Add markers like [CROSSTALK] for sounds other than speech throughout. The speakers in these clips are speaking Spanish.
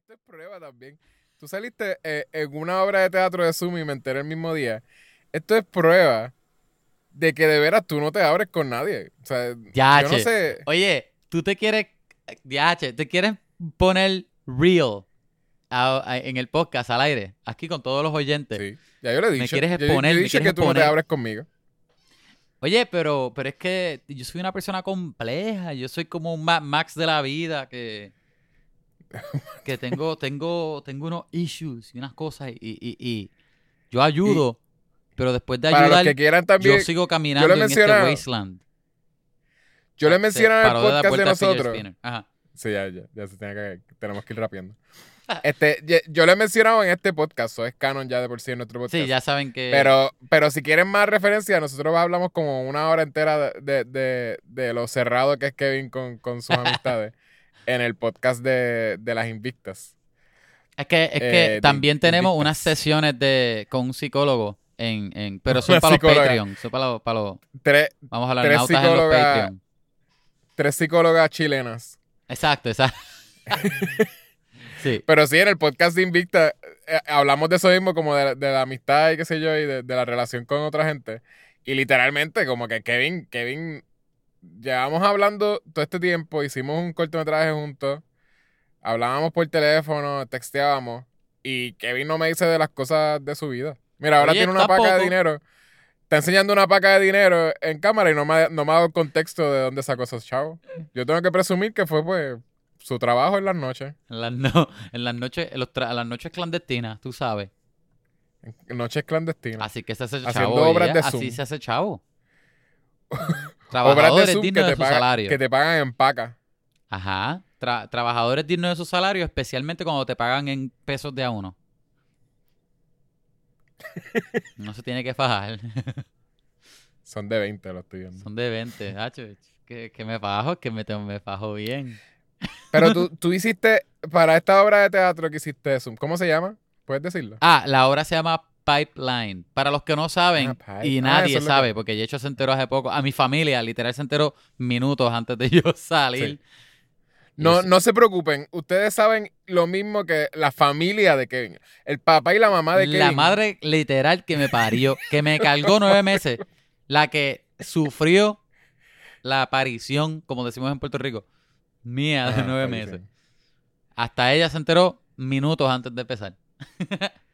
Esto es prueba también. Tú saliste eh, en una obra de teatro de Zoom y me enteré el mismo día. Esto es prueba de que de veras tú no te abres con nadie. O sea, Ya, yo no sé. Oye, tú te quieres, ya, che, te quieres poner real a- a- en el podcast al aire, aquí con todos los oyentes. Sí, ya yo le he Me dicho. quieres Yo- yo, exponer, he me dicho quieres que tú no te abres conmigo. Oye, pero, pero es que yo soy una persona compleja. Yo soy como un Max de la vida que, [LAUGHS] que tengo, tengo, tengo unos issues y unas cosas y, y, y yo ayudo, pero después de Para los ayudar, que quieran también, yo sigo caminando he en este wasteland. yo le Se mencioné en el de podcast de nosotros. Ajá. Sí, ya, ya, ya se tiene que, tenemos que ir rapiendo. [LAUGHS] Este, yo lo he mencionado en este podcast, eso es canon ya de por sí en nuestro podcast. Sí, ya saben que... Pero, pero si quieren más referencia, nosotros hablamos como una hora entera de, de, de- de lo cerrado que es Kevin con, con sus [LAUGHS] amistades en el podcast de, de las Invictas. Es que, es eh, que de- también de tenemos invictas. unas sesiones de con un psicólogo en, en pero [LAUGHS] son para los. Patreon, son para los, para los Tres, vamos a hablar Tres nautas en los psicólogas. Patreon. tres psicólogas chilenas. Exacto, exacto. [LAUGHS] sí. Pero sí, en el podcast de Invicta eh, hablamos de eso mismo, como de, de la amistad y qué sé yo, y de, de la relación con otra gente. Y literalmente, como que Kevin, Kevin, llevamos hablando todo este tiempo, hicimos un cortometraje juntos, hablábamos por teléfono, texteábamos, y Kevin no me dice de las cosas de su vida. Mira, ahora Oye, tiene una paca de dinero. Está enseñando una paca de dinero en cámara y no me, ha- no me ha dado el contexto de dónde sacó esos chavos. Yo tengo que presumir que fue pues su trabajo en las noches. En las, no- [LAUGHS] en las noches, en los tra- las noches clandestinas, tú sabes. En noches clandestinas. Así que se hace Haciendo chavo. obras oye, de así Zoom. se hace chavo. [LAUGHS] Trabajadores de dignos de su pagan, salario. que te pagan en paca. Ajá. Tra- trabajadores dignos de su salario, especialmente cuando te pagan en pesos de a uno. [LAUGHS] No se tiene que fajar. Son de 20, lo estoy viendo. Son de 20. Hacho, que, que me fajo, que me, me fajo bien. Pero tú, [LAUGHS] tú hiciste, para esta obra de teatro que hiciste ¿cómo se llama? ¿Puedes decirlo? Ah, la obra se llama Pipeline. Para los que no saben, Ah, y ah, nadie sabe, porque Yecho se enteró hace poco. A mi familia, literal, se enteró minutos antes de [LAUGHS] yo salir. Sí. No, no se preocupen, ustedes saben lo mismo que la familia de Kevin. El papá y la mamá de Kevin. La madre literal que me parió, que me cargó nueve meses, la que sufrió la aparición, como decimos en Puerto Rico, mía de nueve meses. Hasta ella se enteró minutos antes de empezar. [LAUGHS]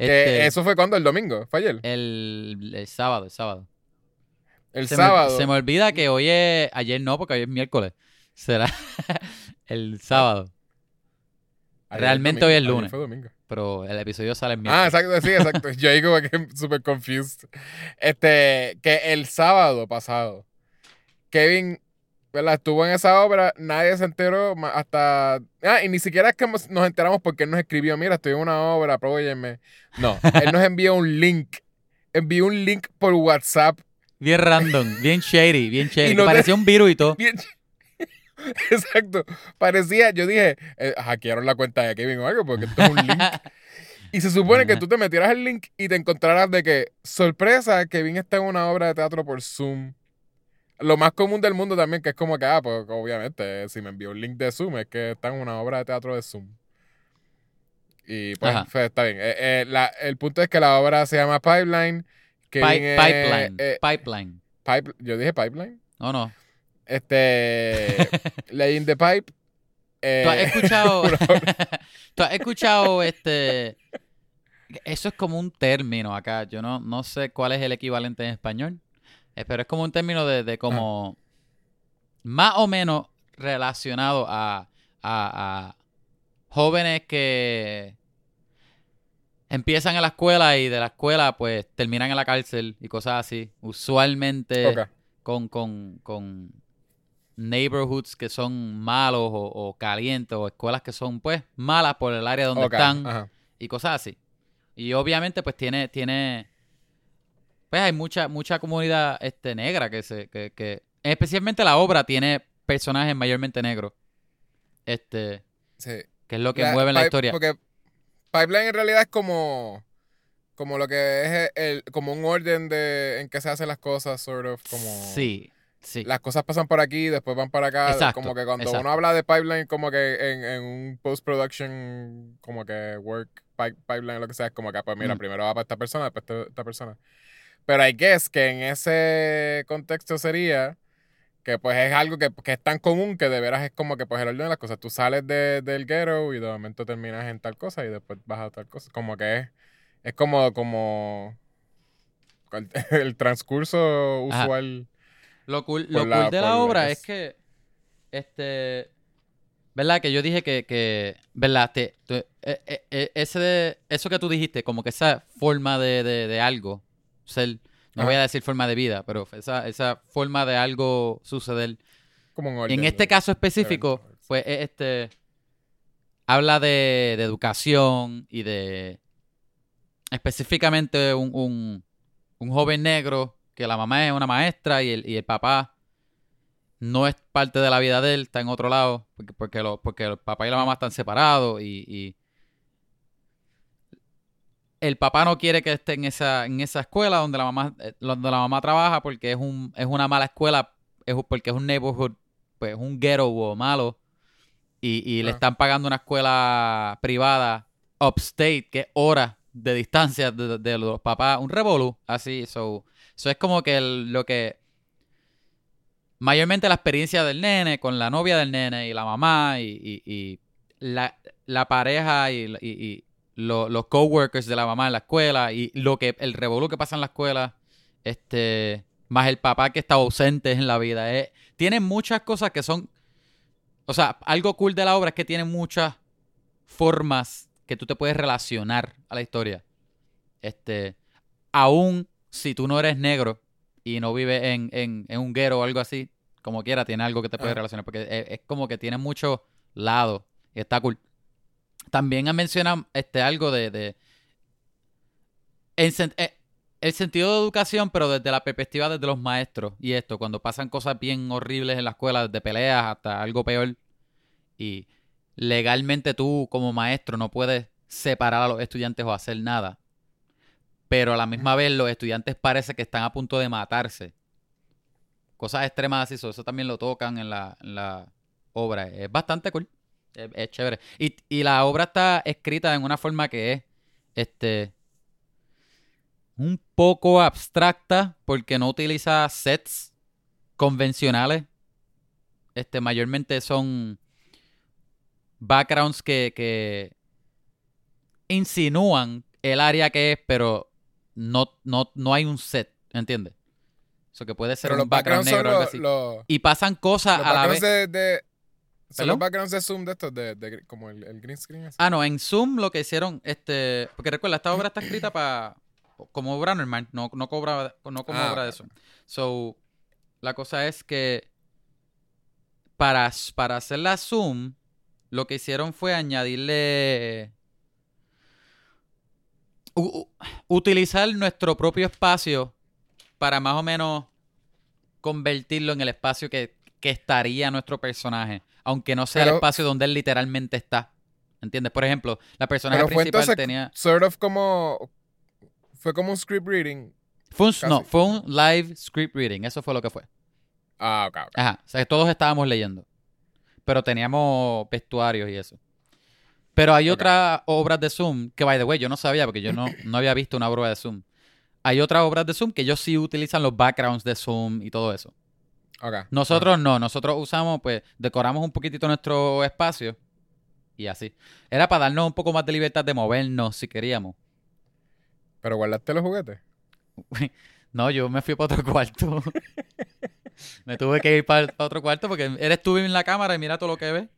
Este, eso fue cuando, el domingo, fue ayer. el, el sábado, el sábado. El se Me, sábado. se me olvida que hoy es, ayer no, porque hoy es miércoles. Será [LAUGHS] el sábado. Ayer realmente domingo, hoy es lunes. fue domingo. Pero el episodio sale el Ah, miércoles. exacto, sí, exacto. [LAUGHS] Yo ahí como que súper confused. Este, que el sábado pasado, Kevin, ¿verdad? Estuvo en esa obra, nadie se enteró hasta... Ah, y ni siquiera es que nos enteramos porque él nos escribió, mira, estoy en una obra, apóyenme. No, él nos envió un link. Envió un link por WhatsApp. Bien random, bien shady, bien shady. Y no te- Parecía un virus y todo. Bien... [LAUGHS] Exacto. Parecía, yo dije, eh, hackearon la cuenta de Kevin o algo porque esto es un link. [LAUGHS] Y se supone que tú te metieras el link y te encontraras de que, sorpresa, Kevin está en una obra de teatro por Zoom. Lo más común del mundo también, que es como que, ah, pues obviamente, si me envió un link de Zoom, es que está en una obra de teatro de Zoom. Y pues, pues, está bien. Eh, eh, la- el punto es que la obra se llama Pipeline. Pi- pipeline, eh, pipeline. pipe- yo dije Pipeline. No, no. Este. [LAUGHS] Laying the Pipe. ¿Tú has escuchado? [LAUGHS] [LAUGHS] ¿Tú has escuchado este? Eso es como un término acá. Yo no, no sé cuál es el equivalente en español. Eh, pero es como un término de, de como más o menos relacionado a, a, a jóvenes que empiezan en la escuela y de la escuela pues terminan en la cárcel y cosas así. Usualmente con, con, con neighborhoods que son malos o, o calientes o escuelas que son pues malas por el área donde están ajá. y cosas así. Y obviamente pues tiene, tiene, pues hay mucha, mucha comunidad este, negra que se, que, que, especialmente la obra tiene personajes mayormente negros. Este, Sí. que es lo que La- mueve la historia. Porque Pipeline en realidad es como. Como lo que es el, como un orden de en que se hacen las cosas, sort of, como. Sí. Sí. las cosas pasan por aquí, después van para acá. Exacto, como que cuando exacto. uno habla de pipeline, como que en, en un post-production, como que work, pi- pipeline, lo que sea, es como que, pues mira, Mm. primero va para esta persona, después esta, esta persona. Pero hay que es que en ese contexto sería que pues es algo que, que es tan común que de veras es como que pues el orden de las cosas. Tú sales de- del ghetto y de momento terminas en tal cosa y después vas a tal cosa. Como que es, es como, como el, [LAUGHS] el transcurso Ajá. usual. Lo cool, lo la- cool de la obra es- es que, este, ¿verdad? Que yo dije que, que ¿verdad? Te- eh, eh, eh, ese de- eso que tú dijiste, como que esa forma de, de, de algo, ser, no voy a decir forma de vida, pero esa, esa forma de algo suceder. Como un orden. En este caso específico, pues eh, este, habla de, de educación y de, específicamente un, un, un joven negro que la mamá es una maestra y el, y el papá no es parte de la vida de él, está en otro lado, porque, porque, lo- porque el papá y la mamá están separados y, y el papá no quiere que esté en esa, en esa escuela donde la mamá, eh, donde la mamá trabaja porque es un, es una mala escuela, es, porque es un neighborhood, pues un ghetto o malo, y, y le Ah. están pagando una escuela privada upstate, que es horas de distancia de, de los papás, un revolú, así, so, so es como que el- lo que mayormente la experiencia del nene con la novia del nene y la mamá y, y- y la, la pareja y, y- y lo- los coworkers de la mamá en la escuela y lo que el revolú que pasa en la escuela este más el papá que está ausente en la vida eh, tiene muchas cosas que son o sea algo cool de la obra es que tiene muchas formas que tú te puedes relacionar a la historia este aún si tú no eres negro y no vives en, en, en un guero o algo así, como quiera, tiene algo que te puede Ah. relacionar, porque es, es como que tiene muchos lados y está cool. También menciona este, algo de... de sen- eh, el sentido de educación, pero desde la perspectiva desde los maestros y esto, cuando pasan cosas bien horribles en la escuela, desde peleas hasta algo peor, y legalmente tú como maestro no puedes separar a los estudiantes o hacer nada pero a la misma vez los estudiantes parece que están a punto de matarse. Cosas extremas así, so, eso también lo tocan en la, en la obra. Es bastante cool. Es, es chévere. Y, y la obra está escrita en una forma que es este un poco abstracta porque no utiliza sets convencionales. Este, mayormente son backgrounds que, que insinúan el área que es, pero no, no, no hay un set, ¿entiendes? Eso que puede ser Pero un background negro o algo los, así. los, Y pasan cosas a la vez. de, de- son los backgrounds de Zoom de estos, de, de- como el, el green screen. Ah, no, en Zoom lo que hicieron, este, porque recuerda, esta obra está escrita para como obra normal, no, no cobra, no como Ah, obra de Zoom. So, la cosa es que para, para hacer la Zoom, lo que hicieron fue añadirle u- utilizar nuestro propio espacio para más o menos convertirlo en el espacio que, que estaría nuestro personaje, aunque no sea el espacio donde él literalmente está. ¿Entiendes? Por ejemplo, la personaje fue principal entonces tenía... sort of como fue como un script reading. Fue un, no, fue un live script reading, eso fue lo que fue. Ah, ok, ok. Ajá, o sea, que todos estábamos leyendo. Pero teníamos vestuarios y eso. Pero hay Ok. otras obras de Zoom que, by the way, yo no sabía porque yo no, [CLEARS THROAT] no había visto una obra de Zoom. Hay otras obras de Zoom que ellos sí utilizan los backgrounds de Zoom y todo eso. Nosotros no, nosotros usamos, pues, decoramos un poquitito nuestro espacio y así. Era para darnos un poco más de libertad de movernos si queríamos. Pero guardaste los juguetes. [LAUGHS] No, yo me fui para otro cuarto. [LAUGHS] me tuve que ir para otro cuarto porque eres tú en la cámara y mira todo lo que ves.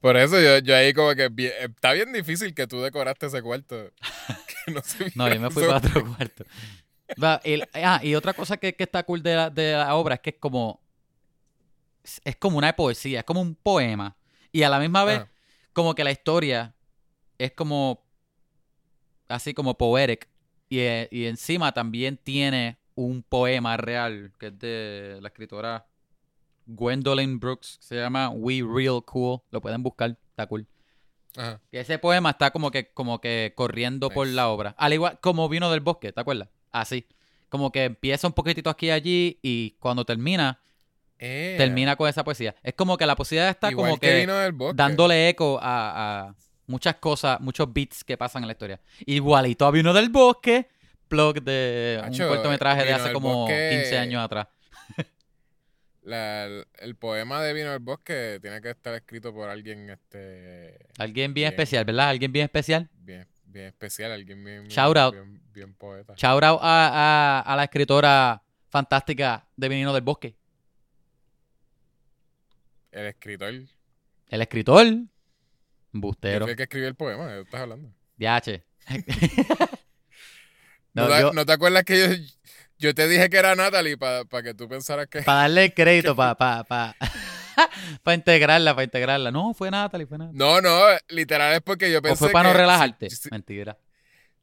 Por eso yo, yo ahí como que bien- está bien difícil que tú decoraste ese cuarto. [LAUGHS] Que no, se No, yo me fui para otro cuarto. Va, el- ah, y otra cosa que, que está cool de la, de la obra es que es como. Es, como una poesía, es como un poema. Y a la misma vez, Ah, como que la historia es como. Así como poetic. Y, eh, y encima también tiene un poema real que es de la escritora Gwendolyn Brooks. Se llama We Real Cool. Lo pueden buscar, está cool. ajá. Y ese poema está como que, como que corriendo por la obra. Al igual como vino del bosque, ¿te acuerdas? Así. Como que empieza un poquitito aquí y allí y cuando termina, Eh, termina con esa poesía. Es como que la poesía está igual como que, que, vino del bosque. dándole eco a, a muchas cosas, muchos beats que pasan en la historia. Igualito a Vino del Bosque, plug de un cortometraje de hace como Bosque- 15 años atrás. [LAUGHS] La- el, el poema de Vino del Bosque tiene que estar escrito por alguien este Alguien bien Bien. especial, ¿verdad? Alguien bien especial. bien, bien especial, alguien bien, bien, Shout out. bien, bien poeta. Shout out a, a- a la escritora fantástica de Veneno del Bosque. El escritor. El escritor. ¿Quién Bustero. el que escribió el poema? ¿De estás hablando? DH. [LAUGHS] ¿No, No, te, yo- no te acuerdas que yo, yo te dije que era Natalie para que tú pensaras que... Para darle el crédito, [LAUGHS] para pa, pa, [LAUGHS] pa integrarla, para integrarla. No, fue Natalie, fue Natalie. No, no, literal es porque yo pensé ¿O fue para no relajarte? Si, Mentira.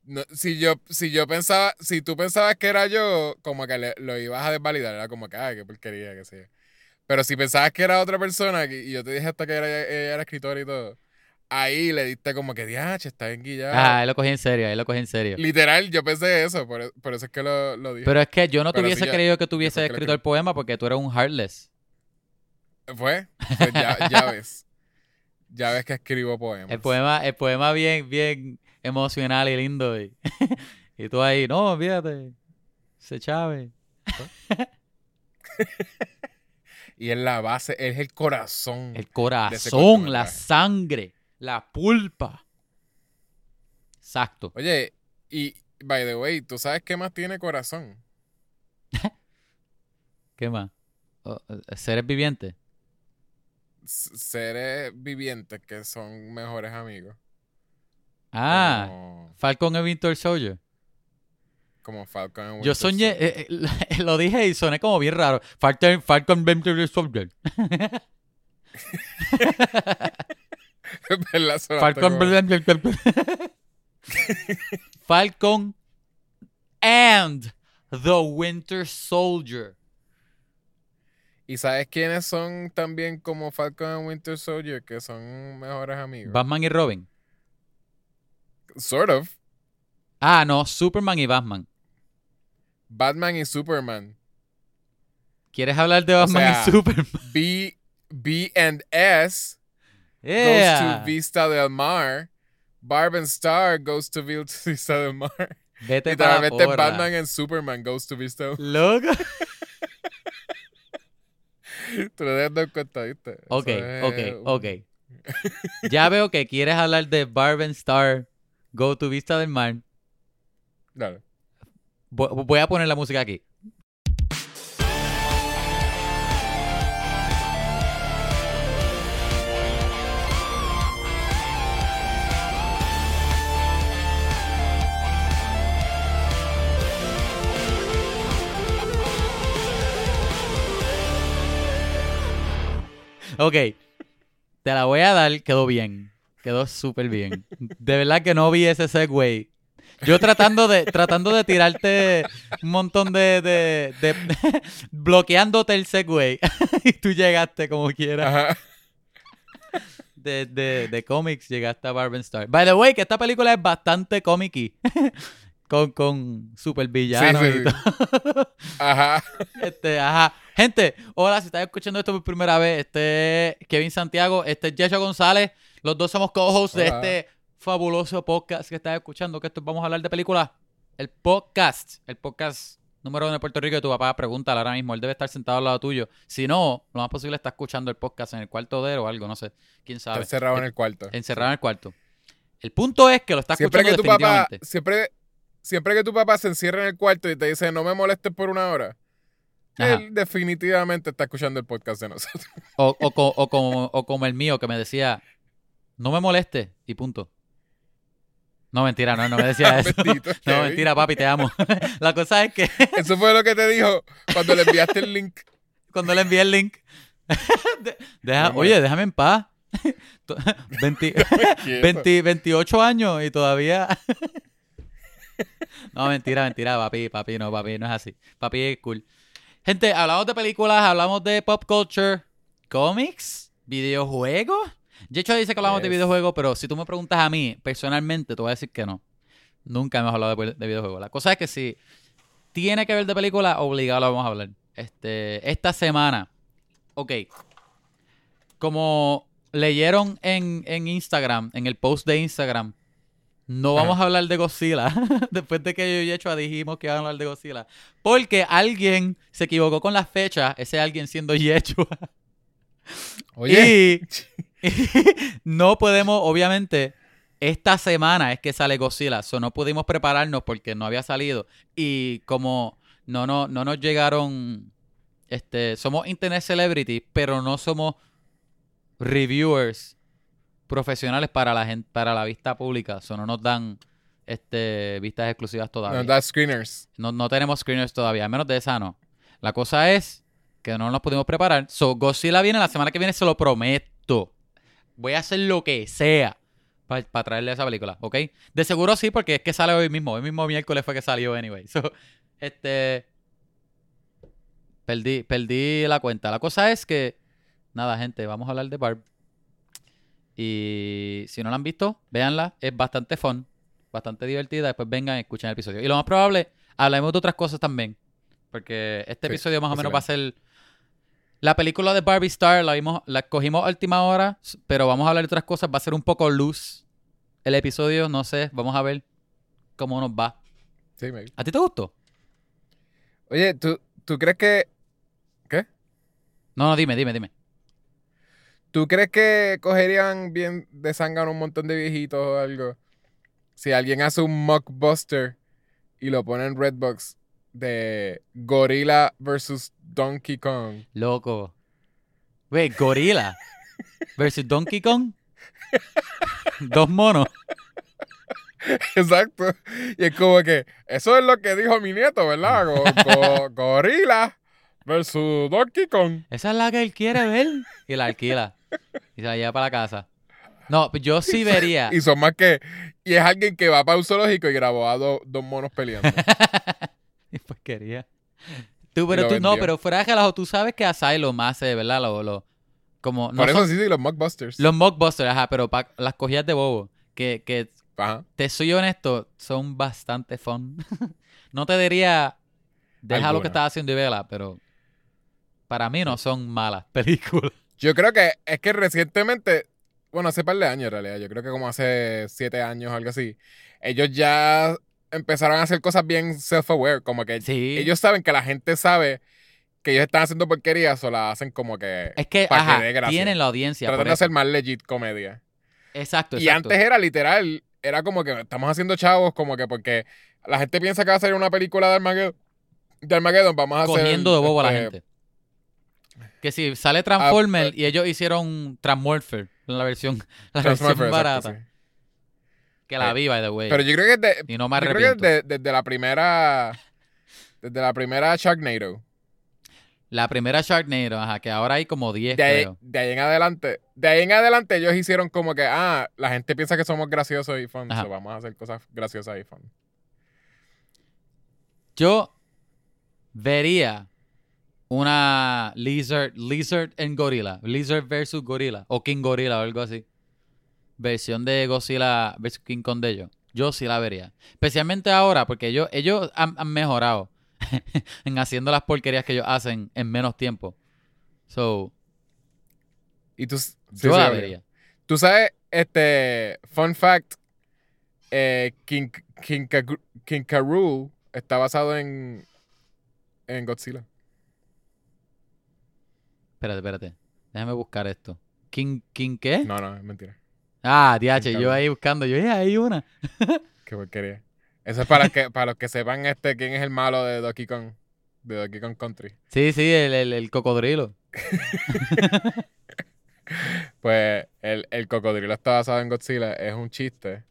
no, si yo, si yo pensaba, si tú pensabas que era yo, como que le- lo ibas a desvalidar, era como que, ay, qué porquería, que sé yo. Pero si pensabas que era otra persona y yo te dije hasta que era, ella era escritora y todo, ahí le diste como que, diache, está bien guillado. Ah, ahí lo cogí en serio, ahí lo cogí en serio. Literal, yo pensé eso, por, por eso es que lo, lo dije. Pero es que yo no te Pero sí, hubiese creído que tú yo que lo escrito el poema porque tú eres un heartless. ¿Fue? Pues ya, ya [LAUGHS] ves. Ya ves que escribo poemas. El poema, el poema bien, bien emocional y lindo. Y, [LAUGHS] y tú ahí, no, fíjate. Se chave. Y es la base, es el corazón. El corazón, la sangre, la pulpa. Exacto. Oye, y by the way, ¿tú sabes qué más tiene corazón? [LAUGHS] ¿Qué más? Oh, eh, seres vivientes. Seres vivientes que son mejores amigos. Ah, Como, Falcon and Winter Soldier. como Falcon Yo Winter soñé, Soldier. eh, eh, [LAUGHS] lo dije y soné como bien raro. Falcon, Falcon and Winter Soldier. [LAUGHS] Falcon, [LAUGHS] Falcon and the Winter Soldier. ¿Y sabes quiénes son también como Falcon and Winter Soldier? Que son mejores amigos. Batman y Robin. sort of. Ah, no, Superman y Batman. Batman y Superman. ¿Quieres hablar de Batman sea, y Superman? B, B and S goes to Vista del Mar. Barb and Star goes to [LAUGHS] Vista del Mar. Vete para Literalmente porra. Batman and Superman goes to Vista del Mar. Loco. [LAUGHS] Tú le das cuenta, ¿viste? Eso Ok, es ok, ok. Ya veo que quieres hablar de Barb and Star Go to Vista del Mar. Dale. Vo- Voy a poner la música aquí. Ok. Te la voy a dar, quedó bien. Quedó súper bien. De verdad que no vi ese segue. Yo tratando de, tratando de tirarte un montón de, de, de- [LAUGHS] bloqueándote el segue. [LAUGHS] y tú llegaste como quieras. Ajá. De, de, de cómics llegaste a Barb and Star. By the way, que esta película es bastante cómic [LAUGHS] con, con super villanos Sí, y sí. Ajá. Este, ajá. Gente, hola, si estás escuchando esto por primera vez, este es Kevin Santiago, este es González. Los dos somos co-hosts de este fabuloso podcast que estás escuchando, que esto vamos a hablar de películas. El podcast, el podcast número uno de Puerto Rico de tu papá, pregúntale ahora mismo, él debe estar sentado al lado tuyo. Si no, lo más posible está escuchando el podcast en el cuarto de él o algo, no sé, quién Está sabe. encerrado en el cuarto. Encerrado en el cuarto. El punto es que lo está Siempre escuchando que tu papá, siempre, siempre que tu papá se encierra en el cuarto y te dice no me molestes por una hora, Ajá. él definitivamente está escuchando el podcast de nosotros. [LAUGHS] O, o, co- o como, o como el mío que me decía, no me moleste y punto. No, mentira, no, no me decía [LAUGHS] eso. Bendito, [LAUGHS] No, mentira, papi, te amo. La cosa es que Eso fue lo que te dijo cuando le enviaste el link. cuando le envié el link, de- deja- No, oye, déjame en paz. To- 20 Quieto. 20 28 años y todavía... No, mentira, mentira, papi, papi, no, papi, no es así. Papi es cool. Gente, hablamos de películas, hablamos de pop culture, cómics, videojuegos. Yecho dice que hablamos de videojuegos, pero si tú me preguntas a mí, personalmente, te voy a decir que no. Nunca hemos hablado de, de videojuegos. La cosa es que si tiene que ver de película, obligado lo vamos a hablar. Este, esta semana, ok, como leyeron en, en Instagram, en el post de Instagram, no vamos a hablar de Godzilla. [LAUGHS] Después de que yo y Yechua dijimos que iban a hablar de Godzilla. Porque alguien se equivocó con la fecha, ese alguien siendo [LAUGHS] Yechua. Oye, Y [LAUGHS] no podemos, obviamente, esta semana es que sale Godzilla. So no pudimos prepararnos porque no había salido. Y como no, no, no nos llegaron. Este, somos internet celebrities, pero no somos reviewers profesionales para la gente, para la vista pública. So no nos dan este vistas exclusivas todavía. no, that's screeners. No, no tenemos screeners todavía, a menos de esa no. La cosa es que no nos pudimos preparar. So, Godzilla viene la semana que viene, se lo prometo. Voy a hacer lo que sea para traerle esa película, ¿ok? De seguro sí, porque es que sale hoy mismo. Hoy mismo miércoles fue que salió, anyway. [LAUGHS] So, este. Perdí, perdí la cuenta. La cosa es que. Nada, gente, vamos a hablar de Barb. Y si no la han visto, véanla. Es bastante fun, bastante divertida. Después vengan y escuchen el episodio. Y lo más probable, hablaremos de otras cosas también. Porque este Sí, episodio más o menos va a ser. La película de Barbie Star la vimos, la cogimos a última hora, pero vamos a hablar de otras cosas. Va a ser un poco loose el episodio, no sé. Vamos a ver cómo nos va. Sí, maybe. ¿A ti te gustó? Oye, ¿tú, ¿tú crees que... ¿Qué? No, no, dime, dime, dime. ¿Tú crees que cogerían bien de zángano un montón de viejitos o algo? Si alguien hace un mockbuster y lo pone en Redbox de Gorilla versus Donkey Kong. Loco. Wey, gorila. Versus Donkey Kong. Dos monos. Exacto. Y es como que eso es lo que dijo mi nieto, ¿verdad? Go- go- gorila versus Donkey Kong. Esa es la que él quiere ver. Y la alquila. Y se la lleva para la casa. No, pues yo sí vería. Y son más que... Y es alguien que va para un zoológico y grabó a do- dos monos peleando. [LAUGHS] Y pues quería. Tú, pero tú no, pero fuera de relajo, tú sabes que Asylum hace, ¿verdad? Lo, lo, como, no Por eso son- sí, sí, los mockbusters. los mockbusters, ajá, pero pa- las cogías de bobo. Que, que Ajá. te soy honesto, son bastante fun. [LAUGHS] no te diría, deja lo que estás haciendo y vela, pero para mí no son malas [LAUGHS] películas. Yo creo que es que recientemente, bueno, hace par de años en realidad, yo creo que como hace siete años o algo así, ellos ya empezaron a hacer cosas bien self-aware, como que Sí. ellos saben que la gente sabe que ellos están haciendo porquerías o la hacen como que es que, que ajá, gracia. tienen la audiencia. tratan de hacer más legit comedia. Exacto, Y exacto. antes era literal, era como que estamos haciendo chavos, como que porque la gente piensa que va a salir una película de Armageddon, de Armageddon vamos a hacer... cogiendo de bobo a la este, gente. Que si sale Transformer Ah, y ellos hicieron Transmorpher, la versión, [LAUGHS] la versión exacto, barata. sí. Que la vi, by the way. Pero yo creo que de- y no me Yo creo que arrepiento. desde, la primera. Desde la primera Sharknado. La primera Sharknado, ajá, que ahora hay como 10, De ahí, de ahí en adelante. De ahí en adelante ellos hicieron como que, ah, la gente piensa que somos graciosos y fun. Ajá. so vamos a hacer cosas graciosas y fun. Yo vería una Lizard, Lizard en Gorilla. Lizard versus Gorilla. O King Gorilla o algo así. Versión de Godzilla versus King Kong de ellos. Yo sí la vería. Especialmente ahora, porque ellos, ellos han, han mejorado [LAUGHS] en haciendo las porquerías que ellos hacen en menos tiempo. So, Y tú. sí, yo sí, la vería. Tú sabes, este. Fun fact. Eh, King, King, King Rool está basado en. En Godzilla. Espérate, espérate. Déjame buscar esto. ¿King, King qué? No, no, es mentira. Ah, DH, yo ahí buscando. Yo, ya hay una. [LAUGHS] Qué porquería. Eso es para, que, para los que sepan este quién es el malo de Donkey Kong. De Donkey Kong Country. Sí, sí, el, el, el cocodrilo. [LAUGHS] Pues el, el cocodrilo está basado en Godzilla, es un chiste.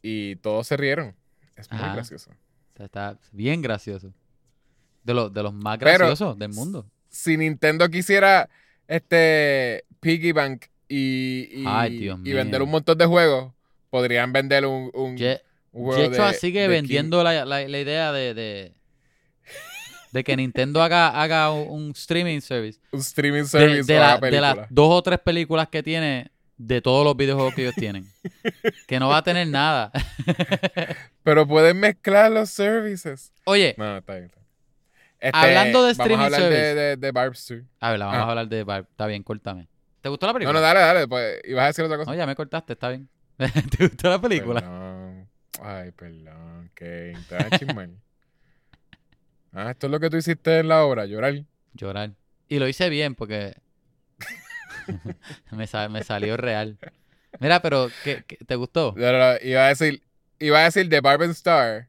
Y todos se rieron. Es muy Ajá. gracioso. Está bien gracioso. De, los de los más Pero- graciosos del mundo. Si Nintendo quisiera este Piggy Bank y, y, Ay, Dios y vender un montón de juegos, podrían vender un, un, Ye- un juego de, sigue de vendiendo la, la- la idea de, de, de que Nintendo haga, haga un, un streaming service. Un streaming service de la- de las dos o tres películas que tiene de todos los videojuegos que ellos tienen. [LAUGHS] que no va a tener nada. Pero pueden mezclar los services. Oye, No, no, está bien. está bien. Este, Hablando de Vamos streaming a hablar de, service. de, de Barb's too. a ver, vamos Ah. a hablar de Barb. Está bien, córtame. ¿Te gustó la No, película? no, dale, dale. Pues, ibas a decir otra cosa. No, ya me cortaste, está bien. [LAUGHS] ¿Te gustó la película? Perdón. Ay, perdón. Que. [LAUGHS] Ah, esto es lo que tú hiciste en la obra, llorar. Llorar. Y lo hice bien porque [LAUGHS] me, sa- me salió real. Mira, pero ¿qué, qué- te gustó? No, no, no, Iba a decir, iba a decir de Barb and Star.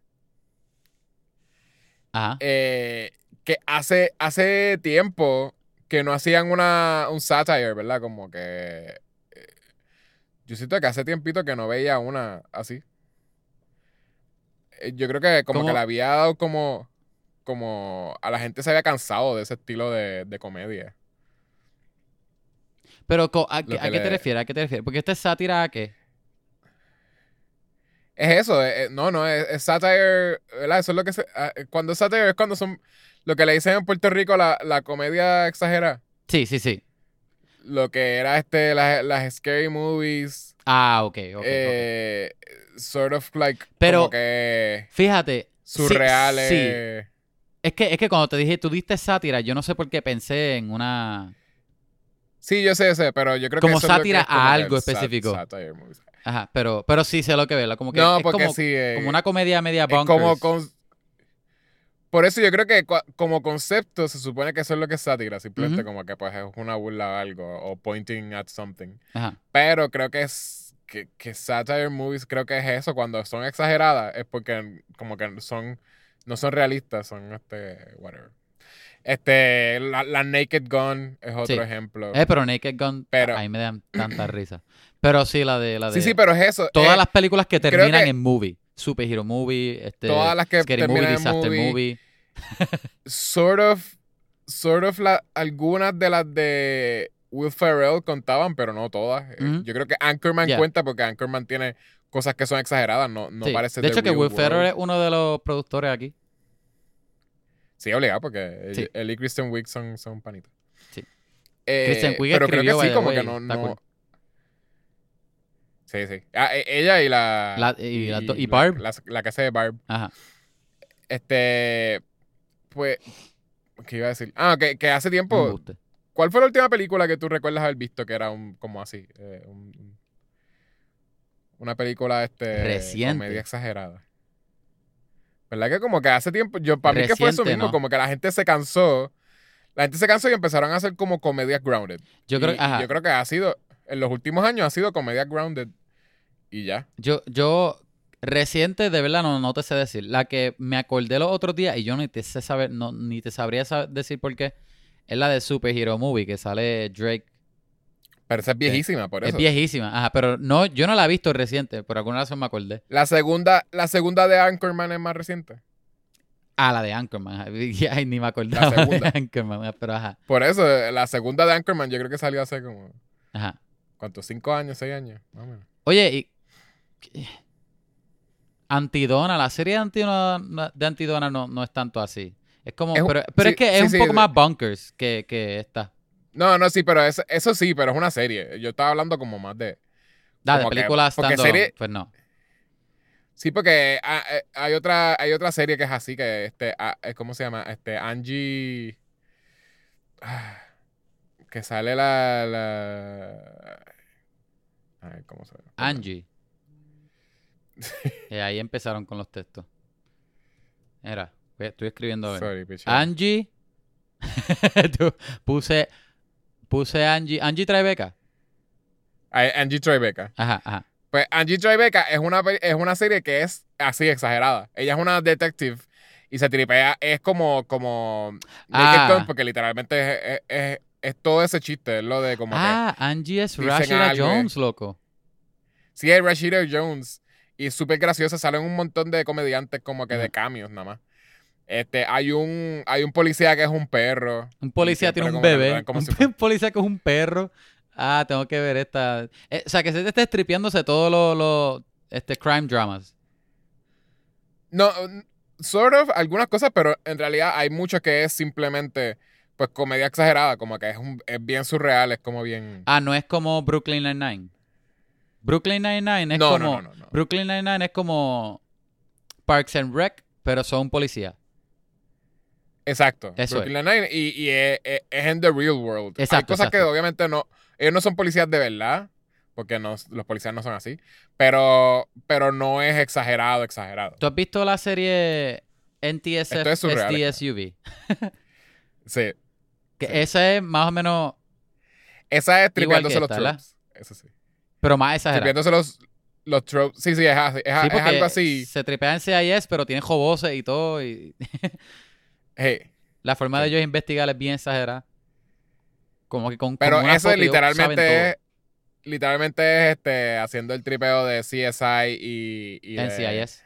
Ajá. eh, que hace, hace tiempo que no hacían una, un satire, ¿verdad? Como que. eh, yo siento que hace tiempito que no veía una así. Eh, Yo creo que como ¿Cómo? que le había dado como. Como a la gente se había cansado de ese estilo de, de comedia. Pero ¿a, a qué te refieres? ¿A qué te refieres? Porque esta es sátira a qué? Es eso, eh, eh, no, no, es, es satire, ¿verdad? Eso es lo que se. ah, eh, cuando es satire es cuando son. Lo que le dicen en Puerto Rico la, la comedia exagerada. Sí, sí, sí. Lo que era este, las, las scary movies. Ah, ok, ok. ok. eh, sort of like Pero- como que Fíjate. surreales. Sí, Es que, es que cuando te dije, tú diste sátira, yo no sé por qué pensé en una... Sí, yo sé, sé, pero yo creo Como que eso es lo que sátira es como a que algo sat- específico. satire movies. Ajá, pero, pero sí sé lo que veo. Como que no, es porque como, sí. eh, como una comedia media es bonkers. como con- por eso yo creo que como concepto se supone que eso es lo que es sátira, simplemente como que pues es una burla a algo o pointing at something. Ajá. Pero creo que es que, que satire movies creo que es eso cuando son exageradas es porque como que son no son realistas, son este whatever. Este la, la Naked Gun es otro Sí. ejemplo. Eh, pero Naked Gun, Pero- ahí me dan tanta risa. Pero sí, la de... La de sí, sí, pero es eso. Todas eh, las películas que terminan que- en movie. Superhero movie, este, Todas las que Scary movie, disaster movie. movie. sort of, sort of la- algunas de las de Will Ferrell contaban, pero no todas. Eh. Yo creo que Anchorman Yeah. cuenta porque Anchorman tiene cosas que son exageradas, no, no Sí. parece De hecho, que Will Ferrell es uno de los productores aquí. Sí, obligado, porque Sí. él y Kristen Wiig son, son panitas. Sí. Eh, Kristen Wiig pero creo que sí, como way, que no... está no... cool. Sí, sí. Ah, e- ella y la... La- y Barb. La, la que hace de Barb. Ajá. Este... Pues... ¿Qué iba a decir? Ah, que, que hace tiempo... ¿Cuál fue la última película que tú recuerdas haber visto que era un como así? eh, un- un- una película este Reciente. comedia exagerada. ¿Verdad que como que hace tiempo, yo para mí que fue eso Reciente, mismo, no. como que la gente se cansó, la gente se cansó y empezaron a hacer como comedias grounded. Yo creo, y ajá. yo creo que ha sido, en los últimos años ha sido comedias grounded y ya. Yo, yo, reciente, de verdad, no, no te sé decir. La que me acordé los otros días y yo ni te sé saber, no, ni te sabría sa- decir por qué, es la de Superhero Movie, que sale Drake. Pero esa es viejísima, por Es eso. viejísima, ajá, pero no, yo no la he visto reciente, por alguna razón me acordé. La segunda, la segunda de Anchorman es más reciente. Ah, la de Anchorman. [LAUGHS] Ay, ni me acordaba segunda. de Anchorman, pero ajá, Por eso, la segunda de Anchorman yo creo que salió hace como, ajá. ¿cuántos? ¿Cinco años? ¿Seis años? Más o menos. Oye, y... Antidona, la serie de Antidona, de Antidona no, no es tanto así. Es como, Es un- pero, pero sí, es que es un sí, poco más bunkers que, que esta. No, no, sí, pero eso, eso sí, pero es una serie. Yo estaba hablando como más de... Da, de películas serie- pues no. Sí, porque ah, eh, hay otra hay otra serie que es así, que este, ah, eh, ¿cómo se llama? Este, Angie... ah, que sale la... la... Ay, ¿cómo se llama? Angie. Y [LAUGHS] ahí empezaron con los textos. Era, estoy escribiendo a ver. Sorry. Angie. [LAUGHS] Puse, puse Angie. Angie Tribeca. Ay, Angie Tribeca. Ajá, ajá. Pues Angie Tribeca es una, es una serie que es así, exagerada. Ella es una detective y se tripea, es como, como Ah. Porque literalmente es, es- es- es todo ese chiste, es lo de como que... Ah, Angie es Rashida eh. Jones, loco. Sí, es Rashida Jones. Y es súper graciosa. Salen un montón de comediantes como que de cambios nada más. Este, hay un, hay un policía que es un perro. Un policía tiene un que lo bebé. un si [LAUGHS] policía que es un perro. Ah, tengo que ver esta. Eh, o sea, que se te esté stripeándose todos los los, este, crime dramas. No, sort of, algunas cosas, pero en realidad hay mucho que es simplemente, pues, comedia exagerada. Como que es, un, es bien surreal, es como bien... Ah, no es como Brooklyn Nine-Nine. Brooklyn Nine-Nine es no, como. no, no. Brooklyn Nine-Nine es como. Parks and Rec, pero son policías. Exacto. Eso Brooklyn Nine-Nine y, y es, en the real world. Hay Exacto, cosas que obviamente no. Ellos no son policías de verdad. Porque no, los policías no son así. Pero, pero no es exagerado, exagerado. ¿Tú has visto la serie NTSF es SDSUV? [LAUGHS] Sí. Que Sí. esa es más o menos, Esa es tripeándose los. Eso sí. Pero más. Tripeándose los, los tropes. Sí, sí, es, así, es, Sí, es porque algo así. Se tripea en CIS, pero tiene joboses y todo. Y [LAUGHS] Hey, la forma de ellos investigar es bien exagerada. Como que con, Pero con eso literalmente es, literalmente es este, haciendo el tripeo de CSI y, y de NCIS.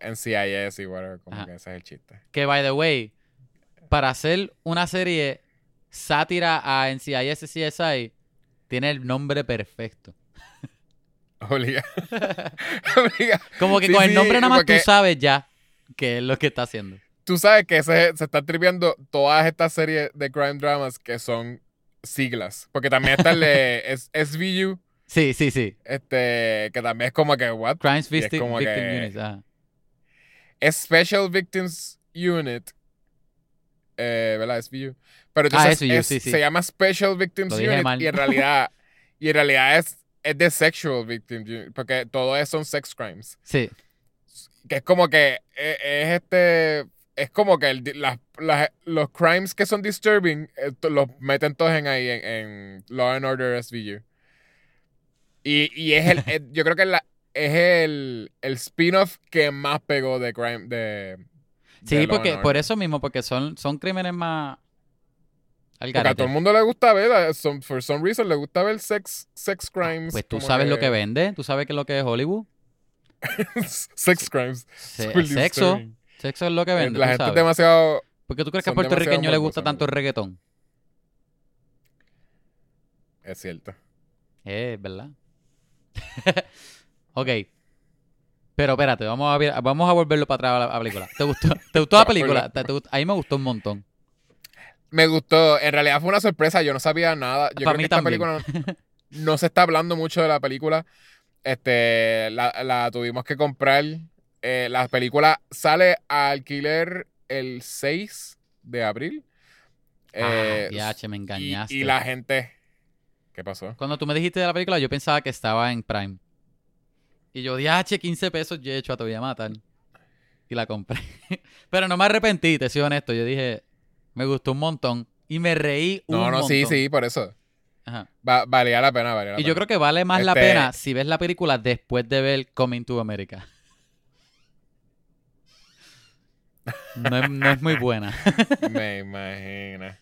NCIS y whatever. Como Ajá. que ese es el chiste. Que, by the way, para hacer una serie sátira a NCIS y CSI, tiene el nombre perfecto. Obliga. [LAUGHS] Obliga. Como que Sí, con el sí, nombre nada más tú sabes ya qué es lo que está haciendo. Tú sabes que se, se están tripeando todas estas series de crime dramas que son siglas. Porque también está el de [LAUGHS] SVU, Sí, sí, sí. este, que también es como que, what? Crimes es Victim, como Victim que- Units. ajá. Special Victims Unit. Eh, ¿Verdad? SVU. Pero Ah, entonces SVU, es- sí, sí. se llama Special Victims Unit mal. y en realidad, y en realidad es, es de Sexual Victims Unit. Porque todo eso son sex crimes. Sí. que es como que eh, es, este es como que el las- las- los crimes que son disturbing eh, los meten todos en ahí en, en Law and Order SVU y, y es el [LAUGHS] yo creo que es, la- es el, el spin-off que más pegó de crime de, Sí, porque por eso mismo, porque son, son crímenes más. Porque a todo el mundo le gusta ver some- for some reason le gusta ver sex sex crimes Pues tú sabes lo que vende, tú sabes qué es lo que es Hollywood. [LAUGHS] sex crimes Se- sexo. disturbing. Sexo es lo que vende. la tú gente es demasiado ¿Por qué tú crees que a puertorriqueño le gusta tanto el reggaetón? es cierto Eh, ¿verdad? [LAUGHS] ok. Pero espérate, vamos a, vamos a volverlo para atrás a la, a la película. ¿Te gustó, ¿te gustó la [LAUGHS] película? ¿Te- te gustó? a mí me gustó un montón. Me gustó, en realidad fue una sorpresa, yo no sabía nada. Yo Para creo mí que esta película no, [LAUGHS] no se está hablando mucho de la película. Este, la, la tuvimos que comprar. Eh, la película sale a alquiler el 6 de abril. Eh, ah, me y, engañaste. y la gente. ¿Qué pasó? Cuando tú me dijiste de la película, yo pensaba que estaba en Prime. Y yo, diache, 15 pesos, yo he hecho, te voy a matar. Y la compré. [LAUGHS] Pero no me arrepentí, te soy honesto. Yo dije, me gustó un montón. Y me reí un No, no, montón. sí, sí, por eso. Ajá. Va- valía la pena, valía la Y pena. yo creo que vale más la Este- pena si ves la película después de ver Coming to America. No es, no es muy buena. [LAUGHS] Me imagino.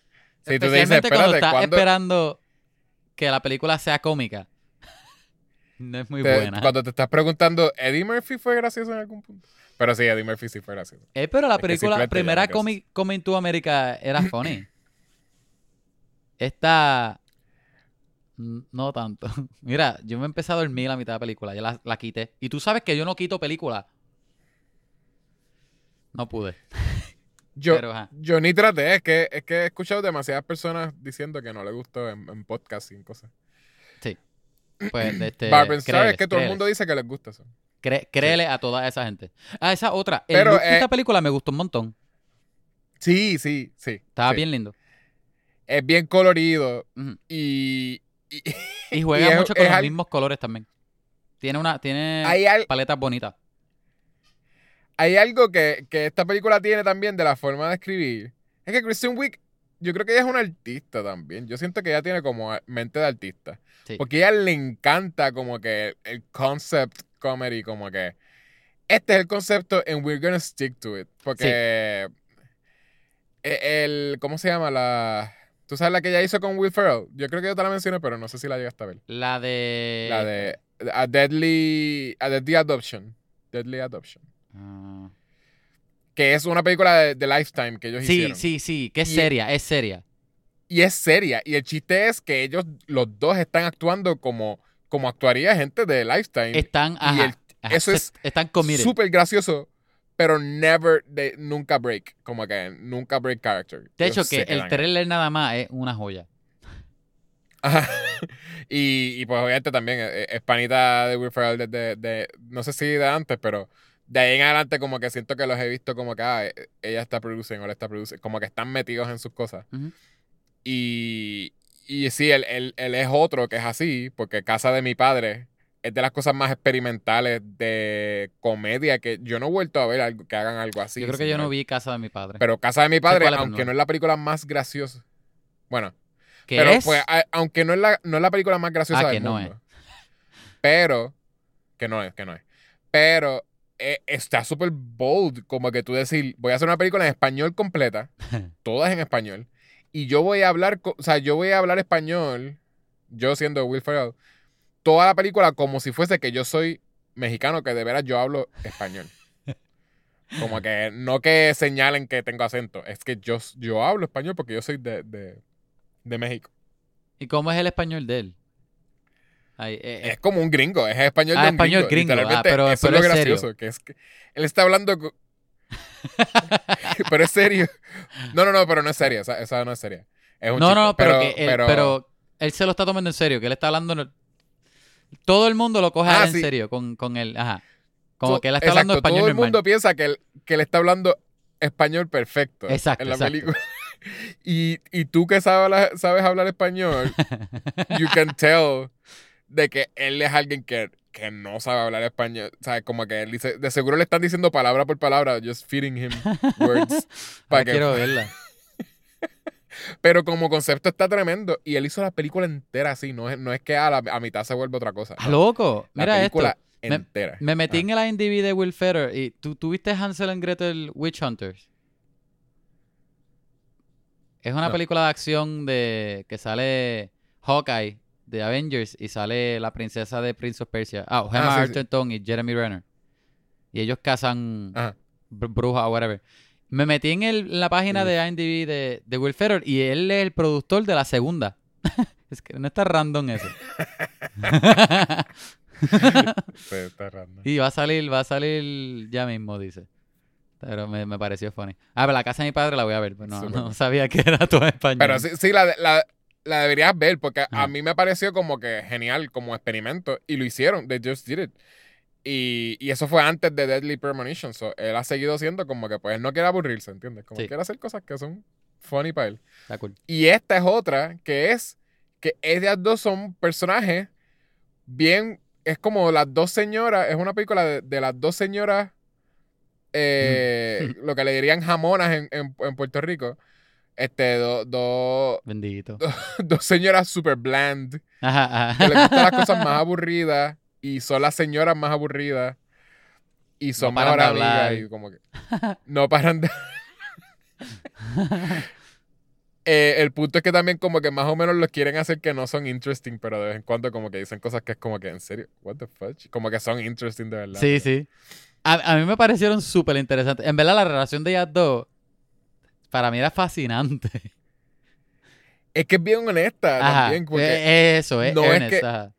Si tú dices, cuando estás ¿cuándo- esperando que la película sea cómica. [LAUGHS] No es muy te- buena. cuando te estás preguntando, ¿Eddie Murphy fue gracioso en algún punto? Pero sí, Eddie Murphy sí fue gracioso. Eh, pero la Es película, simplemente primera Coming, Coming to America era funny. [LAUGHS] Esta. No tanto. [LAUGHS] Mira, yo me empecé a dormir la mitad de la película. Ya la, la quité. Y tú sabes que yo no quito película. No pude. [LAUGHS] Yo, Pero, yo ni traté, es que, es que he escuchado demasiadas personas diciendo que no le gustó en, en podcast y cosas. Pues, este, Star, es que todo el mundo dice que les gusta eso. Cré- créele a toda esa gente. Ah, esa otra. El Pero, look de eh, esta película me gustó un montón. Sí, sí, sí. Estaba sí. bien lindo. Es bien colorido y... y- [LAUGHS] Y juega mucho con es los al- mismos colores también. Tiene una, tiene al- paletas bonitas. hay algo que, que esta película tiene también de la forma de escribir. Es que Kristen Wiig, yo creo que ella es una artista también. Yo siento que ella tiene como mente de artista. Sí. Porque a ella le encanta como que el concept comedy, como que este es el concepto and we're gonna stick to it. Porque e- el, ¿cómo se llama? La, ¿Tú sabes la que ella hizo con Will Ferrell? Yo creo que yo te la mencioné, pero no sé si la llegaste a ver. La de. La de A Deadly, a Deadly Adoption. Deadly Adoption. Ah. Que es una película de, de Lifetime que ellos Sí, hicieron. sí, sí. Que es Y- seria, es seria. Y es seria. Y el chiste es que ellos, los dos, están actuando como, como actuaría gente de Lifetime. Están. Ajá, el- ajá, eso se- es Están súper gracioso, pero never, de, nunca break. Como que nunca break character. De hecho, que el quedan ahí. trailer nada más es una joya. Ajá. [LAUGHS] y, y pues obviamente también eh, es panita de Will Ferrell desde, de, no sé si de antes, pero de ahí en adelante como que siento que los he visto como que ah, ella está produciendo, él está produciendo, como que están metidos en sus cosas. Ujú. Y, y sí, él, él- él es otro que es así, porque Casa de mi padre es de las cosas más experimentales de comedia que yo no he vuelto a ver algo, que hagan algo así. Yo creo que yo no vi Casa de mi padre. Pero Casa de mi padre, es, aunque no. es la película más graciosa. Bueno, ¿Qué pero es? pues, a- aunque no es la, no es la película más graciosa Ah, del que no mundo. Pero, que no es, que no es. Pero eh, está súper bold, como que tú decir, voy a hacer una película en español completa, [LAUGHS] todas en español, y yo voy a hablar, o sea, yo voy a hablar español, yo siendo Will Ferrell, toda la película como si fuese que yo soy mexicano, que de veras yo hablo español. [LAUGHS] Como que no que señalen que tengo acento, es que yo, yo hablo español porque yo soy de, de, de México. ¿Y cómo es el español de él? Ay, eh, eh, Es como un gringo, es español Ah, de un español gringo. gringo, ah, pero- eso pero es lo serio. gracioso, que es que él está hablando [LAUGHS] pero es serio. No, no, no, pero no es seria, esa, esa no es seria. Es un no, no, pero, que él, pero- pero él se lo está tomando en serio, que él está hablando... Todo el mundo lo coge Ah, en sí. serio con, con él. Ajá. Como so- que él está hablando español Todo el normal. mundo piensa que él, que él está hablando español perfecto Exacto, en la exacto. película. [LAUGHS] Y, y tú que sabes, sabes hablar español, [LAUGHS] you can tell de que él es alguien que, que no sabe hablar español. O sea, como que él dice, de seguro le están diciendo palabra por palabra, just feeding him [LAUGHS] words. Ahora para que- quiero verla. [LAUGHS] Pero como concepto está tremendo. Y él hizo la película entera así. No es, no es que a, la, a mitad se vuelve otra cosa. ¡Ah, no. loco! la Mira película esto. entera. Me metí Ah. en el IMDb de Will Ferrell y ¿tú, tú viste Hansel and Gretel Witch Hunters? Es una No. película de acción de que sale Hawkeye de Avengers y sale la princesa de Prince of Persia. Ah, Gemma Ah, sí, y Jeremy Renner. Y ellos cazan brujas o whatever. Me metí en, el- en la página Sí. de IMDb de, de Will Ferrell y él es el productor de la segunda. [LAUGHS] es que no está random eso. [LAUGHS] Está random. Y va a salir, va a salir ya mismo, dice. Pero me, me pareció funny. Ah, pero la casa de mi padre la voy a ver. Pero no, Súper. no sabía que era todo español. Pero sí, sí la, la, la deberías ver porque a mí me pareció como que genial como experimento. Y lo hicieron. They just did it. Y, y eso fue antes de Deadly Premonition. So, él ha seguido siendo como que pues él no quiere aburrirse, ¿entiendes? Como Sí. quiere hacer cosas que son funny para él. Está cool. Y esta es otra que es que ellas dos son personajes bien. Es como las dos señoras. Es una película de, de las dos señoras. eh, lo que le dirían jamonas en, en- en Puerto Rico. Este, do- do- Bendito. [LAUGHS] dos señoras super bland. Ajá, Que les ajá. gustan las cosas más aburridas. Y son las señoras más aburridas. Y son de hablar. amigas. Y como que. No paran de. [LAUGHS] Eh, el punto es que también como que más o menos los quieren hacer que no son interesting, pero de vez en cuando como que dicen cosas que es como que, ¿en serio? ¿What the fuck? Como que son interesting de verdad. Sí, sí. A, a mí me parecieron súper interesantes. En verdad, la relación de ellas dos, para mí era fascinante. Es que es bien honesta Ajá. también, porque, Eso, es no es earnest, que- ajá.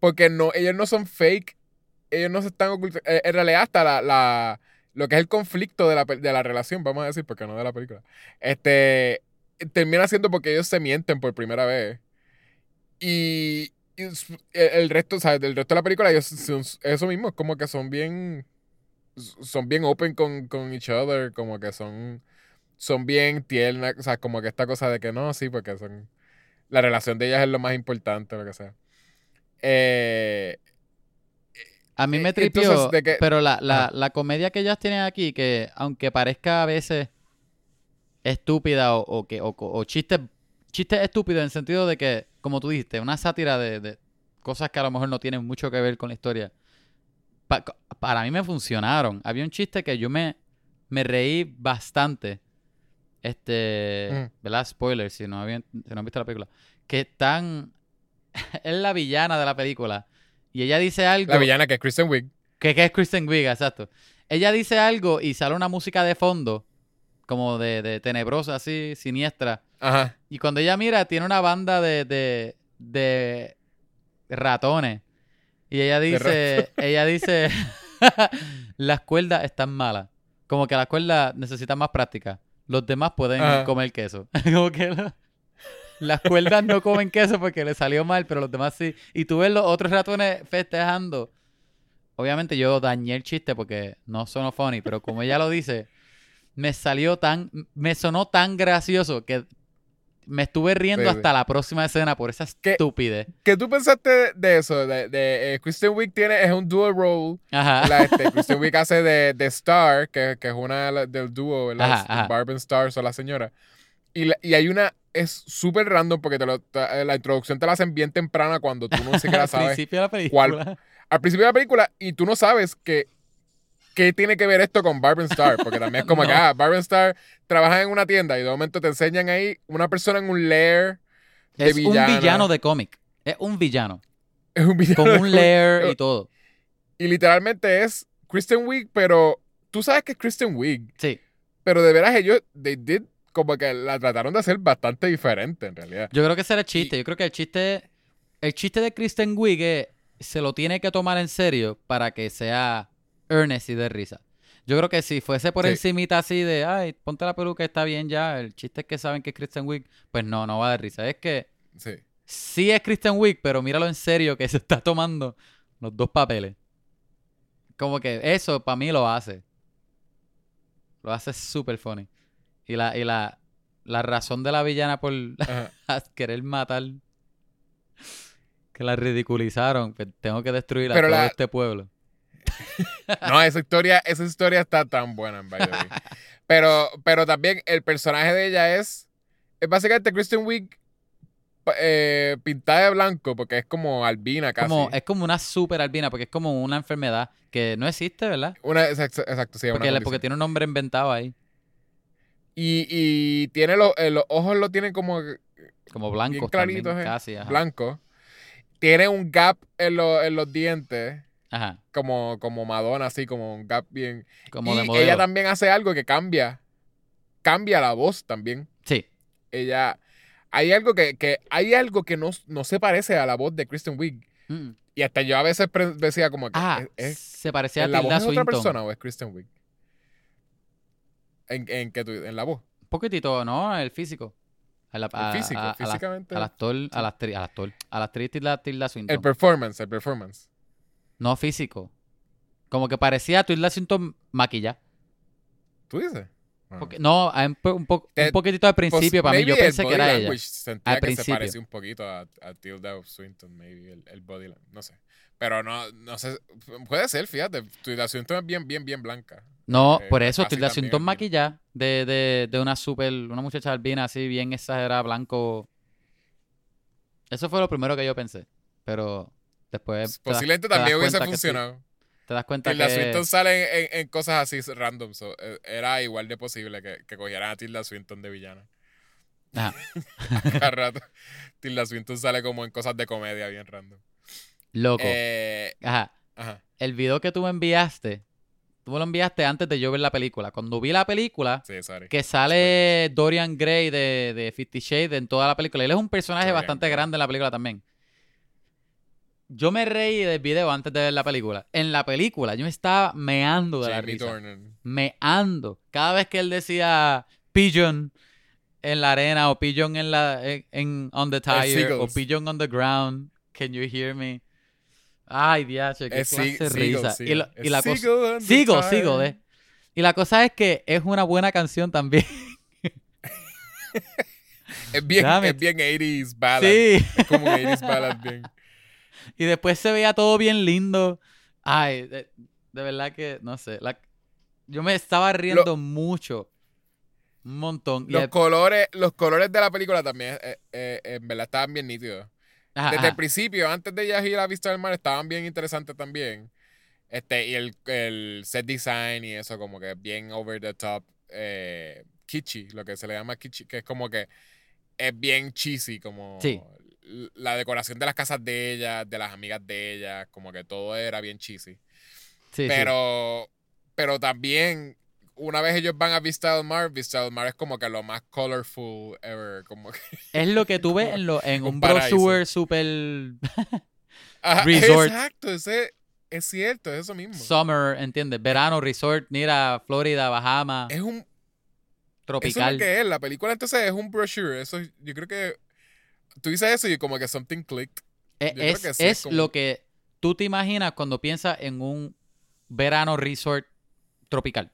porque no, ellos no son fake, ellos no se están ocultando. Eh, en realidad hasta la, la- lo que es el conflicto de la, de la relación, vamos a decir, porque no de la película, este, termina siendo porque ellos se mienten por primera vez. Y, y el, el resto, sea, del resto de la película, ellos son eso mismo, es como que son bien, son bien open con, con each other, como que son, son bien tiernas, o sea, como que esta cosa de que no, sí, porque son, la relación de ellas es lo más importante, lo que sea. Eh, A mí me Eh, tripió, entonces, de que- pero la, la, la comedia que ellas tienen aquí, que aunque parezca a veces estúpida o, o que o, o chistes chistes estúpidos en el sentido de que, como tú dijiste, una sátira de, de cosas que a lo mejor no tienen mucho que ver con la historia. Pa- para mí me funcionaron. Había un chiste que yo me, me reí bastante. Este, Mm. ¿verdad? Spoiler, si no, habían, si no han visto la película. Que están... [LAUGHS] es la villana de la película. Y ella dice algo... la villana que es Kristen Wiig. Que, que es Kristen Wiig, exacto. Ella dice algo y sale una música de fondo, como de, de tenebrosa, así, siniestra. Ajá. Y cuando ella mira, tiene una banda de, de, de ratones. Y ella dice, [LAUGHS] ella dice, [LAUGHS] las cuerdas están malas. Como que las cuerdas necesitan más práctica. Los demás pueden Ajá. comer queso. [LAUGHS] como que lo- las cuerdas no comen queso porque le salió mal, pero los demás sí. Y tú ves los otros ratones festejando. obviamente yo dañé el chiste porque no sonó funny, pero como ella lo dice, me salió tan, me sonó tan gracioso que me estuve riendo hasta la próxima escena por esa estupidez. ¿Qué tú pensaste de eso? De, de, eh, Kristen Wiig tiene, es un dual role. Ajá. La, este, [LAUGHS] Kristen Wiig hace de, de Star, que, que es una de del dúo, ¿verdad? Ajá, ajá. Barb and Star son la señora. Y, la- y hay una, es súper random porque te lo- te- la introducción te la hacen bien temprana cuando tú no siquiera [LAUGHS] Al sabes. principio de la película. cuál- Al principio de la película y tú no sabes que qué tiene que ver esto con Barb Star, porque también es como [LAUGHS] que, No. ah, Barb and Star trabajan en una tienda y de momento te enseñan ahí una persona en un lair de Es un villano de cómic. Es un villano. Es un villano Con un lair y todo. Y literalmente es Kristen Wiig, pero tú sabes que es Kristen Wiig, Sí. pero de veras ellos, they did, como que la trataron de hacer bastante diferente en realidad. Yo creo que ese era el chiste. Yo creo que el chiste. El chiste de Kristen Wiig es, se lo tiene que tomar en serio para que sea earnest y de risa. Yo creo que si fuese por Sí. encimita así de, ay, ponte la peluca, está bien ya. El chiste es que saben que es Kristen Wiig. Pues no, no va dar risa. Es que Sí. sí es Kristen Wiig, pero míralo en serio que se está tomando los dos papeles. Como que eso para mí lo hace. Lo hace súper funny. Y la, y la, la razón de la villana por [LAUGHS] querer matar. Que la ridiculizaron. Pues tengo que destruir a Pero todo la- este pueblo. [LAUGHS] No, esa historia, esa historia está tan buena en by the way. Pero, pero también el personaje de ella es, es básicamente Kristen Wiig eh, pintada de blanco, porque es como albina casi. Como, es como una super albina, porque es como una enfermedad que no existe, ¿verdad? Una, exacto, exacto, sí, Porque, porque tiene un nombre inventado ahí. Y, y tiene los, eh, los ojos lo tienen como Como blancos claritos, también, eh. casi. Ajá. blanco. Tiene un gap en, lo- en los dientes, Ajá. como, como Madonna, así, como un gap bien. Como y de modelo. ella también hace algo que cambia. Cambia la voz también. Sí. Ella. Hay algo que, que hay algo que no, no se parece a la voz de Kristen Wiig. Mm. Y hasta yo a veces decía como que Ah, es, es- se parecía a ¿la voz es otra persona o es Kristen Wiig? ¿En, en, tú- en la voz? Un poquitito, ¿no? El físico. A la- a- El físico, a- físicamente. Al actor, a la actriz, a la actor, a la actriz Tilda Swinton. el performance, el performance. No físico. Como que parecía a Tilda Swinton maquillada. ¿Tú dices? Ah. Porque- no, un, po- un po- Eh, un poquitito al principio, para mí yo pensé que era ella. Al que principio. se parecía un poquito a, a Tilda Swinton, maybe, el, el body language. No sé. Pero no, no sé. Puede ser, fíjate. Tilda Swinton es bien, bien, bien blanca. No, Eh, por eso, Tilda Swinton albina. maquillada de, de, de una super, una muchacha albina así, bien exagerada, blanco. Eso fue lo primero que yo pensé. Pero después. Posiblemente das también hubiese sí. funcionado. Te das cuenta Tilda que. Swinton sale en, en cosas así random. so, eh, era igual de posible que, que cogieran a Tilda Swinton de villana. Ajá. [LAUGHS] Cada [LAUGHS] rato. Tilda Swinton sale como en cosas de comedia bien random. Loco. Eh, Ajá. ajá. El video que tú me enviaste, tú me lo enviaste antes de yo ver la película. Cuando vi la película, Sí, que sale Dorian Gray de, de Fifty Shades en toda la película. Él es un personaje Dorian bastante Gray. grande en la película también. Yo me reí del video antes de ver la película. En la película yo me estaba meando de la Jamie risa. Dornan. Meando. Cada vez que él decía pigeon en la arena o pigeon en la en, en- on the tire o pigeon on the ground, can you hear me? Ay, diache, qué Es clase de risa. Seagull. Y, lo- y Es la cosa Sigo, sigo, de. Y la cosa es que es una buena canción también. [LAUGHS] [LAUGHS] Es bien, es bien 80s ballad. Sí. Es como un 80s ballad bien. [LAUGHS] Y después se veía todo bien lindo. Ay, de, de verdad que, no sé. la- yo me estaba riendo mucho. Un montón. Y Los colores, los colores de la película también, eh, eh, en verdad, estaban bien nítidos. ajá, Desde ajá. el principio, antes de ya ir a Vista del Mar, estaban bien interesantes también. Este, y el, el set design y eso, como que bien over the top, eh, kitschy, lo que se le llama kitschy, que es como que es bien cheesy, como Sí. La decoración de las casas de ella, de las amigas de ella, como que todo era bien cheesy. Sí, sí. pero, pero también, una vez ellos van a Vista del Mar, Vista del Mar es como que lo más colorful ever, como que... [LAUGHS] Es lo que tú ves en, lo, en Un brochure super [LAUGHS] Ajá, Resort. Exacto, ese, es cierto, es eso mismo. summer, ¿entiendes? Verano, resort, mira, Florida, Bahamas, es un, Eso es tropical. lo que es. La película entonces es un brochure. Eso, yo creo que. Tú dices eso y como que something clicked. Eh, yo es que sí, es es como- lo que tú te imaginas cuando piensas en un verano resort tropical.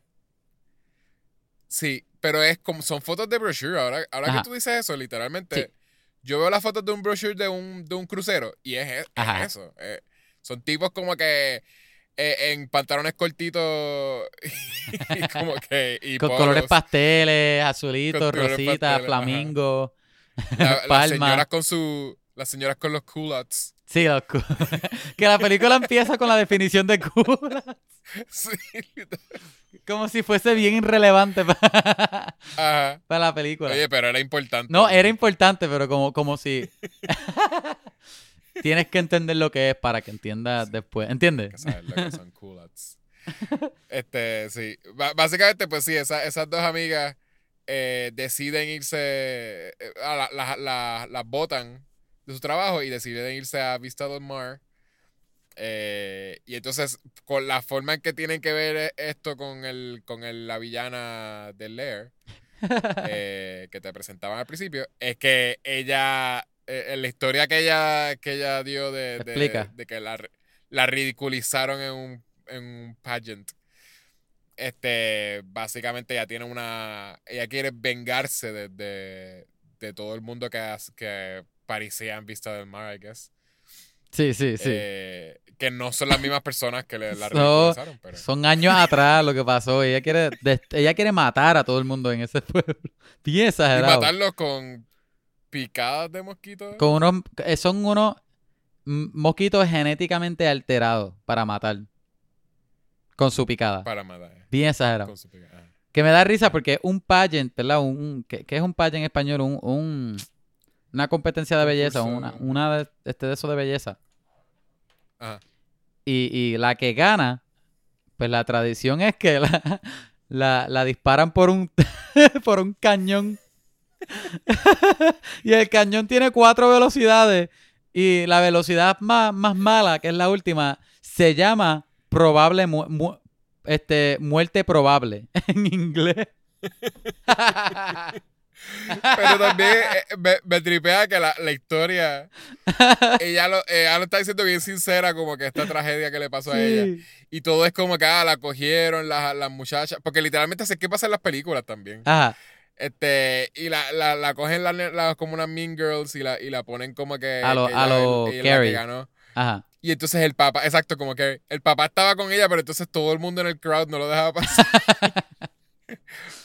Sí, pero es como son fotos de brochure. Ahora, ahora que tú dices eso, literalmente, Sí. yo veo las fotos de un brochure de un, de un crucero y es, eso. eh, son tipos como que eh, en pantalones cortitos [LAUGHS] y como que. Y Con polos. colores pasteles, azulitos, rositas, ajá. La- las señoras con su. Las señoras con los culottes. Sí, los cu- [LAUGHS] que la película empieza con la definición de culo. [LAUGHS] Sí. Como si fuese bien irrelevante para, Ajá. para la película. Oye, pero era importante. No, era importante, pero como, como si... [LAUGHS] Tienes que entender lo que es para que entiendas después. ¿Entiendes? que saber lo que son culottes. Este, sí. Básicamente, pues sí, esa- esas dos amigas eh, deciden irse, eh, a la- la- la- las botan de su trabajo y deciden irse a Vista del Mar. Eh, y entonces, con la forma en que tienen que ver esto con el, con el- la villana del Lair, [LAUGHS] eh, que te presentaban al principio, es que ella, en la historia que ella, que ella dio de, de- de que la, la ridiculizaron en un, en un pageant. Este, básicamente ella tiene una, ella quiere vengarse de, de, de todo el mundo que, que parecía en Vista del Mar, I guess. Sí, sí, sí. Eh, que no son las mismas personas que le, la [LAUGHS] So- pero... Son años atrás lo que pasó. Ella quiere, des- ella quiere matar a todo el mundo en ese [LAUGHS] pueblo. Bien Y exagerado. matarlos con picadas de mosquitos. Con unos, eh, son unos mosquitos genéticamente alterados para matar. Con su picada. Para matar. Bien exagerado. Con su picada. Que me da risa porque un pageant, ¿verdad? Un, un- ¿qué, qué es un pageant en español? Un, un- una competencia de belleza, una, una de, este, de eso de belleza. Ajá. Y, y la que gana, pues la tradición es que la, la, la disparan por un, [LAUGHS] por un cañón. [LAUGHS] y el cañón tiene cuatro velocidades. Y la velocidad más, más mala, que es la última, se llama probable mu- mu- este, muerte probable [LAUGHS] en inglés. Pero también eh, me, me tripea que la, la historia. [LAUGHS] Ella lo, ella lo está diciendo bien sincera, como que esta tragedia que le pasó a ella. Y todo es como que ah, la cogieron las, las muchachas. Porque literalmente sé qué pasa en las películas también. Ajá. Este, y la, la, la cogen la, como unas Mean Girls y la, y la ponen como que. A lo- que a ella- lo ella Carrie. Ajá. Y entonces el papá, exacto, como que el papá estaba con ella, pero entonces todo el mundo en el crowd no lo dejaba pasar. [LAUGHS]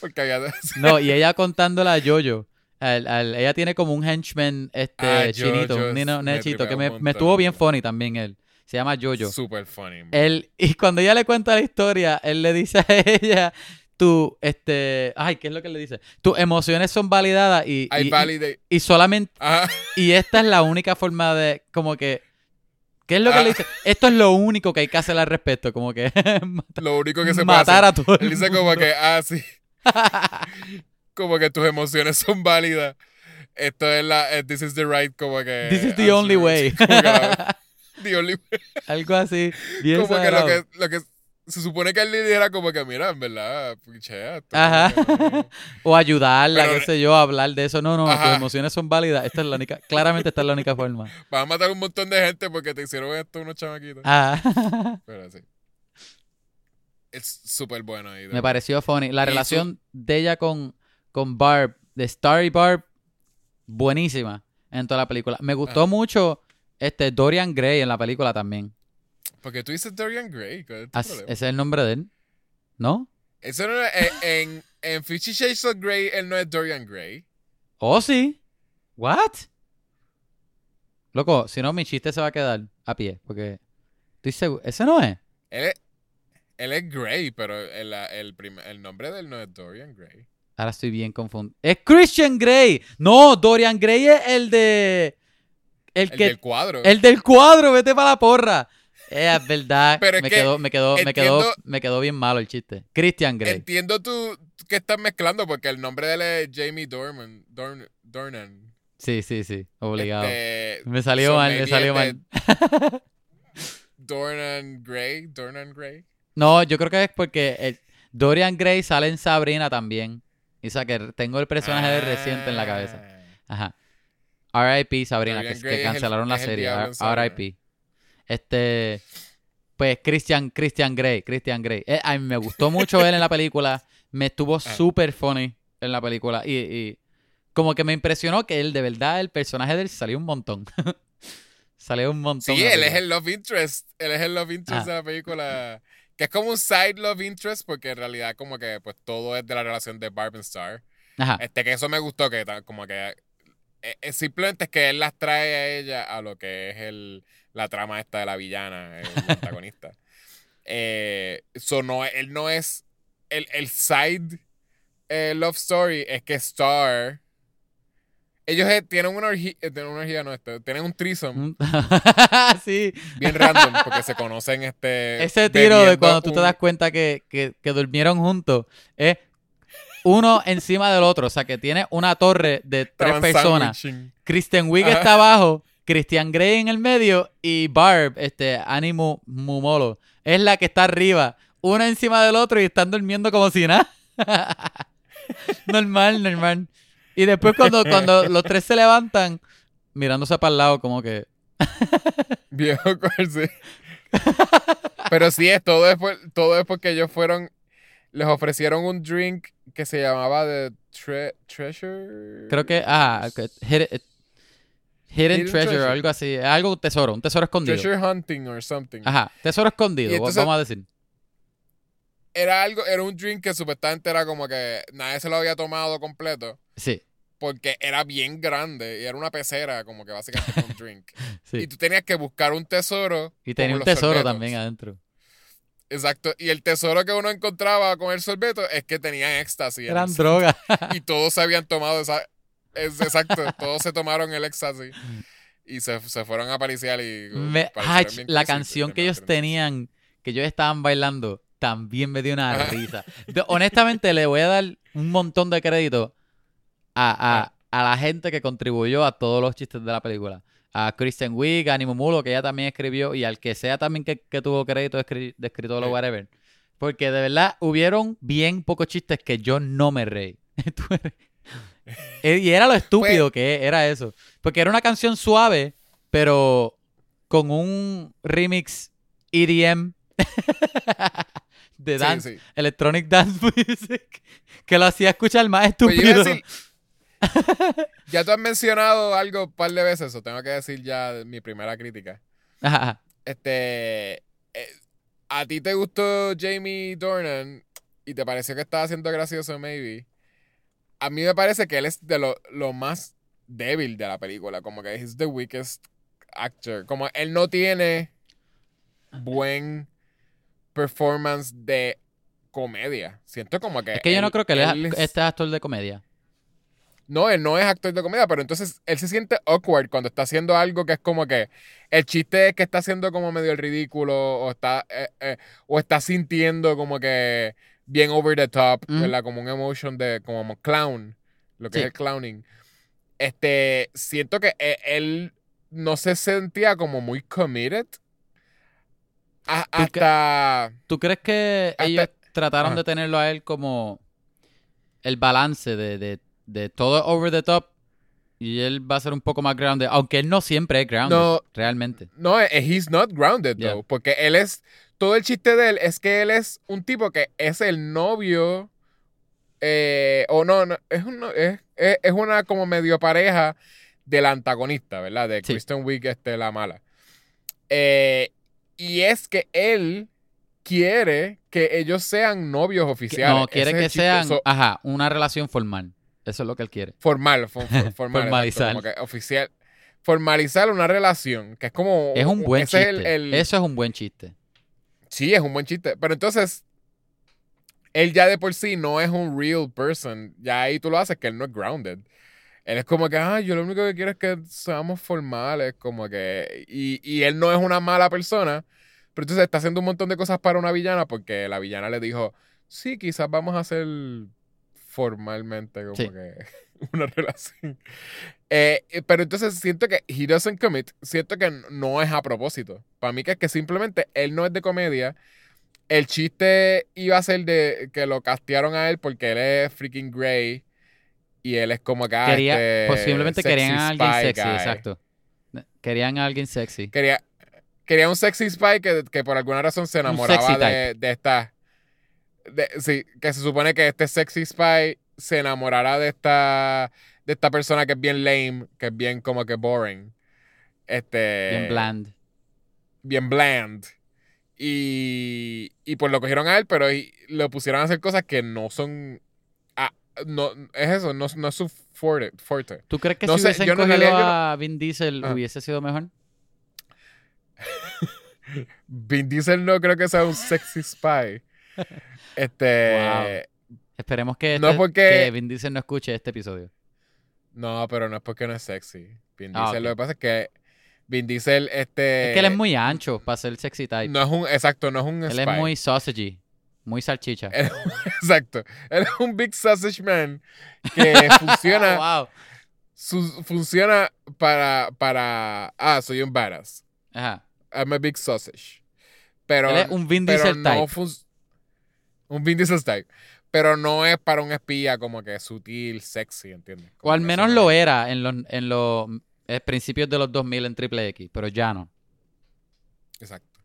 Porque había. No, y ella contándole a Yoyo. al- al- ella tiene como un henchman este, Ah, chinito, un nino- nechito, que me, me estuvo bien funny también él. Se llama Yoyo. Super funny. man. Él, y cuando ella le cuenta la historia, él le dice a ella, tú, este, ay, ¿qué es lo que le dice? Tus emociones son validadas y, y, validate. y solamente, Ajá. y esta es la única forma de, como que, ¿qué es lo que Ah. le dice? Esto es lo único que hay que hacer al respecto, como que [LAUGHS] Lo único que se puede matar hacer. a todo Él dice como que, ah, sí. [LAUGHS] como que tus emociones son válidas. Esto es la. eh, this is the right, como que. This is the only answer. way. Como que la- [LAUGHS] the only way. Algo así, bien Como que lo, exagerado. que lo que se supone que él le dijera, como que, mira, en verdad, pichea. esto Ajá. como que no". [LAUGHS] O ayudarla, Pero- qué sé yo, a hablar de eso. No, no, tus Ajá. emociones son válidas. Esta es la única, claramente esta es la única forma. [LAUGHS] Vas a matar un montón de gente porque te hicieron esto unos chamaquitos. Ah, [LAUGHS] Pero sí. Es súper bueno ahí. me verdad. pareció funny. La Y su- relación de ella con, con Barb, de Starry Barb, buenísima en toda la película. Me gustó mucho este Dorian Gray en la película también. Porque tú dices Dorian Gray. ¿cuál es tu As- problema? ese es el nombre de él, ¿no? Eso no es- eh, en, en Fifty Shades of Grey, él no es Dorian Gray. Oh, sí. ¿What? Loco, si no, mi chiste se va a quedar a pie, porque estoy seguro. ¿Ese no es? Él es, él es Grey, pero el, el, prim- el nombre de él no es Dorian Gray. Ahora estoy bien confundido. Es Christian Grey. No, Dorian Gray es el de. El, El que. del cuadro. El del cuadro, vete para la porra. Eh, Es verdad. Pero es me, que quedó, me, quedó, me, quedó, me quedó bien malo el chiste. Christian Grey. Entiendo tú que estás mezclando porque el nombre de él es Jamie Dorman. Dorn, Dornan. Sí, sí, sí. Obligado. Este, me salió mal, me salió mal. [LAUGHS] Dornan Gray. Dornan Gray. No, yo creo que es porque el- Dorian Gray sale en Sabrina también. O sea que tengo el personaje de reciente en la cabeza. Ah. Ajá. R.I.P. Sabrina, Dorian que, Gray que el- cancelaron la serie. R.I.P. Este, pues Christian, Christian Grey, Christian Grey. Eh, a mí me gustó mucho él en la película. Me estuvo súper funny en la película. Y, y como que me impresionó que él, de verdad, el personaje de él salió un montón. [LAUGHS] salió un montón. Sí, él es el love interest. Él es el love interest Ah. de la película. Que es como un side love interest porque en realidad como que pues todo es de la relación de Barb and Star. Ajá. Este, que eso me gustó, que como que eh, eh, simplemente es que él las trae a ella a lo que es el, la trama esta de la villana, el [LAUGHS] antagonista. eh, so no, él no es el, el side eh, love story, es que Star ellos eh, tienen una orgía, tienen una orgía, no, este, tienen un threesome [LAUGHS] sí. bien random porque se conocen este Ese tiro de cuando tú te das cuenta que, que, que durmieron juntos es uno [LAUGHS] encima del otro. O sea, que tiene una torre de tres estaban personas. Kristen Wiig está abajo, Christian Grey en el medio y Barb, este, Annie Mu- Mumolo, es la que está arriba. Uno encima del otro y están durmiendo como si nada. [LAUGHS] normal, normal. Y después cuando, cuando los tres se levantan, mirándose para el lado como que... [LAUGHS] Viejo [LAUGHS] sí. Pero sí, es todo después, todo es porque ellos fueron, les ofrecieron un drink que se llamaba The Tre- Treasure. Creo que... Ah, hidden, Hidden Hidden treasure, treasure. algo así. Algo un tesoro, un tesoro escondido. Treasure Hunting or something. Ajá, tesoro escondido, Y entonces- vamos a decir. Era algo, era un drink que supuestamente era como que nadie se lo había tomado completo Sí, porque era bien grande y era una pecera como que básicamente un [LAUGHS] drink. Y sí. tú tenías que buscar un tesoro. Y tenía un tesoro sorbetos. también adentro. Exacto. Y el tesoro que uno encontraba con el sorbeto es que tenían éxtasis. Eran drogas. y todos se habían tomado esa. Es exacto, todos se tomaron el éxtasis y se, se fueron a pariciar y. uh, Me- la canción que ellos tenían, que ellos estaban bailando, también me dio una Ajá. risa. De- honestamente, le voy a dar un montón de crédito a, a- Ah. a la gente que contribuyó a todos los chistes de la película. A Kristen Wiig, a Annie Mumulo, que ella también escribió, y al que sea también que, que tuvo crédito de, escri- de escritor o Sí. whatever. Porque de verdad hubieron bien pocos chistes que yo no me reí. [LAUGHS] Eh, y era lo Pues estúpido que era eso. Porque era una canción suave, pero con un remix EDM de dance, sí. electronic dance [LAUGHS] music, que lo hacía escuchar más Pues estúpido. decir, ya tú has mencionado algo un par de veces, o tengo que decir ya mi primera crítica. Ajá. Este. eh, ¿A ti te gustó Jamie Dornan y te pareció que estaba haciendo gracioso, maybe? A mí me parece que él es de lo, lo más débil de la película. Como que he's the weakest actor. Como él no tiene buen performance de comedia. Siento como que. Es que yo no creo que él es- él es- este es actor de comedia. no, él no es actor de comedia, pero entonces él se siente awkward cuando está haciendo algo que es como que el chiste es que está haciendo como medio el ridículo o está eh, eh, o está sintiendo como que bien over the top, Ujú. ¿verdad? Como un emotion de como clown, lo que Sí. es el clowning. Este, siento que e- él no se sentía como muy committed a- ¿Tú hasta ¿Tú crees que Hasta- ellos trataron Ajá. de tenerlo a él como el balance de, de, de todo over the top y él va a ser un poco más grounded? Aunque él no siempre es grounded, No. realmente. No, eh, he's not grounded, Yeah. though. Porque él es. Todo el chiste de él es que él es un tipo que es el novio. eh, o no, no, es, un es, es- una como medio pareja del antagonista, ¿verdad? De Sí. Kristen Wiig, este, la mala. Eh, y es que él quiere que ellos sean novios oficiales. No, quiere Ese que sean, So, ajá, una relación formal. Eso es lo que él quiere. formal, for- for- [LAUGHS] formal, Formalizar. exacto, como que oficial. Formalizar una relación, que es como... Es un buen es chiste. el- el- Eso es un buen chiste. Sí, es un buen chiste. Pero entonces, él ya de por sí no es un real person. Ya ahí tú lo haces que él no es grounded. Él es como que, ah, yo lo único que quiero es que seamos formales, como que... Y, y él no es una mala persona, pero entonces está haciendo un montón de cosas para una villana porque la villana le dijo, sí, quizás vamos a hacer formalmente como Sí. que [LAUGHS] una relación. Eh, pero entonces siento que he doesn't commit, siento que no es a propósito. Para mí que es que simplemente él no es de comedia. El chiste iba a ser de que lo castearon a él porque él es freaking Grey y él es como que ah, Quería, este posiblemente sexy querían a alguien sexy, guy. exacto. Querían a alguien sexy. Quería, quería un sexy spy que, que por alguna razón se enamoraba de, de esta. de- sí, que se supone que este sexy spy se enamorará de esta. De esta persona que es bien lame, que es bien como que boring. Este. Bien bland. bien bland. Y, y pues lo cogieron a él, pero y- lo pusieron a hacer cosas que no son. ah, no, es eso, no, no es su forte. forte. ¿Tú crees que No si sé, hubiesen yo cogido realidad yo a Vin Diesel Ah. hubiese sido mejor? [LAUGHS] Vin Diesel no creo que sea un sexy spy. [LAUGHS] Este. Esperemos que, No, este- porque- que Vin Diesel no escuche este episodio. No, pero no es porque no es sexy. Vin Ah, Diesel, lo que pasa es que Vin Diesel, este. es que él es muy ancho para ser sexy type. No es un. Exacto, no es un él spy. es muy sausagey, muy salchicha. Él- [LAUGHS] exacto. Él es un big sausage man que [LAUGHS] funciona. wow. su- funciona para. para. Ah, soy un badass. Ajá. I'm a big sausage. Pero. él es un Vin Diesel type. Un Vin Diesel type. Pero no es para un espía como que sutil, sexy, ¿entiendes? O al menos lo era en los, en los eh, principios de los 2000 en Triple X, pero ya no. Exacto.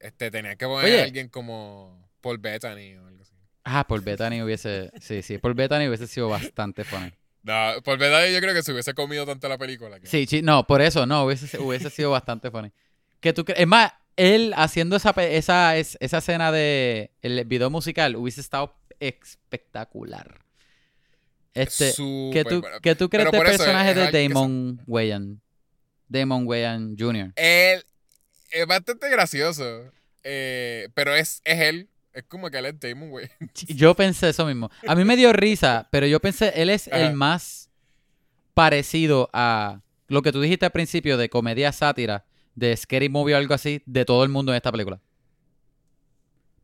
Este, tenía que poner Oye. a alguien como Paul Bettany o algo así. Ah, Paul Bettany hubiese... Sí, sí, Paul Bettany hubiese sido bastante funny. No, Paul Bettany yo creo que se hubiese comido tanto la película. que- Sí, sí, no, por eso, no, hubiese, hubiese sido bastante funny. Que tú es más, él haciendo esa, esa, es- esa escena de el video musical hubiese estado espectacular. Este, ¿qué tú, qué tú crees del personaje es de Damon Wayans? Damon Wayans Jr. Él es bastante gracioso. eh, pero es, es él. Es como que él es Damon, güey. [LAUGHS] Yo pensé eso mismo. A mí me dio risa, pero yo pensé, él es Ajá. el más parecido a lo que tú dijiste al principio de comedia sátira, de Scary Movie o algo así, de todo el mundo en esta película.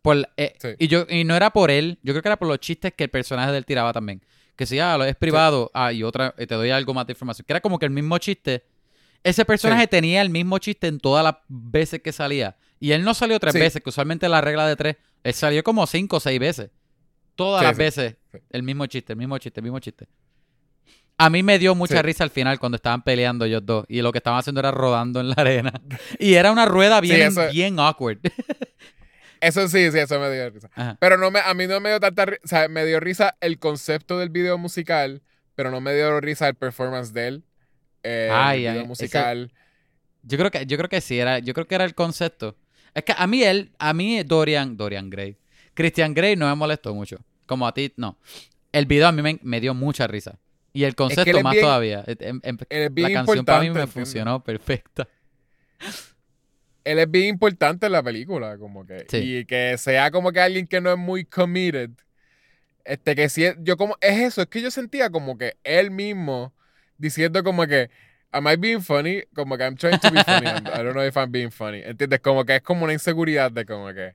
Por, eh, Sí. y, yo, y no era por él, yo creo que era por los chistes que el personaje de él tiraba también. Que si ah, lo es privado, ah, y otra, eh, te doy algo más de información. Que era como que el mismo chiste. Ese personaje Sí. tenía el mismo chiste en todas las veces que salía. Y él no salió tres Sí. veces, que usualmente la regla de tres, él salió como cinco o seis veces. Todas Sí, las sí, veces, sí. el mismo chiste, el mismo chiste, el mismo chiste. A mí me dio mucha Sí. risa al final cuando estaban peleando ellos dos. Y lo que estaban haciendo era rodando en la arena. [LAUGHS] Y era una rueda bien, eso- bien awkward. [LAUGHS] Eso sí, sí, eso me dio risa. Ajá. Pero no me, a mí no me dio tanta risa. O sea, me dio risa el concepto del video musical, pero no me dio risa el performance de él. Eh, Ay, el ay, video ese- musical. Yo creo que, yo creo que sí, era, yo creo que era el concepto. Es que a mí él, a mí Dorian, Dorian Gray, Christian Grey no me molestó mucho. Como a ti, no. El video a mí me, me dio mucha risa. Y el concepto más bien- todavía. Em- em- la canción para mí me funcionó perfecta. Él es bien importante en la película, como que. Sí. Y que sea como que alguien que no es muy committed. Este, que si yo como, es eso, es que yo sentía como que él mismo diciendo como que, am I being funny? Como que I'm trying to be funny, I don't know if I'm being funny. ¿Entiendes? Como que es como una inseguridad de como que,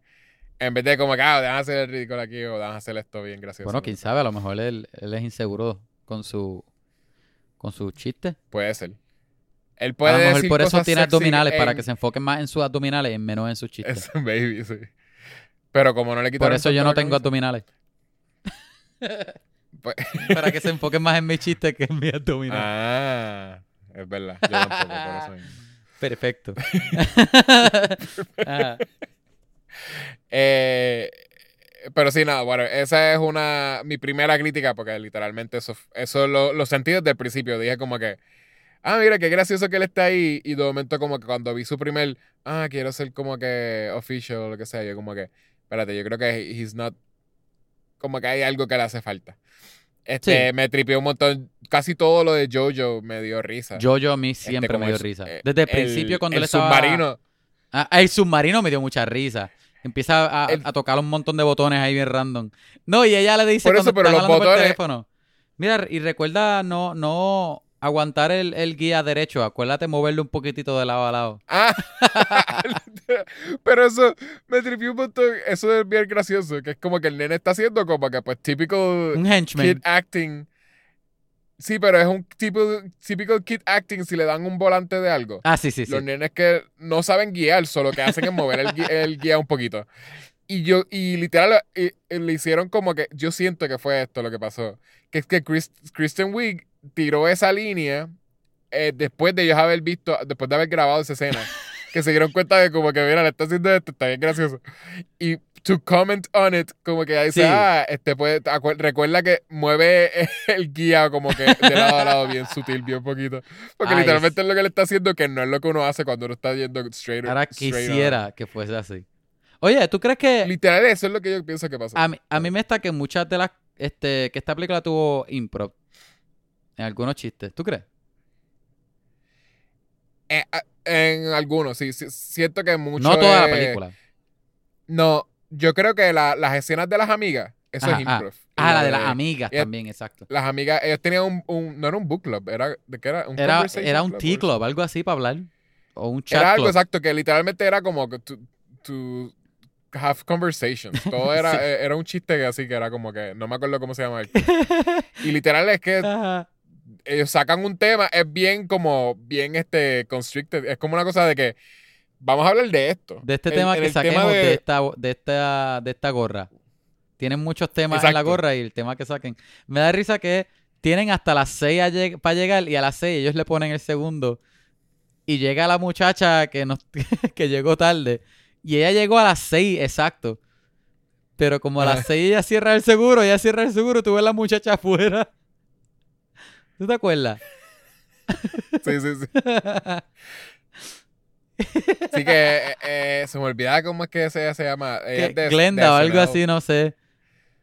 en vez de como que, ah, déjame hacer el ridículo aquí o déjame hacer esto bien gracioso. Bueno, quién sabe, a lo mejor él, él es inseguro con su con su chiste. Puede ser. Él A puede lo mejor decir por eso cosas tiene abdominales, para que se enfoquen más en sus abdominales y menos en sus chistes. Es baby, sí. Pero como no le quitaron Por eso yo no tengo camisa, abdominales. [LAUGHS] pues- [LAUGHS] para que se enfoquen más en mis chistes que en mis abdominales. Ah, es verdad. Yo tampoco, por eso. [LAUGHS] Perfecto. Ajá. Eh, pero sí, nada, bueno, esa es una mi primera crítica porque literalmente eso, eso lo, lo sentí desde el principio. Dije como que, ah, mira, qué gracioso que él está ahí. Y de momento como que cuando vi su primer, ah, quiero ser como que official o lo que sea, yo como que, espérate, yo creo que he's not, como que hay algo que le hace falta. Este, Sí. me tripió un montón, casi todo lo de Jojo me dio risa. Jojo a mí siempre como me dio el- risa. eh, Desde el principio cuando el él estaba... submarino. Ah, el submarino me dio mucha risa. Empieza a, El- a tocar un montón de botones ahí bien random. No, y ella le dice Por cuando eso, pero están los hablando por botones- teléfono. Mira, y recuerda no, no aguantar el, el guía derecho. Acuérdate moverlo un poquitito de lado a lado. [LAUGHS] Ah, [LAUGHS] pero eso me tripió un montón. Eso es bien gracioso. Que es como que el nene está haciendo como que, pues, típico Un henchman. kid acting. Sí, pero es un tipo, típico kid acting si le dan un volante de algo. Ah, sí, sí, sí. Los nenes que no saben guiar, solo que hacen es mover el, [LAUGHS] el guía un poquito. Y yo, y literal, y- y le hicieron como que, yo siento que fue esto lo que pasó. Que es que Chris- Kristen Wiig tiró esa línea eh, después de ellos haber visto, después de haber grabado esa escena. que se dieron cuenta de como que, mira, le está haciendo esto, está bien gracioso. Y to comment on it, como que dice, Sí. ah, este puede, recuerda que mueve [LAUGHS] el guía como que de lado a lado, bien sutil, bien poquito. Porque Ay, literalmente es lo que le está haciendo, que no es lo que uno hace cuando uno está yendo straight Ahora straight on. quisiera que fuese así. Oye, ¿tú crees que Literal, eso es lo que yo pienso que pasa. a mí, a mí me está que muchas de las este que esta película tuvo improv en algunos chistes, ¿tú crees? En algunos, sí, sí, Siento que mucho. no toda la película. No, yo creo que la- las escenas de las amigas, eso Ajá, es improv. Ah, la de las amigas también, exacto. Las amigas, ellos tenían un, un- no era un book club, era, ¿de qué era? Un Era, era un tea club, algo así para hablar. O un chat Era algo club. exacto, que literalmente era como to, to have conversations. [LAUGHS] Todo era, Sí. eh, era un chiste que así que era como que, no me acuerdo cómo se llama. el [LAUGHS] y literal es que Ajá. Ellos sacan un tema, es bien como, bien este, constricted. Es como una cosa de que, vamos a hablar de esto. De este tema en que el tema saquemos de... de- esta, de, esta, de esta gorra. Tienen muchos temas en la gorra y el tema que saquen. Me da risa que tienen hasta las 6 para llegar y a las 6 ellos le ponen el segundo. Y llega la muchacha que, nos, [LAUGHS] que llegó tarde. Y ella llegó a las 6 exacto. Pero como a las Ah. 6 ella cierra el seguro, ella cierra el seguro, tú ves la muchacha afuera. ¿Tú te acuerdas? [LAUGHS] Sí, sí, sí. Así que eh, eh, se me olvidaba cómo es que se, se llama. Ella Que es de- Glenda de o algo así, no sé.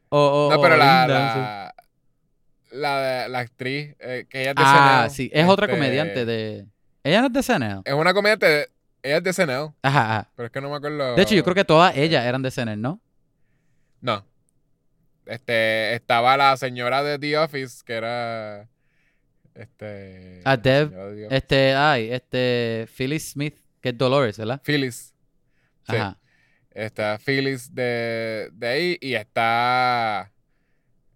O, o- No, pero o la, Linda, no sé. la, la, la actriz, eh, que ella es de Ah, sí. Es otra este, comediante de... Ella no es de SNL. Es una comediante, de- ella es de Ajá, ajá. pero es que no me acuerdo. De hecho, yo creo que todas ellas eran de SNL, ¿no? No. Este, estaba la señora de The Office, que era... Este... Ah, la Deb, señora de The Office. Este, ay, este, Phyllis Smith, que es Dolores, ¿verdad? Phyllis. Sí. Ajá. Está Phyllis de, de ahí y está...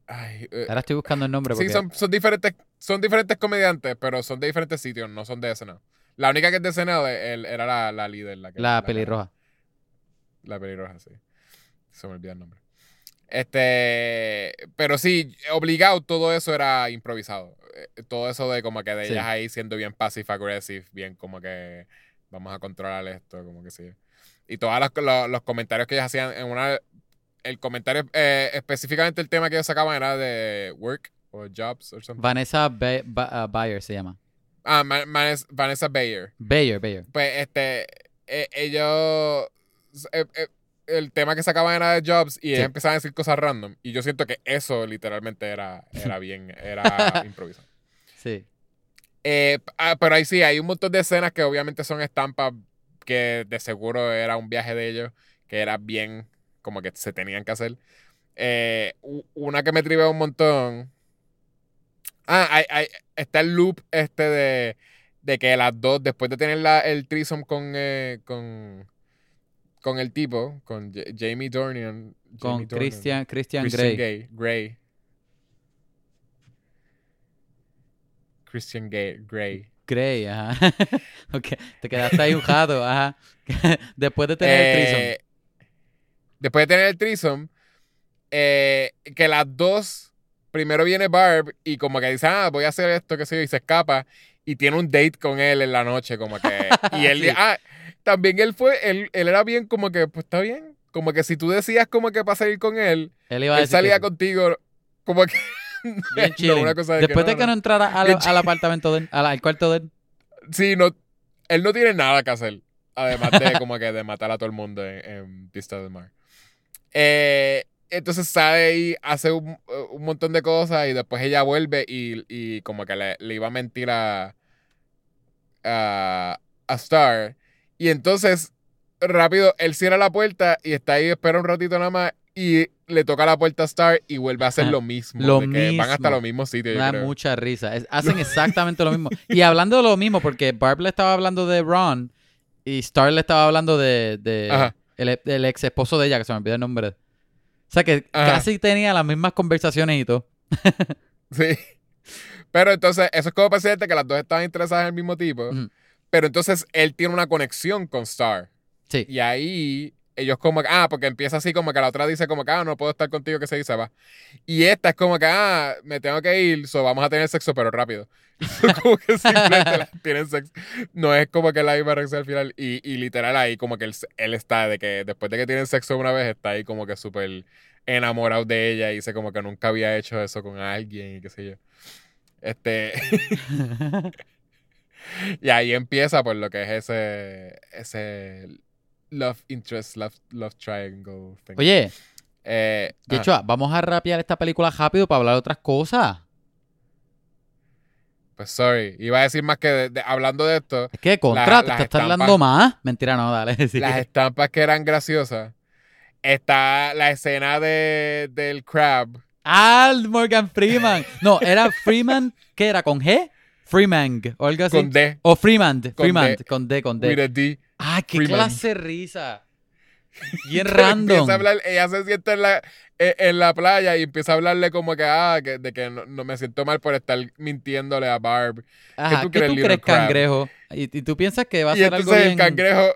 Ay, eh, Ahora estoy buscando el nombre porque... Sí, son, son diferentes, son diferentes comediantes, pero son de diferentes sitios, no son de SNL. La única que es de el- era la, la líder. La, que, La pelirroja. La pelirroja, sí. Se me olvida el nombre. Este, pero sí, obligado, todo eso era improvisado. Eh, Todo eso de como que de Sí. ellas ahí siendo bien passive aggressive, bien como que vamos a controlar esto, como que sí. Y todos los, los- los comentarios que ellas hacían en una... El comentario, eh, específicamente el tema que ellos sacaban era de work o jobs o something. Vanessa Ba- Ba- ah, Bayer se llama. Ah, Ma- Manes- Vanessa Bayer. Bayer, Bayer. Pues este, eh, ellos, eh, eh, el tema que sacaban era de jobs y ellos Sí. empezaban a decir cosas random. Y yo siento que eso literalmente era, era bien, era [LAUGHS] improvisado. Sí. Eh, ah, pero ahí sí, hay un montón de escenas que obviamente son estampas que de seguro era un viaje de ellos, que era bien como que se tenían que hacer. Eh, una que me tribe un montón. Ah, hay, hay- está el loop este de, de que las dos, después de tener la, el threesome con, eh, con, con el tipo, con Ja- Jamie Dornan. Con Dornan. Christian, Christian, Christian Grey. Gay. Grey. Christian Gay, Grey. Grey, ajá. [LAUGHS] ok, te quedaste ahí un jato, ajá. [LAUGHS] Después de tener el. Eh, Después de tener el threesome, eh, que las dos, primero viene Barb y como que dice, ah, voy a hacer esto, qué sé yo, y se escapa y tiene un date con él en la noche, como que... [LAUGHS] Y él, Sí. ah, también él fue, él, él era bien como que, pues está bien, como que si tú decías como que para salir con él, Él iba a él decir salía contigo como que... Bien [LAUGHS] no, chilling. una cosa de Después que de que no entrara al, Bien al apartamento de él, al, al cuarto de él. Sí, no, él no tiene nada que hacer. Además de como que de matar a todo el mundo en, en Vista del Mar. Eh, entonces sale y hace un, un montón de cosas y después ella vuelve y, y como que le, le iba a mentir a, a, a Star. Y entonces, rápido, él cierra la puerta y está ahí, espera un ratito nada más y le toca la puerta a Star y vuelve a hacer lo mismo. Lo de que Van hasta mismo. los mismos sitios, Me da creo. mucha risa. Es- [LAUGHS] hacen exactamente lo mismo. Y hablando de lo mismo, porque Barb le estaba hablando de Ron y Star le estaba hablando de, de el, el ex esposo de ella, que se me olvidó el nombre. O sea que Ajá. casi tenía las mismas conversaciones y todo. [LAUGHS] Sí. Pero entonces, eso es como para decirte que las dos estaban interesadas en el mismo tipo. Ujú. Pero entonces él tiene una conexión con Star. Sí. Y ahí ellos como que, ah, porque empieza así como que la otra dice como que, ah, no puedo estar contigo, que se dice, va. Y esta es como que, ah, me tengo que ir, so vamos a tener sexo, pero rápido. [LAUGHS] como que simplemente [LAUGHS] la- tienen sexo. No es como que la misma reacción al final. Y, y literal ahí como que él, él está, de que después de que tienen sexo una vez, está ahí como que súper enamorado de ella y dice como que nunca había hecho eso con alguien y qué sé yo. Este, [LAUGHS] y ahí empieza por lo que es ese, ese love interest, love, love triangle thing. Oye, Eh, de ah, hecho, vamos a rapear esta película rápido para hablar de otras cosas. pues sorry, iba a decir más que de- de- hablando de esto, Es que contra, La- te estampas- hablando más. Mentira, no, dale. [LAUGHS] sí. las estampas que eran graciosas. Está la escena de, del crab. Ah, Morgan Freeman. No, era Freeman, ¿qué era? ¿Con G? Freeman, o algo así. Con D, O Freeman, Con Freeman, D. con D, con with D. a D. Ah, qué Freeman. clase de risa. Bien random. [LAUGHS] Empieza a hablar, ella se sienta en la, en, en la playa y empieza a hablarle como que, ah, que, de que no, no me siento mal por estar mintiéndole a Barb. Ajá, tú ¿qué crees, tú crees, cangrejo? Y, y tú piensas que va a Y ser algo bien... el cangrejo,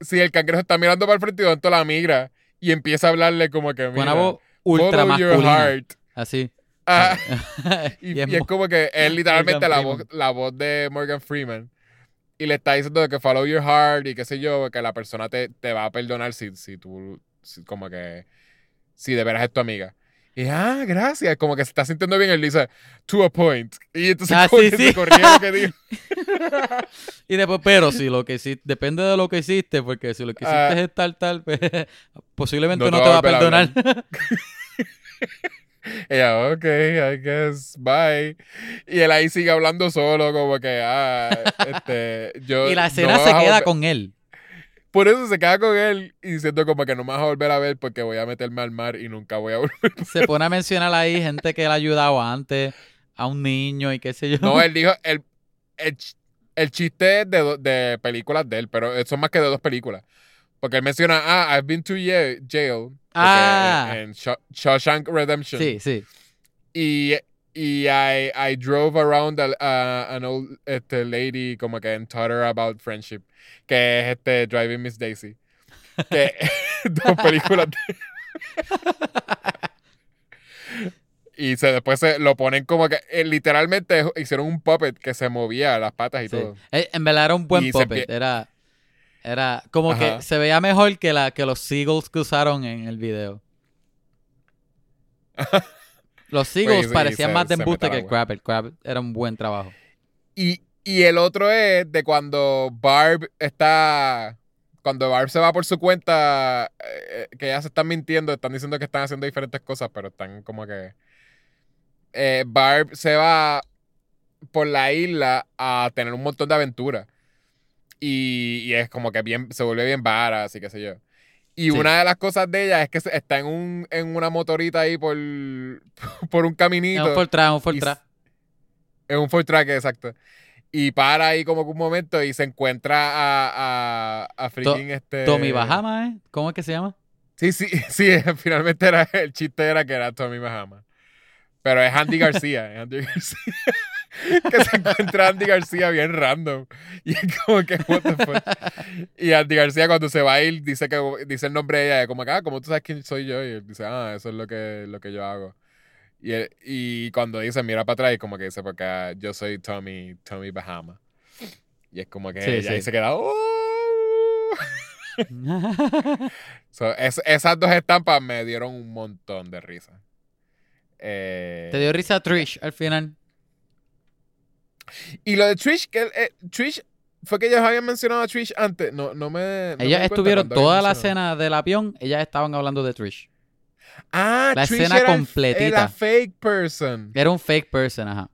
si el cangrejo está mirando para el frente y de la migra y empieza a hablarle como que, mira, una voz ultra masculina. heart. Así. Ah, [LAUGHS] y, Y es y es mo- como que [LAUGHS] es literalmente la voz, la voz de Morgan Freeman. Y le está diciendo que follow your heart y qué sé yo, que la persona te, te va a perdonar si, si tú, si- como que, si de veras es tu amiga. Y ah, gracias, como que se está sintiendo bien, él dice, to a point. Y entonces Ah, [LAUGHS] sí, sí. se corría lo que dijo. Y después, pero si lo que hiciste, depende de lo que hiciste, porque si lo que hiciste Ah. es tal, tal, pues, posiblemente No no, te va a perdonar. Ella, ok, I guess, bye. Y él ahí sigue hablando solo, como que, ah, este, yo... y la escena se queda con él. Por eso se queda con él y diciendo como que no me vas a volver a ver porque voy a meterme al mar y nunca voy a [LAUGHS] volver. Se pone a mencionar ahí gente que él ha ayudado antes, a un niño y qué sé yo. No, él [LAUGHS] dijo, el, el, el chiste es de, de películas de él, pero son más que de dos películas. Porque él menciona, ah, I've been to jail. Ah. En, en Shaw- Shawshank Redemption. Sí, sí. Y, y I, I drove around a, a- an old este, lady como que taught her about friendship. Que es este Driving Miss Daisy. [LAUGHS] Que [LAUGHS] dos películas de- [LAUGHS] Y se, después se lo ponen como que eh, literalmente hicieron un puppet que se movía las patas y sí. todo. Eh, En verdad era un buen Y puppet. Era, era como Ajá. que se veía mejor que, la, que los seagulls que usaron en el video. [LAUGHS] Los seagulls parecían más de embuste que el crab. El crab era un buen trabajo. Y, y el otro es de cuando Barb está. Cuando Barb se va por su cuenta, eh, que ya se están mintiendo, están diciendo que están haciendo diferentes cosas, pero están como que. eh, Barb se va por la isla a tener un montón de aventuras. Y, y es como que bien, se vuelve bien vara, así que sé yo. Y Sí. una de las cosas de ella es que está en, un, en una motorita ahí por, [LAUGHS] por un Es caminito. un Fortran, un y Fortran. Es un Ford Track, exacto. Y para ahí como que un momento y se encuentra a, a, a freaking este... Tommy Bahama, ¿eh? ¿Cómo es que se llama? Sí, sí, [LAUGHS] sí, [LAUGHS] finalmente era, el chiste era que era Tommy Bahama. Pero es Andy García, es Andy García. Que se encuentra Andy García bien random. Y es como que, what the fuck. Y Andy García cuando se va a ir dice que dice el nombre de ella, como que, ah, como tú sabes quién soy yo. Y él dice, ah, eso es lo que, lo que yo hago. Y, él- y cuando dice, mira para atrás, como que dice, porque ah, yo soy Tommy, Tommy Bahama. Y es como que Sí, ella sí. ahí se queda, "Oh". [LAUGHS] So, es- esas dos estampas me dieron un montón de risa. Eh, Te dio risa Trish al final. Y lo de Trish, que eh, Trish, fue que ellos habían mencionado a Trish antes. No, no me. no Ellas estuvieron toda la escena del avión, ellas estaban hablando de Trish. Ah, la Trish escena era el- completita. Era fake person. Era un fake person, ajá.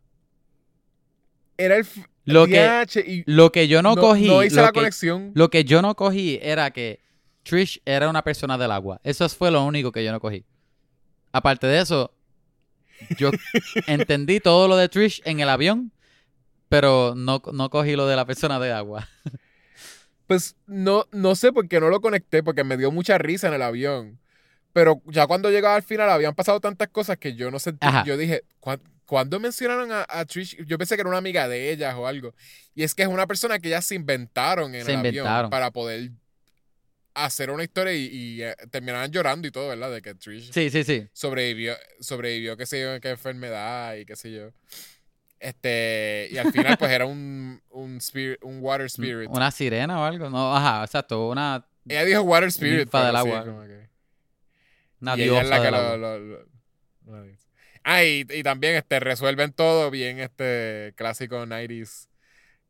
Era el. Lo que, DH, lo que yo no, cogí, No hice lo, la que, conexión. lo que yo no cogí era que Trish era una persona del agua. Eso fue lo único que yo no cogí. Aparte de eso, yo [LAUGHS] entendí todo lo de Trish en el avión, pero no, no cogí lo de la persona de agua. [LAUGHS] Pues no, no sé por qué no lo conecté, porque me dio mucha risa en el avión. Pero ya cuando llegaba al final habían pasado tantas cosas que yo no sentí. Ajá. Yo dije, ¿cuán- ¿cuándo mencionaron a, a Trish? Yo pensé que era una amiga de ellas o algo. Y es que es una persona que ellas se inventaron en Se el inventaron. avión para poder hacer una historia y, y, eh, terminaban llorando y todo, ¿verdad? De que Trish Sí, sí, sí. sobrevivió, sobrevivió, qué sé yo, en qué enfermedad y qué sé yo. Este, y al final, pues era un, un, spirit, un water spirit. Una sirena o algo. No, ajá, exacto. Una, Ella dijo water spirit. Ninfa del agua. que- una y ella es diosa la que lo. Ah, y, y también este, resuelven todo bien este clásico 90s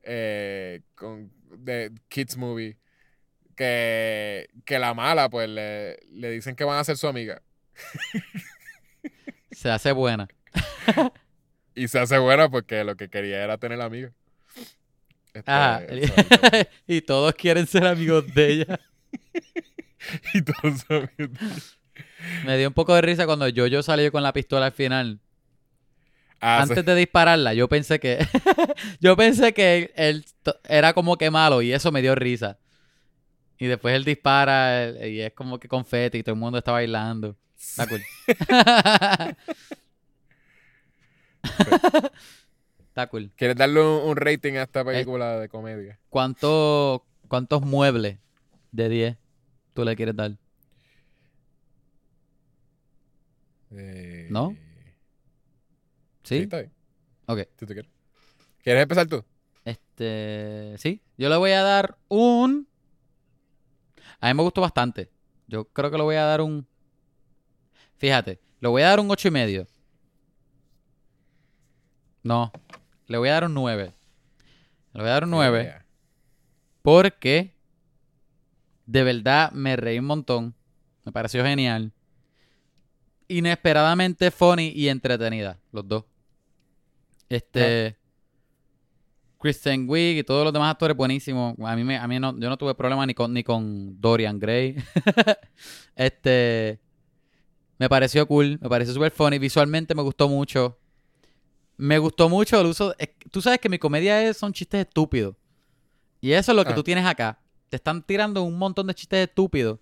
eh, con, de Kids Movie. Que, que la mala, pues le, le dicen que van a ser su amiga. Se hace buena. [LAUGHS] Y se hace buena porque lo que quería era tener amiga. Este, eso, [LAUGHS] y todos quieren ser amigos de ella. [LAUGHS] y todos son amigos. Me dio un poco de risa cuando Jojo salió con la pistola al final. Ah, sí. Antes de dispararla, yo pensé que. [LAUGHS] yo pensé que él, era como que malo y eso me dio risa. Y después él dispara él- y es como que confeti y todo el mundo está bailando. Está cool. [LAUGHS] está cool. ¿Quieres darle un, un rating a esta película de comedia? ¿Cuánto, ¿Cuántos muebles de 10 tú le quieres dar? Eh, ¿No? Sí, ¿Sí? está bien. Ok. Quieres. ¿Quieres empezar tú? Este. Sí. Yo le voy a dar un. A mí me gustó bastante. Yo creo que le voy a dar un. Fíjate, le voy a dar un ocho y medio. No. Le voy a dar un 9. Le voy a dar un 9 Yeah. porque de verdad me reí un montón. Me pareció genial. Inesperadamente funny y entretenida, los dos. Este. Kristen Wiig y todos los demás actores buenísimos. A mí, me, a mí no, yo no tuve problema ni con, ni con Dorian Gray. [LAUGHS] este. Me pareció cool, me pareció súper funny. Visualmente me gustó mucho. Me gustó mucho el uso. es- tú sabes que mi comedia es, son chistes estúpidos. Y eso es lo que Ah. tú tienes acá. Te están tirando un montón de chistes estúpidos.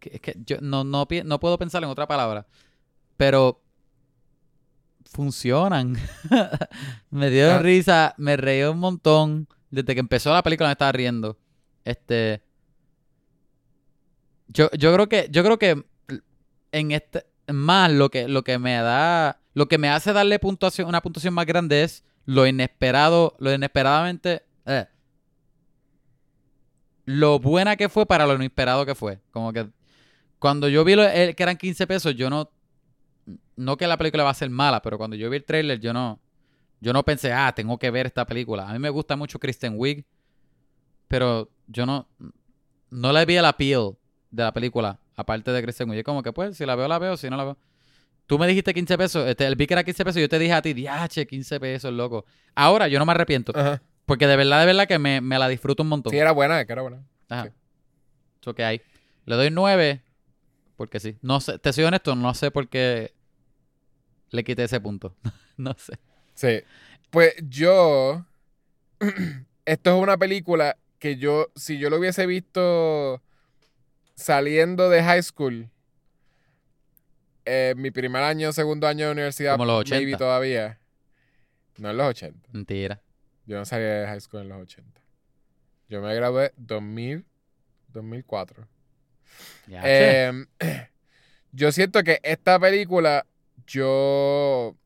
Que, es que yo no, no, no puedo pensar en otra palabra. Pero funcionan. [LAUGHS] me dio Ah. risa, me reí un montón. Desde que empezó la película me estaba riendo. Este. Yo, yo creo que, yo creo que en este, más lo que, lo que me da, lo que me hace darle puntuación, una puntuación más grande es lo inesperado, lo inesperadamente, eh, lo buena que fue para lo inesperado que fue. Como que cuando yo vi el- que eran 15 pesos, yo no, no que la película va a ser mala, pero cuando yo vi el trailer, yo no, yo no pensé, ah, tengo que ver esta película. A mí me gusta mucho Kristen Wiig, pero yo no, no le vi el appeal de la película, aparte de Kristen Wiig. Es como que, pues, si la veo, la veo, si no la veo. Tú me dijiste 15 pesos, este, el vi que era 15 pesos, yo te dije a ti, diache, 15 pesos, loco. Ahora yo no me arrepiento, Ajá. porque de verdad, de verdad que me, me la disfruto un montón. Sí, era buena, que era buena. Ajá. sí. Eso que hay. Le doy 9, porque sí. No sé, te soy honesto, no sé por qué le quité ese punto. [LAUGHS] no sé. Sí. Pues yo. [CLEARS THROAT] Esto es una película que yo, si yo lo hubiese visto saliendo de high school, eh, mi primer año, segundo año de universidad, Como los 80. maybe todavía. No en los 80. Mentira. Yo no salí de high school en los 80. Yo me gradué 2000, 2004. Ya, Eh, yo siento que esta película, yo.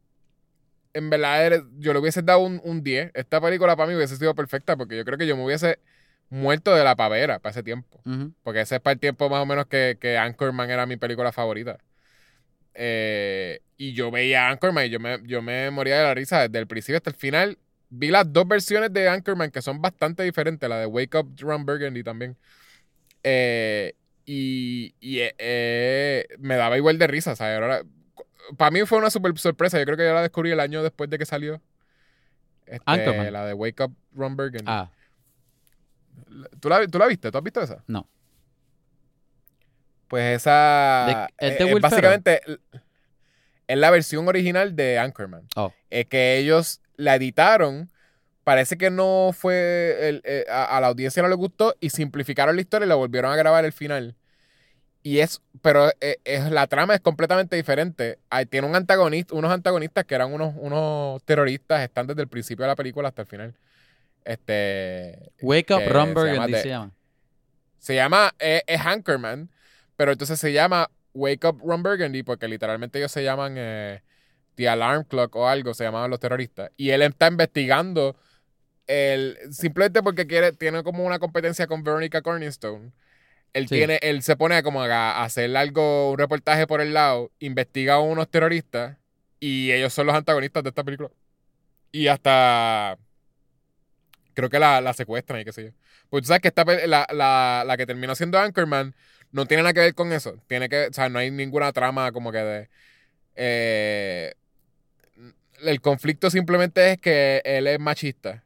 En verdad, yo le hubiese dado un, un 10. Esta película para mí hubiese sido perfecta porque yo creo que yo me hubiese muerto de la pavera para ese tiempo. Porque ese es para el tiempo más o menos que, que Anchorman era mi película favorita. Eh, y yo veía Anchorman y yo me, yo me moría de la risa desde el principio hasta el final. Vi las dos versiones de Anchorman que son bastante diferentes, la de Wake Up Ron Burgundy también. Eh, y y, eh, me daba igual de risa, ¿sabes? Ahora, para mí fue una super sorpresa. Yo creo que yo la descubrí el año después de que salió. Este, Anchorman. la de Wake Up Ron Burgundy. Ah, ¿Tú, la, ¿Tú la viste? ¿Tú has visto esa? no. Pues esa De- ¿es eh, es Will básicamente es la versión original de Anchorman. Oh. Es que ellos la editaron. Parece que no fue el- eh, a, a la audiencia no le gustó y simplificaron la historia y la volvieron a grabar el final. Y es, pero eh, es, la trama es completamente diferente. Ahí tiene un antagonista, unos antagonistas que eran unos, unos terroristas, están desde el principio de la película hasta el final. Este, Wake Up Ron se llama se llama. Eh, es Anchorman, pero entonces se llama Wake Up Ron Burgundy porque literalmente ellos se llaman eh, The Alarm Clock o algo, se llamaban los terroristas. Y él está investigando el, simplemente porque quiere, tiene como una competencia con Veronica Corningstone. Él, Sí. tiene, él se pone a como a hacer algo, un reportaje por el lado, investiga a unos terroristas y ellos son los antagonistas de esta película. Y hasta creo que la, la secuestran y qué sé yo. Pues tú sabes que esta, la, la, la que terminó siendo Anchorman no tiene nada que ver con eso. Tiene que, o sea, no hay ninguna trama como que de. eh, el conflicto simplemente es que él es machista.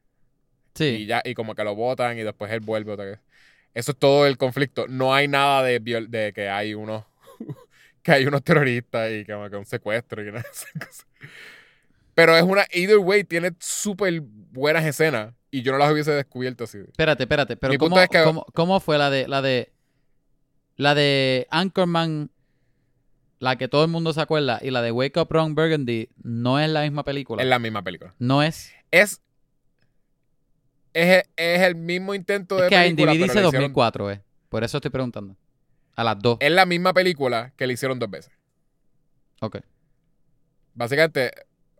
Y Sí. ya, y como que lo votan y después él vuelve otra vez. Eso es todo el conflicto. No hay nada de, viol- de que hay unos [LAUGHS] que hay unos terroristas y como que un secuestro y nada de esas [LAUGHS] cosas. Pero es una, either way, tiene súper buenas escenas y yo no las hubiese descubierto así. Espérate, espérate. Pero ¿cómo, es que- cómo, cómo fue la de la de la de Anchorman, la que todo el mundo se acuerda, y la de Wake Up Ron Burgundy no es la misma película? Es la misma película. No es. Es, es, es el mismo intento de Es que en película, DVD dice le hicieron- 2004, eh. Por eso estoy preguntando. A las dos. es la misma película que le hicieron dos veces. Ok. Básicamente,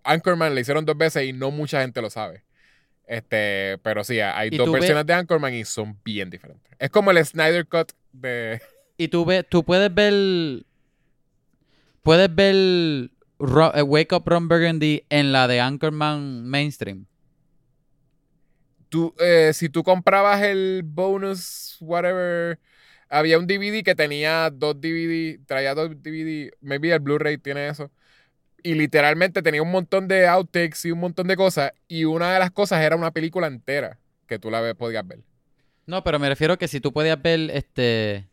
Anchorman le hicieron dos veces y no mucha gente lo sabe. Este, pero sí, hay dos ves- versiones de Anchorman y son bien diferentes. Es como el Snyder Cut de. Y tú ves, tú puedes ver. Puedes ver Ro- eh, Wake Up Ron Burgundy en la de Anchorman Mainstream. Tú, eh, si tú comprabas el bonus, whatever, había un DVD que tenía dos DVD, traía dos DVD, maybe el Blu-ray tiene eso. Y literalmente tenía un montón de outtakes y un montón de cosas. Y una de las cosas era una película entera que tú la ve- podías ver. No, pero me refiero que si tú podías ver este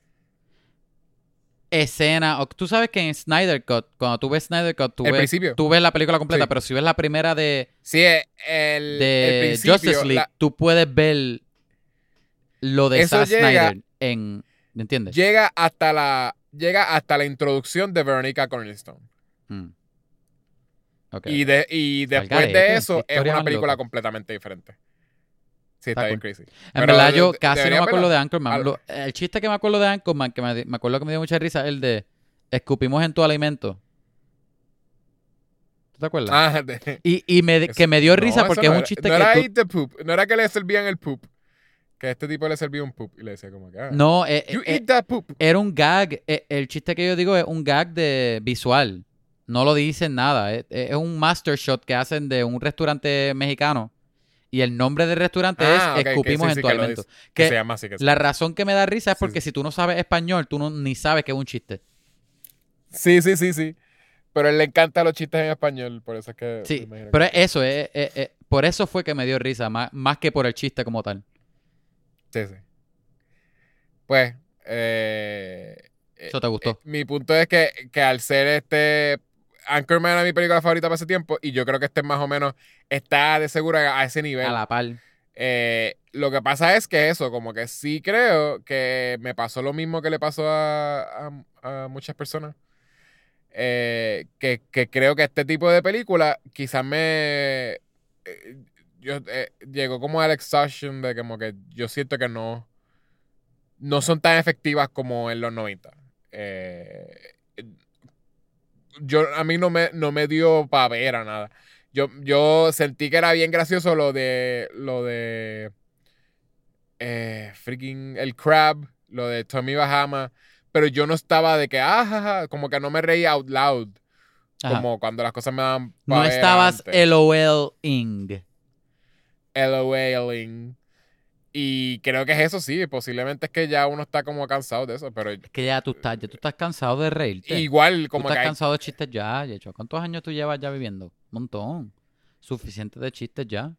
escena, o tú sabes que en Snyder Cut, cuando tú ves Snyder Cut, tú, El ves, principio. tú ves la película completa, Sí. pero si ves la primera de, Sí, eh, el, de Justice League, la- tú puedes ver lo de Eso Zack llega- Snyder en, ¿me entiendes? llega hasta la llega hasta la introducción de Veronica Cornerstone. Mm. Ok. Y, de, y después de eso es una película completamente diferente. Sí, Está está bien cool. crazy. En Pero verdad, yo casi no me acuerdo de Anchorman. Lo- el chiste que me acuerdo de Anchorman, que me, me acuerdo que me dio mucha risa, es el de escupimos en tu alimento. ¿Tú te acuerdas? Ah, de- y y me, eso- [LAUGHS] que me dio risa porque no es un era- chiste no que era tú- eat the poop, no era que le servían el poop. Que a este tipo le servía un poop y le decía como que ah, No, eh, you eh, eat that poop. era un gag. eh, el chiste que yo digo es un gag de visual. No lo dicen nada. Es, es un master shot que hacen de un restaurante mexicano. Y el nombre del restaurante Ah, es que Escupimos sí, en tu que alimento. Que Que se llama así que sí. la razón que me da risa es porque si tú no sabes español, tú no, ni sabes que es un chiste. Sí, sí, sí, sí. Pero a él le encantan los chistes en español, por eso es que Sí, pero eso, es- es- es- por eso fue que me dio risa, más, más que por el chiste como tal. Sí, sí. Pues, eh, eh, Eso te gustó. eh, mi punto es que, que al ser este Anchorman era mi película favorita para ese tiempo y yo creo que este más o menos está de seguro a, ese nivel. A la par. Eh, lo que pasa es que eso, como que sí creo que me pasó lo mismo que le pasó a, a- a muchas personas. Eh, que, que creo que este tipo de película quizás me... eh, yo, llegó como al exhaustion de como que yo siento que no... No son tan efectivas como en los 90. Yo, a mí no me, no me dio pavera nada. Yo, yo sentí que era bien gracioso lo de. Lo de. Eh, freaking. El crab. Lo de Tommy Bahama. Pero yo no estaba de que. Ah, ja, ja", como que no me reía out loud. Ajá. Como cuando las cosas me daban. No estabas. LOLing. Y creo que es eso, sí. Posiblemente es que ya uno está como cansado de eso. Pero Es que ya tú estás, ya tú estás cansado de reírte. igual, tú como estás que. hay- cansado de chistes ya, Yecho. ¿Cuántos años tú llevas ya viviendo? Un montón. Suficiente de chistes ya.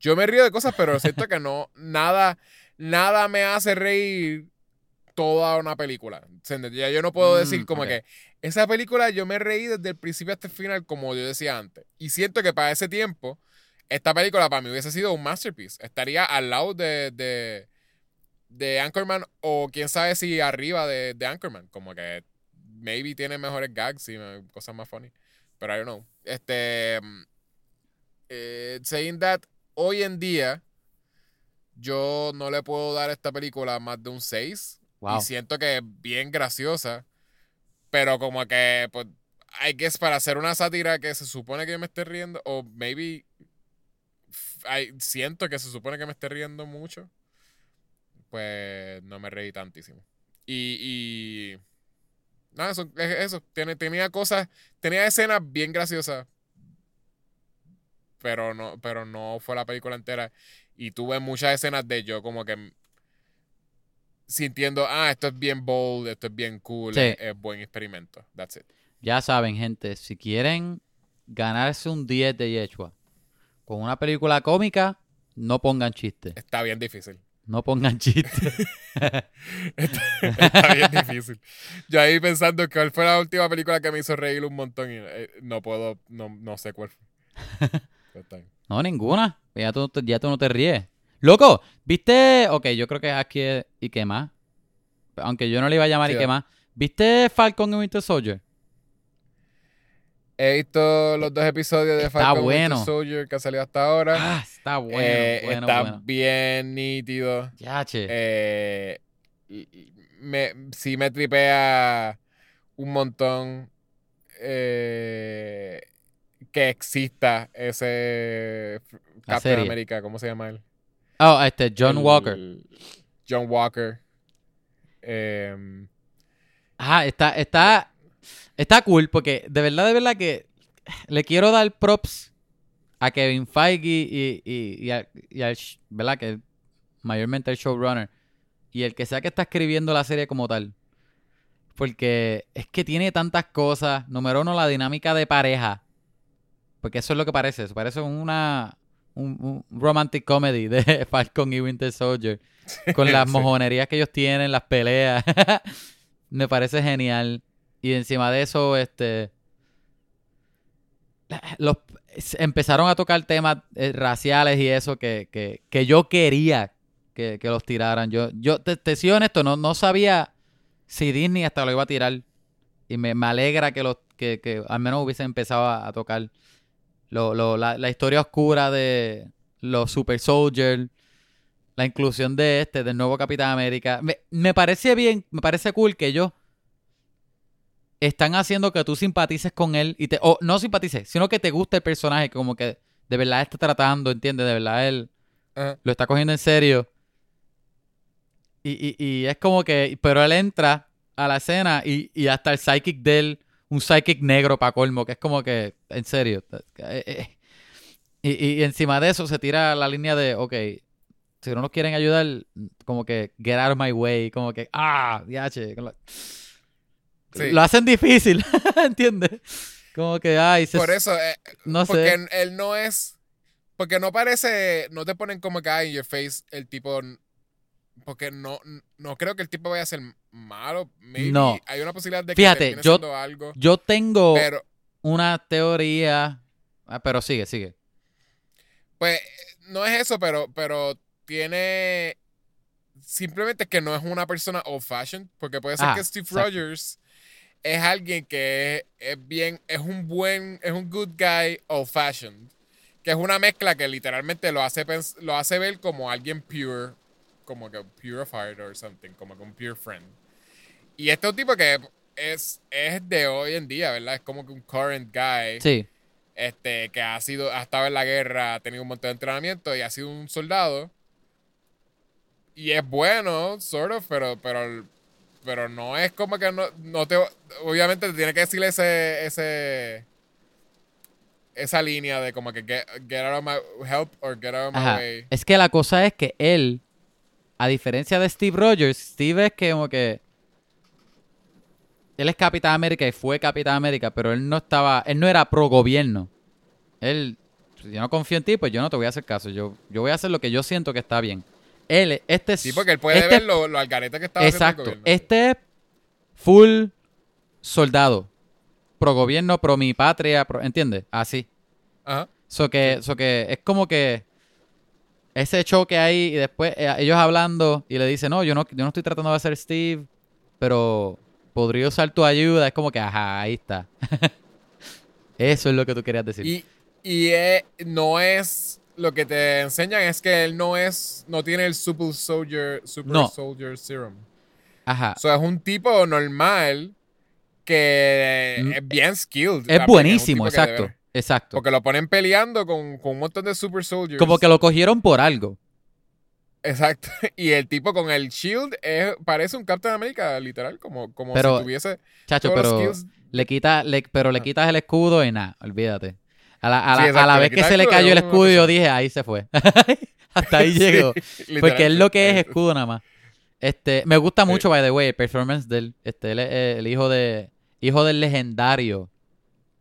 Yo me río de cosas, pero siento que no. Nada. Nada me hace reír toda una película. Ya yo no puedo decir Mm, como ok. que esa película yo me reí desde el principio hasta el final, como yo decía antes. Y siento que para ese tiempo, esta película para mí hubiese sido un masterpiece. Estaría al lado de, de, de Anchorman o quién sabe si arriba de, de Anchorman. Como que maybe tiene mejores gags y cosas más funny. Pero I don't know. Este. mm, eh, saying that, hoy en día yo no le puedo dar a esta película más de un 6. Wow. Y siento que es bien graciosa. Pero como que, pues, I guess para hacer una sátira que se supone que me esté riendo, o maybe siento que se supone que me esté riendo mucho, pues no me reí tantísimo. Y, y nada, eso, es eso. Tiene, tenía cosas, tenía escenas bien graciosas, pero no, pero no fue la película entera. Y tuve muchas escenas de yo como que sintiendo, ah, esto es bien bold, esto es bien cool, Sí. es, es buen experimento. That's it. Ya saben, gente, si quieren ganarse un 10 de Yechua con una película cómica, no pongan chistes. Está bien difícil. No pongan chistes. [LAUGHS] Está, está bien difícil. Yo ahí pensando cuál fue la última película que me hizo reír un montón y eh, no puedo, no, no sé cuál fue. [LAUGHS] Bien. No, ninguna. Ya tú, ya tú no te ríes. Loco, ¿viste? Ok, yo creo que es aquí y qué más. Aunque yo no le iba a llamar Sí, y qué más. ¿Viste Falcon y Winter Soldier? He visto los dos episodios de Falcon bueno. Winter Soldier que ha salido hasta ahora. Ah, está bueno, Eh, bueno, está bueno. bien nítido. Ya, che. Eh, me, sí me tripea un montón eh, que exista ese La Captain serie. America, ¿cómo se llama él? Oh, este, John El- Walker. John Walker. Ajá, está, está, está cool porque de verdad, de verdad que le quiero dar props a Kevin Feige y, y, y, a- y al, ¿verdad? Que mayormente el showrunner y el que sea que está escribiendo la serie como tal. Porque es que tiene tantas cosas. Número uno, la dinámica de pareja. Porque eso es lo que parece. Eso parece una un, un romantic comedy de [LAUGHS] Falcon y Winter Soldier. [LAUGHS] Con las mojonerías que ellos tienen, las peleas. [LAUGHS] Me parece genial. Y encima de eso, este. Los, empezaron a tocar temas eh, raciales y eso que, que, que yo quería que, que los tiraran. Yo, yo te, te soy honesto, no, no sabía si Disney hasta lo iba a tirar. Y me, me alegra que, los, que, que al menos hubiesen empezado a, tocar lo, lo- la, la historia oscura de los Super Soldiers, la inclusión de este, del nuevo Capitán América. Me, me parece bien, me parece cool que ellos están haciendo que tú simpatices con él y te, o no simpatices, sino que te guste el personaje, como que de verdad está tratando, ¿entiendes? De verdad él lo está cogiendo en serio. Y, y, y es como que, pero él entra a la escena y, y hasta el psychic de él, un psychic negro para colmo, que es como que, en serio. eh, eh. Y, y- y encima de eso se tira la línea de, ok, si no nos quieren ayudar, como que get out of my way, como que, ah, diache. Sí. Lo hacen difícil, [LAUGHS] ¿entiendes? Como que, ay, se- Por eso, eh, no porque sé. él, él no es. Porque no parece. No te ponen como que ah, in your face el tipo. Porque no, no creo que el tipo vaya a ser malo. Maybe No. Hay una posibilidad de que Fíjate, yo- algo. Yo tengo Pero, una teoría, ah, pero sigue, sigue. pues, no es eso, pero, pero tiene. Simplemente que no es una persona old fashioned. Porque puede ser Ah, que Steve exacto. Rogers es alguien que es, es bien. Es un buen. Es un good guy old fashioned. Que es una mezcla que literalmente lo hace, lo hace ver como alguien pure. Como que purified or something. Como que un pure friend. Y este es un tipo que es, es de hoy en día, ¿verdad? Es como que un current guy Sí, este, que ha sido, ha estado en la guerra, ha tenido un montón de entrenamiento y ha sido un soldado. Y es bueno, sort of, pero, pero, pero no es como que no, no te, obviamente te tiene que decir ese, ese, esa línea de como que get, get out of my help or get out of my ajá. way. Es que la cosa es que él, a diferencia de Steve Rogers, Steve es que como que él es Capitán América y fue Capitán América, pero él no estaba, él no era pro gobierno. Él, si yo no confío en ti, pues yo no te voy a hacer caso. Yo, yo voy a hacer lo que yo siento que está bien. Él, este es. Sí, porque él puede este ver lo, lo algarete que haciendo Exacto. el gobierno. Este es full soldado. Pro gobierno, pro mi patria, pro- ¿entiendes? Así. Ajá. So que, so que es como que ese choque ahí y después eh, ellos hablando y le dicen, no, yo no, yo no estoy tratando de hacer Steve, pero podría usar tu ayuda. Es como que, ajá, ahí está. [LAUGHS] Eso es lo que tú querías decir. Y, y es- no es lo que te enseñan es que él no es, no tiene el Super Soldier, Super No. Soldier Serum. Ajá. O sea, es un tipo normal que Mm. es bien skilled. Es buenísimo, exacto. Exacto. Porque lo ponen peleando con, con un montón de Super Soldiers. Como que lo cogieron por algo. Exacto. [LAUGHS] Y el tipo con el shield es, parece un Captain America, literal, como, como Pero, si tuviese Chacho, pero skills. le quita, le- pero le quitas el escudo y nada, olvídate. A la, a la- Sí, a la vez que se el le cayó el es escudo, yo dije, ahí se fue. [LAUGHS] Hasta ahí [LAUGHS] llegó. Porque él lo que es ahí- escudo nada más. Este, me gusta Sí. mucho, by the way, el performance del, este, es, eh, el hijo de, hijo del legendario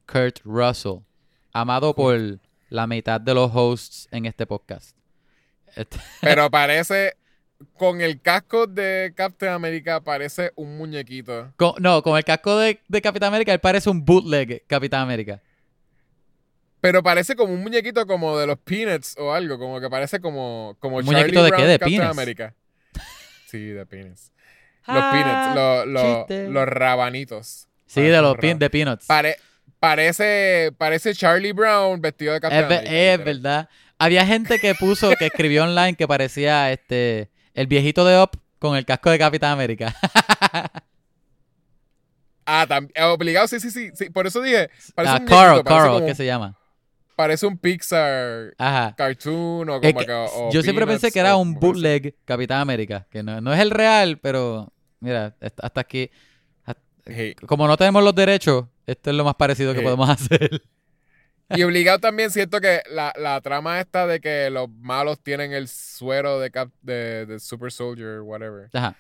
Kurt Russell, amado por la mitad de los hosts en este podcast. Este, [LAUGHS] Pero parece, con el casco de Captain America, parece un muñequito. con- no, con el casco de, de Capitán América, él parece un bootleg Capitán América. Pero parece como un muñequito como de los Peanuts o algo, como que parece como, como ¿Un Charlie muñequito de qué? ¿De Captain Peanuts? América. Sí, de Peanuts. Los Peanuts, los, los, Ah, chiste. los rabanitos. Sí, de los rab- pin, de Peanuts. Pare- parece, parece Charlie Brown vestido de Captain Es, America. es verdad. Había gente que puso, que escribió online que parecía este el viejito de Up con el casco de Capitán América. Ah, también. Obligado, sí, sí, sí, sí. Por eso dije. Parece Ah, un Carl, Carl, como- ¿qué se llama? Parece un Pixar Ajá. cartoon o Es como que que. o yo siempre pensé que era un bootleg Capitán América, que no, no es el real, pero mira, hasta aquí, hasta- como no tenemos los derechos, esto es lo más parecido que podemos [LAUGHS] hacer. Y obligado también siento que la, la trama esta de que los malos tienen el suero de, cap, de, de Super Soldier, whatever. Ajá.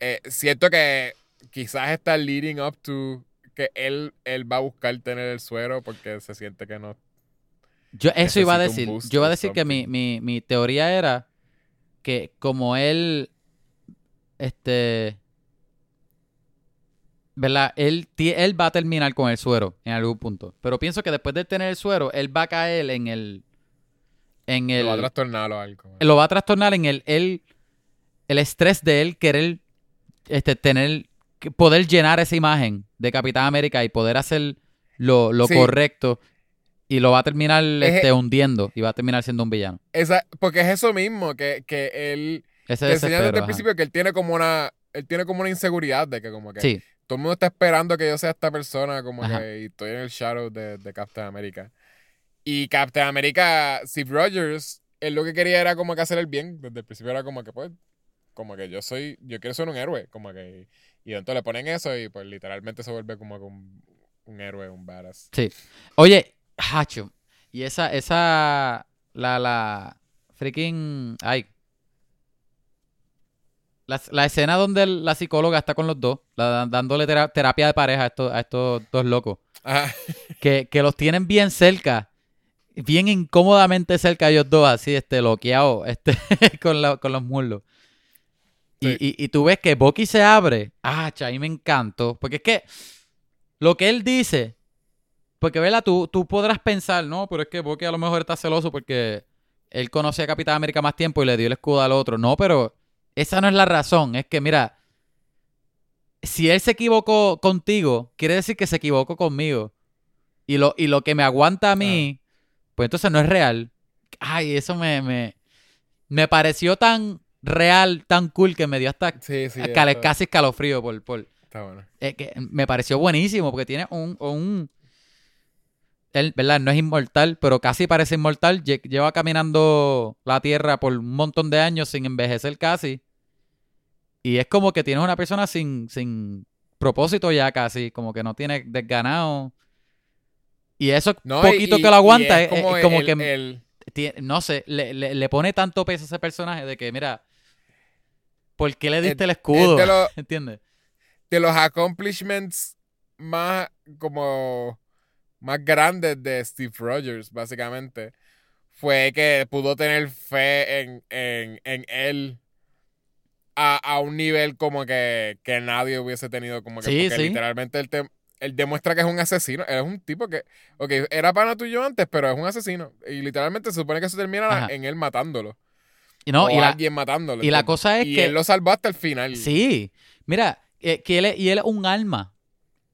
Eh, siento que quizás está leading up to que él, él va a buscar tener el suero porque se siente que no. Yo eso iba a decir. Yo iba a decir que mi, mi, mi teoría era que como él, este, ¿verdad? Él, él va a terminar con el suero en algún punto. Pero pienso que después de tener el suero, él va a caer en el, en el, Lo va a trastornar o algo. lo va a trastornar en el, el, el estrés de él querer, este, tener, poder llenar esa imagen de Capitán América y poder hacer lo, lo Sí. correcto. Y lo va a terminar Es- este, hundiendo y va a terminar siendo un villano. Esa, porque es eso mismo, que, que él Ese enseñan desde el principio que él tiene como una. Él tiene como una inseguridad de que como que Sí, todo el mundo está esperando que yo sea esta persona, como Ajá. que y estoy en el shadow de, de Captain America. Y Captain America, Steve Rogers, él lo que quería era como que hacer el bien. Desde el principio era como que, pues, como que yo soy, yo quiero ser un héroe, como que. Y entonces le ponen eso y pues literalmente se vuelve como que un, un héroe, un badass. sí. Oye, Hacho. Y esa, esa, la, la, freaking, ay. La, la escena donde el- la psicóloga está con los dos, la- dándole tera- terapia de pareja a estos, a estos dos locos, Ajá. [LAUGHS] que, que los tienen bien cerca, bien incómodamente cerca ellos dos, así, este, loqueados, este, [LAUGHS] con, la- con los muslos. Y, Sí. y, y tú ves que Bucky se abre. Ah, cha, ahí me encantó. Porque es que lo que él dice, porque, ¿verdad? Tú, tú podrás pensar, no, pero es que Bucky a lo mejor está celoso porque él conoce a Capitán América más tiempo y le dio el escudo al otro. No, pero esa no es la razón. Es que, mira, si él se equivocó contigo, quiere decir que se equivocó conmigo. Y lo, y lo que me aguanta a mí, pues entonces no es real. Ay, eso me, me, me pareció tan real, tan cool que me dio hasta Sí, sí. está, casi escalofrío por, por, está bueno. eh, que me pareció buenísimo porque tiene un, un él, ¿verdad? No es inmortal, pero casi parece inmortal. Lle- Lleva caminando la tierra por un montón de años sin envejecer casi. Y es como que tienes una persona sin, sin propósito ya casi, como que no tiene desganado. Y eso No, poquito y- que lo aguanta es, es como, el- que el- no sé, le, le- le pone tanto peso a ese personaje de que, mira, ¿por qué le diste el escudo? de [LAUGHS] ¿Entiendes? de los accomplishments más como más grandes de Steve Rogers, básicamente, fue que pudo tener fe en, en, en él a, a un nivel como que, que nadie hubiese tenido como que Sí, porque sí. literalmente él, te- él demuestra que es un asesino, él es un tipo que, ok, era pana tuyo antes, pero es un asesino. Y literalmente se supone que eso termina Ajá. en él matándolo. Y no, o y la, alguien matándolo. y la cosa es y que- él lo salvó hasta el final. Sí, mira, eh, que él y él es un alma.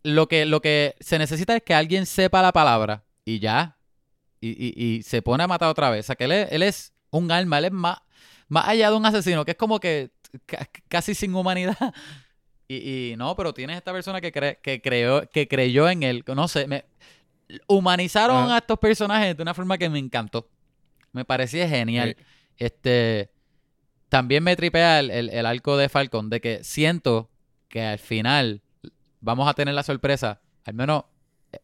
Lo que, lo que se necesita es que alguien sepa la palabra y ya. y, y- y se pone a matar otra vez. O sea, que él es, él es un alma, él es más, más allá de un asesino, que es como que ca- casi sin humanidad. [LAUGHS] Y, y no, pero tienes esta persona que, cre- que, creó, que creyó en él. No sé, me, humanizaron a estos personajes de una forma que me encantó. Me parecía genial. Sí. Este. También me tripea el, el, el arco de Falcon, de que siento que al final vamos a tener la sorpresa, al menos eh,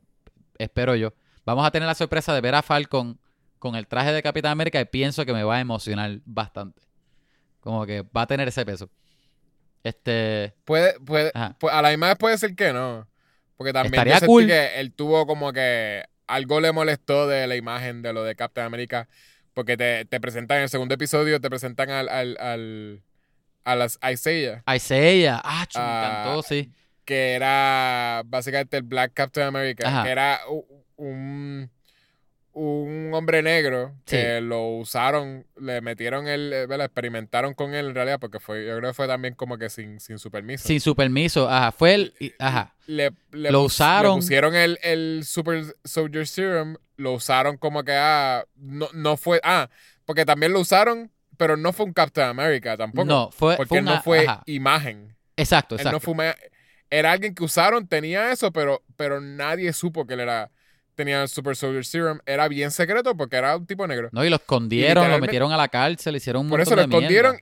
espero yo, vamos a tener la sorpresa de ver a Falcon con el traje de Capitán América y pienso que me va a emocionar bastante. Como que va a tener ese peso. Este. Puede, puede, Ajá. pu- a la misma vez puede ser que no. Porque también Estaría yo cool. que él tuvo como que algo le molestó de la imagen de lo de Captain America. Porque te, te presentan en el segundo episodio, te presentan al, al, al a las Isaiah, Isaiah. Ah, me Ah, encantó, sí. Que era básicamente el Black Captain America, Ajá. que era un, un hombre negro que lo usaron, le metieron el, eh, ¿verdad? experimentaron con él en realidad, porque fue, yo creo que fue también como que sin, sin su permiso. Sin su permiso. Ajá. Fue el. y- Ajá. le, le Lo pus- usaron. Le pusieron el, el Super Soldier Serum, lo usaron como que, ah, no, no fue, ah, porque también lo usaron, pero no fue un Captain America tampoco. No, fue, porque fue él una- no fue ajá. imagen. Exacto, Él exacto. no fue era alguien que usaron, tenía eso, pero, pero nadie supo que él era, tenía el Super Soldier Serum. Era bien secreto porque era un tipo negro. No, y lo escondieron, lo metieron a la cárcel, hicieron un Por eso lo mierda. escondieron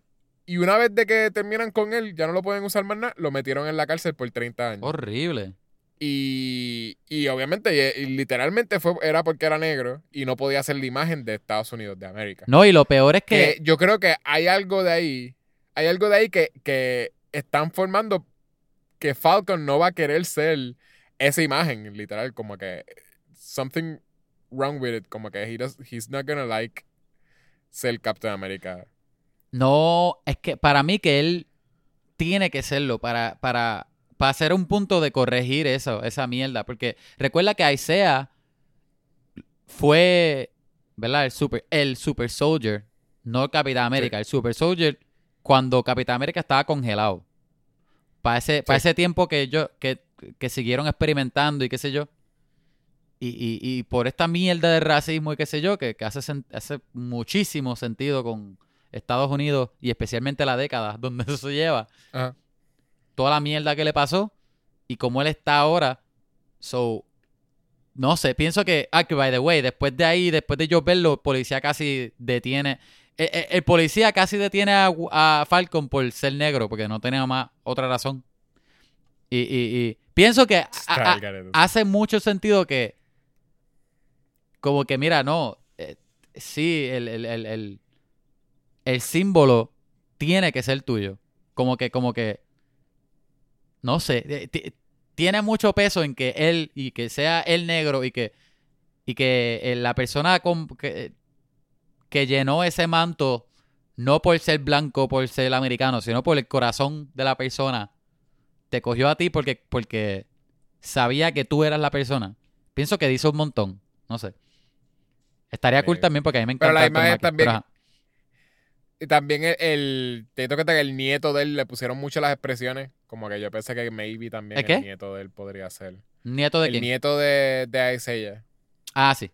y una vez de que terminan con él, ya no lo pueden usar más nada, lo metieron en la cárcel por 30 años. Horrible. Y, y obviamente, y, y literalmente fue, era porque era negro y no podía ser la imagen de Estados Unidos de América. No, y lo peor es que. Que yo creo que hay algo de ahí, hay algo de ahí que, que están formando que Falcon no va a querer ser esa imagen, literal, como que something wrong with it, como que he does, he's not gonna like ser Captain America. No, es que para mí que él tiene que serlo para, para, para hacer un punto de corregir eso, esa mierda. Porque recuerda que Isaiah fue, ¿verdad? El super, el super soldier, no Capitán América, el super soldier cuando Capitán América estaba congelado. Para ese, para ese tiempo que yo, que, que siguieron experimentando y qué sé yo. Y, y, y por esta mierda de racismo y qué sé yo, que, que hace, hace muchísimo sentido con Estados Unidos y especialmente la década [LAUGHS] donde eso se lleva, Ajá. toda la mierda que le pasó y cómo él está ahora. So, no sé, pienso que, ah, que by the way, después de ahí, después de yo verlo, policía casi detiene, el, el- el policía casi detiene a, a Falcon por ser negro, porque no tenía más otra razón. Y, y- y pienso que a- a- hace mucho sentido que, como que, mira, no, eh, sí, el, el, el, símbolo tiene que ser tuyo. Como que, como que, no sé, eh, ti- tiene mucho peso en que él, y que sea él negro, y que, y que eh, la persona con, que, que llenó ese manto, no por ser blanco, por ser americano, sino por el corazón de la persona, te cogió a ti porque, porque sabía que tú eras la persona. Pienso que dice un montón, no sé. Estaría cool Sí. también porque a mí me Pero encanta la Anthony imagen Mackie, también- pero. Y también el, el te que el nieto de él le pusieron mucho las expresiones, como que yo pensé que maybe también ¿El el, nieto de él podría ser. ¿Nieto de el quién? nieto de, de Isaiah, Ah, sí.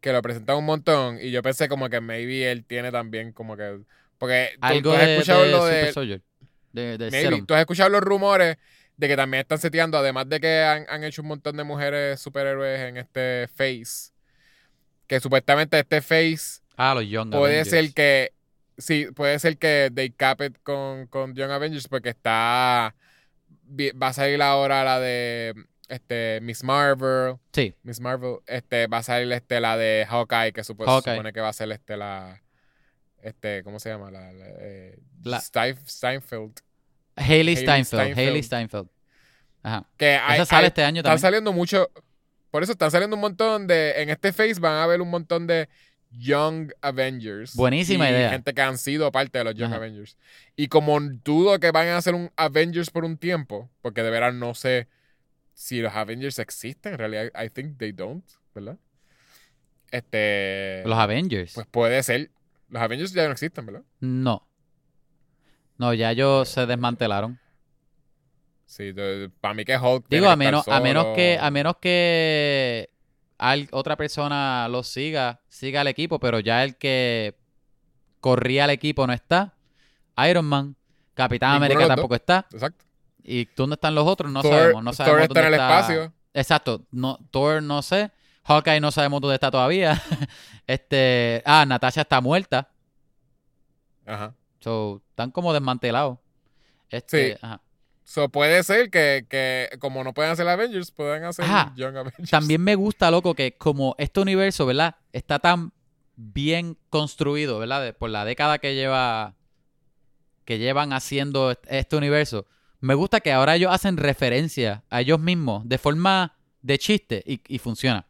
Que lo presentan un montón y yo pensé como que maybe él tiene también como que porque tú- Algo tú, has de, escuchado de lo Super de Soldier. De, de maybe, tú has escuchado los rumores de que también están seteando además de que han, han hecho un montón de mujeres superhéroes en este Face que supuestamente este Face Ah, los Young puede Avengers. ser que sí puede ser que they cap it con, con Young Avengers porque está va a salir ahora la de este Miss Marvel Sí. Miss Marvel este va a salir este la de Hawkeye que supo- Hawkeye. supone que va a ser este la este cómo se llama la, la, eh, La- Steinfeld Hailey Steinfeld. Steinfeld. Hailey Steinfeld. Ajá. que hay, Esa sale hay- este año están también. saliendo mucho por eso están saliendo un montón de en este face van a haber un montón de Young Avengers Buenísima y idea. gente que han sido parte de los Young Ajá. Avengers y como dudo que van a hacer un Avengers por un tiempo porque de veras no sé si los Avengers existen en realidad I think they don't ¿verdad? este Los Avengers. pues puede ser los Avengers ya no existen ¿verdad? No. No, ya ellos se desmantelaron. sí para mí que Hulk tiene Digo, a menos, a menos que, a menos que al- otra persona lo siga, siga al equipo, pero ya el que corría al equipo no está. Iron Man, Capitán América los tampoco está. Exacto. ¿Y dónde están los otros? No Thor, sabemos. No Thor sabemos está en dónde el espacio. Exacto. No, Thor no sé. Hawkeye no sabemos dónde está todavía. [LAUGHS] este, ah, Natasha está muerta. Ajá. So, están como desmantelados. Este, Sí. ajá. So puede ser que, que como no pueden hacer Avengers, puedan hacer Ajá. Young Avengers. También me gusta, loco, que como este universo, ¿verdad? Está tan bien construido, ¿verdad? Por la década que lleva que llevan haciendo est- este universo. Me gusta que ahora ellos hacen referencia a ellos mismos de forma de chiste y, y funciona.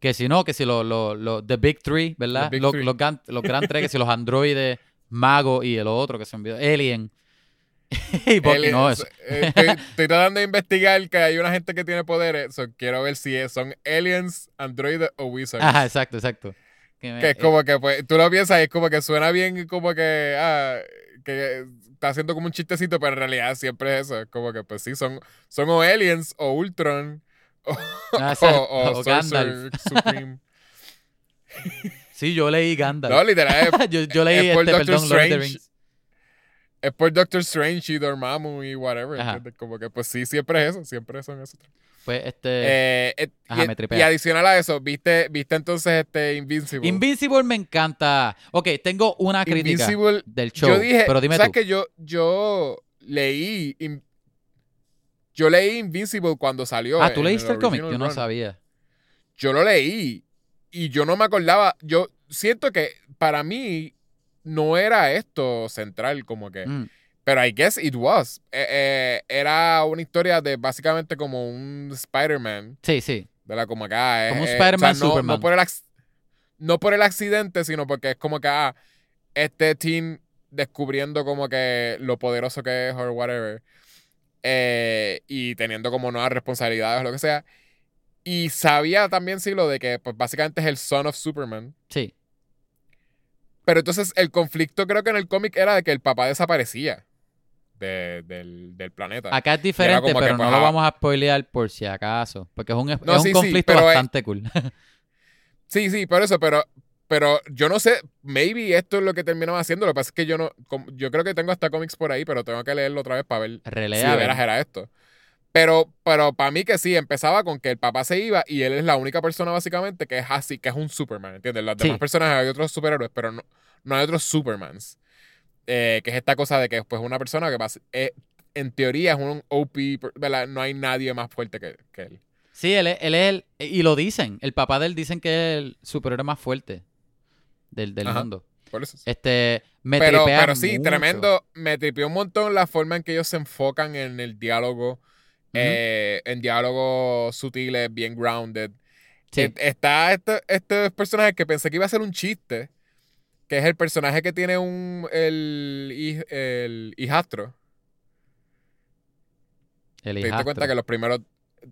Que si no, que si los lo, lo- The Big Three, ¿verdad? Big Los, Three. los, gran, los gran tres, que si los androides, Mago y el otro que se envió, Alien. [LAUGHS] y Aliens, no, eso. eh, estoy, estoy tratando de investigar que hay una gente que tiene poderes. so quiero ver si es- son aliens, androides o wizards. Ajá, exacto, exacto. Que me- Que es eh, como que, pues, tú lo piensas y es como que suena bien, como que, ah, que está haciendo como un chistecito, pero en realidad siempre es eso. Es como que, pues sí, son, son o aliens o Ultron [LAUGHS] o, Ah, o, Supreme. Sí, yo leí Gandalf. No, literal, es, [LAUGHS] yo, yo leí es por este, Doctor perdón, Lord of the Strange. Rings. es por Doctor Strange y Dormammu y whatever. Como que, pues sí, siempre es eso, siempre son esos. Pues este. Eh, eh, Ajá, y, me tripea. y adicional a eso, ¿viste, viste entonces este Invincible? Invincible me encanta. Ok, tengo una crítica Invincible del show. yo dije, pero dime ¿sabes tú. que yo, yo leí, In- yo leí Invincible cuando salió. ah, ¿tú leíste el cómic? Yo no run. sabía. Yo lo leí y yo no me acordaba. Yo siento que para mí no era esto central, como que. Mm, Pero I guess it was. Eh, eh, era una historia de básicamente como un Spider-Man. Sí, sí. De la como acá. eh, Como un eh, Spider-Man, o sea, no, Superman. No por, el, no por el accidente, sino porque es como que ah, este team descubriendo como que lo poderoso que es o whatever. eh, y teniendo como nuevas responsabilidades o lo que sea. Y sabía también, sí, lo de que pues, básicamente es el son of Superman. Sí. Pero entonces el conflicto creo que en el cómic era de que el papá desaparecía de- del, del planeta. Acá es diferente, que, pero pues, no lo ah. vamos a spoilear por si acaso. Porque es un, es No, un sí, sí, conflicto bastante cool. [LAUGHS] Sí, sí, por eso, pero, pero yo no sé, maybe esto es lo que terminaron haciendo. Lo que pasa es que yo no, yo creo que tengo hasta cómics por ahí, pero tengo que leerlo otra vez para ver si Relea. de a veras ver. era esto. Pero, pero para mí que sí, empezaba con que el papá se iba y él es la única persona básicamente que es así, que es un Superman, ¿entiendes? Las Sí. demás personas hay otros superhéroes, pero no, no hay otros Supermans. Eh, que es esta cosa de que pues una persona que bas- eh, en teoría es un OP, ¿verdad? No hay nadie más fuerte que, que él. Sí, él es, él es el. Y lo dicen. El papá de él dicen que es el superhéroe más fuerte del, del Ajá. mundo. Por eso. Este. Me pero, sí, mucho. tremendo. Me tripió un montón la forma en que ellos se enfocan en el diálogo. Ujú. eh, en diálogos sutiles, bien grounded. Sí. Eh, Está este, este personaje que pensé que iba a ser un chiste. Que es el personaje que tiene un. El, el hijastro. el Te diste hijastro. cuenta que los primeros.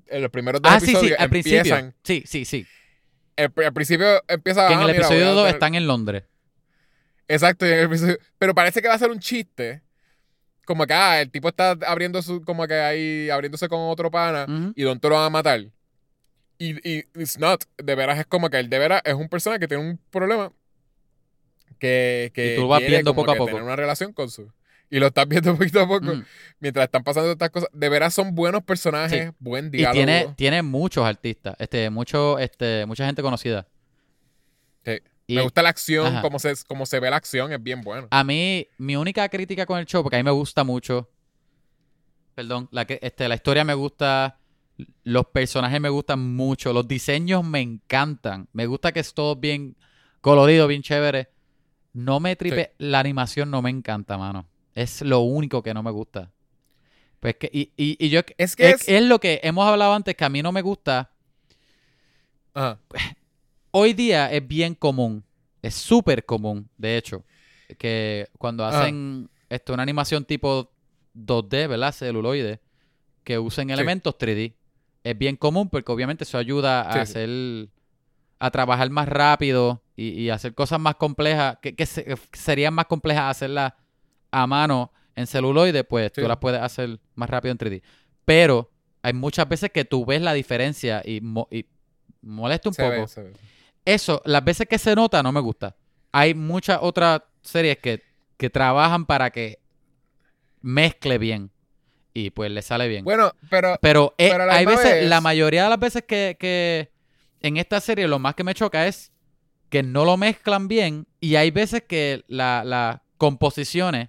En los primeros dos Ah, sí, sí, episodios al principio. empiezan. Sí, sí, sí. el- al principio empieza Que en ah, el mira, episodio a 2 tener- están en Londres. Exacto, en el episodio- pero parece que va a ser un chiste. Como que ah, el tipo está abriendo su, como que ahí, abriéndose con otro pana Ujú. y Don te lo van a matar. Y, y it's not. De veras es como que él de veras es un persona que tiene un problema que, que Y tú vas viendo poco a poco. tener una relación con su. Y lo estás viendo [LAUGHS] poquito a poco Mm. mientras están pasando estas cosas. De veras son buenos personajes, buen Y diálogo. tiene, tiene muchos artistas. Este, mucho, este, mucha gente conocida. Sí. Y Me gusta la acción, como se, como se ve la acción, es bien bueno. a mí, mi única crítica con el show, porque a mí me gusta mucho. Perdón, la, que, este, la historia me gusta. Los personajes me gustan mucho. Los diseños me encantan. Me gusta que es todo bien colorido, bien chévere. No me tripe. La animación no me encanta, mano. Es lo único que no me gusta. Pues que, y, y, y yo Es que es, es- es lo que hemos hablado antes que a mí no me gusta. Ajá. Hoy día es bien común. Es súper común, de hecho. Que cuando Ajá. hacen esto, una animación tipo 2D, ¿verdad? Celuloide. Que usen Sí. elementos 3D. Es bien común porque obviamente eso ayuda a sí. hacer. a trabajar más rápido y, y hacer cosas más complejas. Que, que se- que serían más complejas hacerlas a mano en celuloide, pues Sí. tú las puedes hacer más rápido en 3D. Pero hay muchas veces que tú ves la diferencia y, mo- y molesta un Se poco. ve, se ve. Eso, las veces que se nota, no me gusta. Hay muchas otras series que, que trabajan para que mezcle bien. Y pues le sale bien. Bueno, pero Pero, eh, pero hay veces, vez- la mayoría de las veces que, que en esta serie lo más que me choca es que no lo mezclan bien y hay veces que la- las composiciones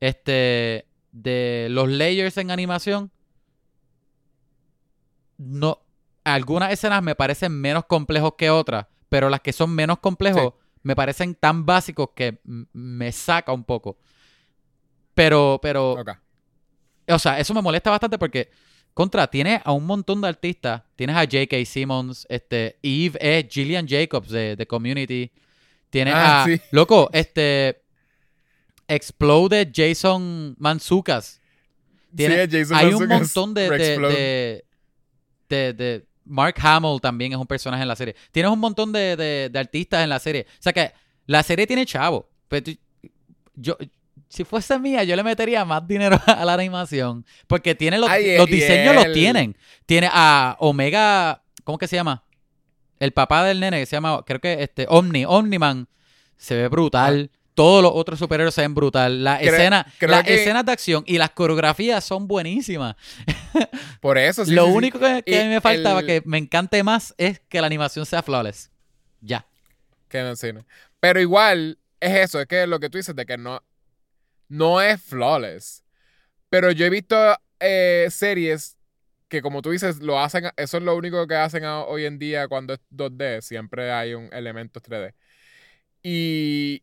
este, de los layers en animación no algunas escenas me parecen menos complejos que otras, pero las que son menos complejos me parecen tan básicos que me saca un poco. Pero, pero, o sea, eso me molesta bastante porque contra tienes a un montón de artistas. Tienes a J.K. Simmons, este, Eve es Gillian Jacobs de, de Community. Tienes Ah, a, sí. loco, este, Exploded Jason Manzucas. Tiene- Sí, Jason hay un montón de, de, de, Mark Hamill también es un personaje en la serie. Tienes un montón de, artistas en la serie. O sea que la serie tiene chavo. Pero tú- yo, si fuese mía, yo le metería más dinero [LAUGHS] a la animación. Porque tiene los, Ay, los y diseños los tienen. Tiene a Omega. ¿Cómo que se llama? El papá del nene que se llama, creo que este, Omni, Omniman. Se ve brutal. Todos los otros superhéroes se ven brutal. La Creo- escena, creo las que- escenas de acción y las coreografías son buenísimas. [LAUGHS] Por eso, sí, Lo sí, sí. único que, a mí me faltaba el- que me encante más es que la animación sea flawless. Ya. Que no, sí, no. Pero igual, es eso, es que lo que tú dices de que no, no es flawless. Pero yo he visto eh, series que, como tú dices, lo hacen, eso es lo único que hacen hoy en día cuando es 2D, siempre hay un elemento 3D. Y,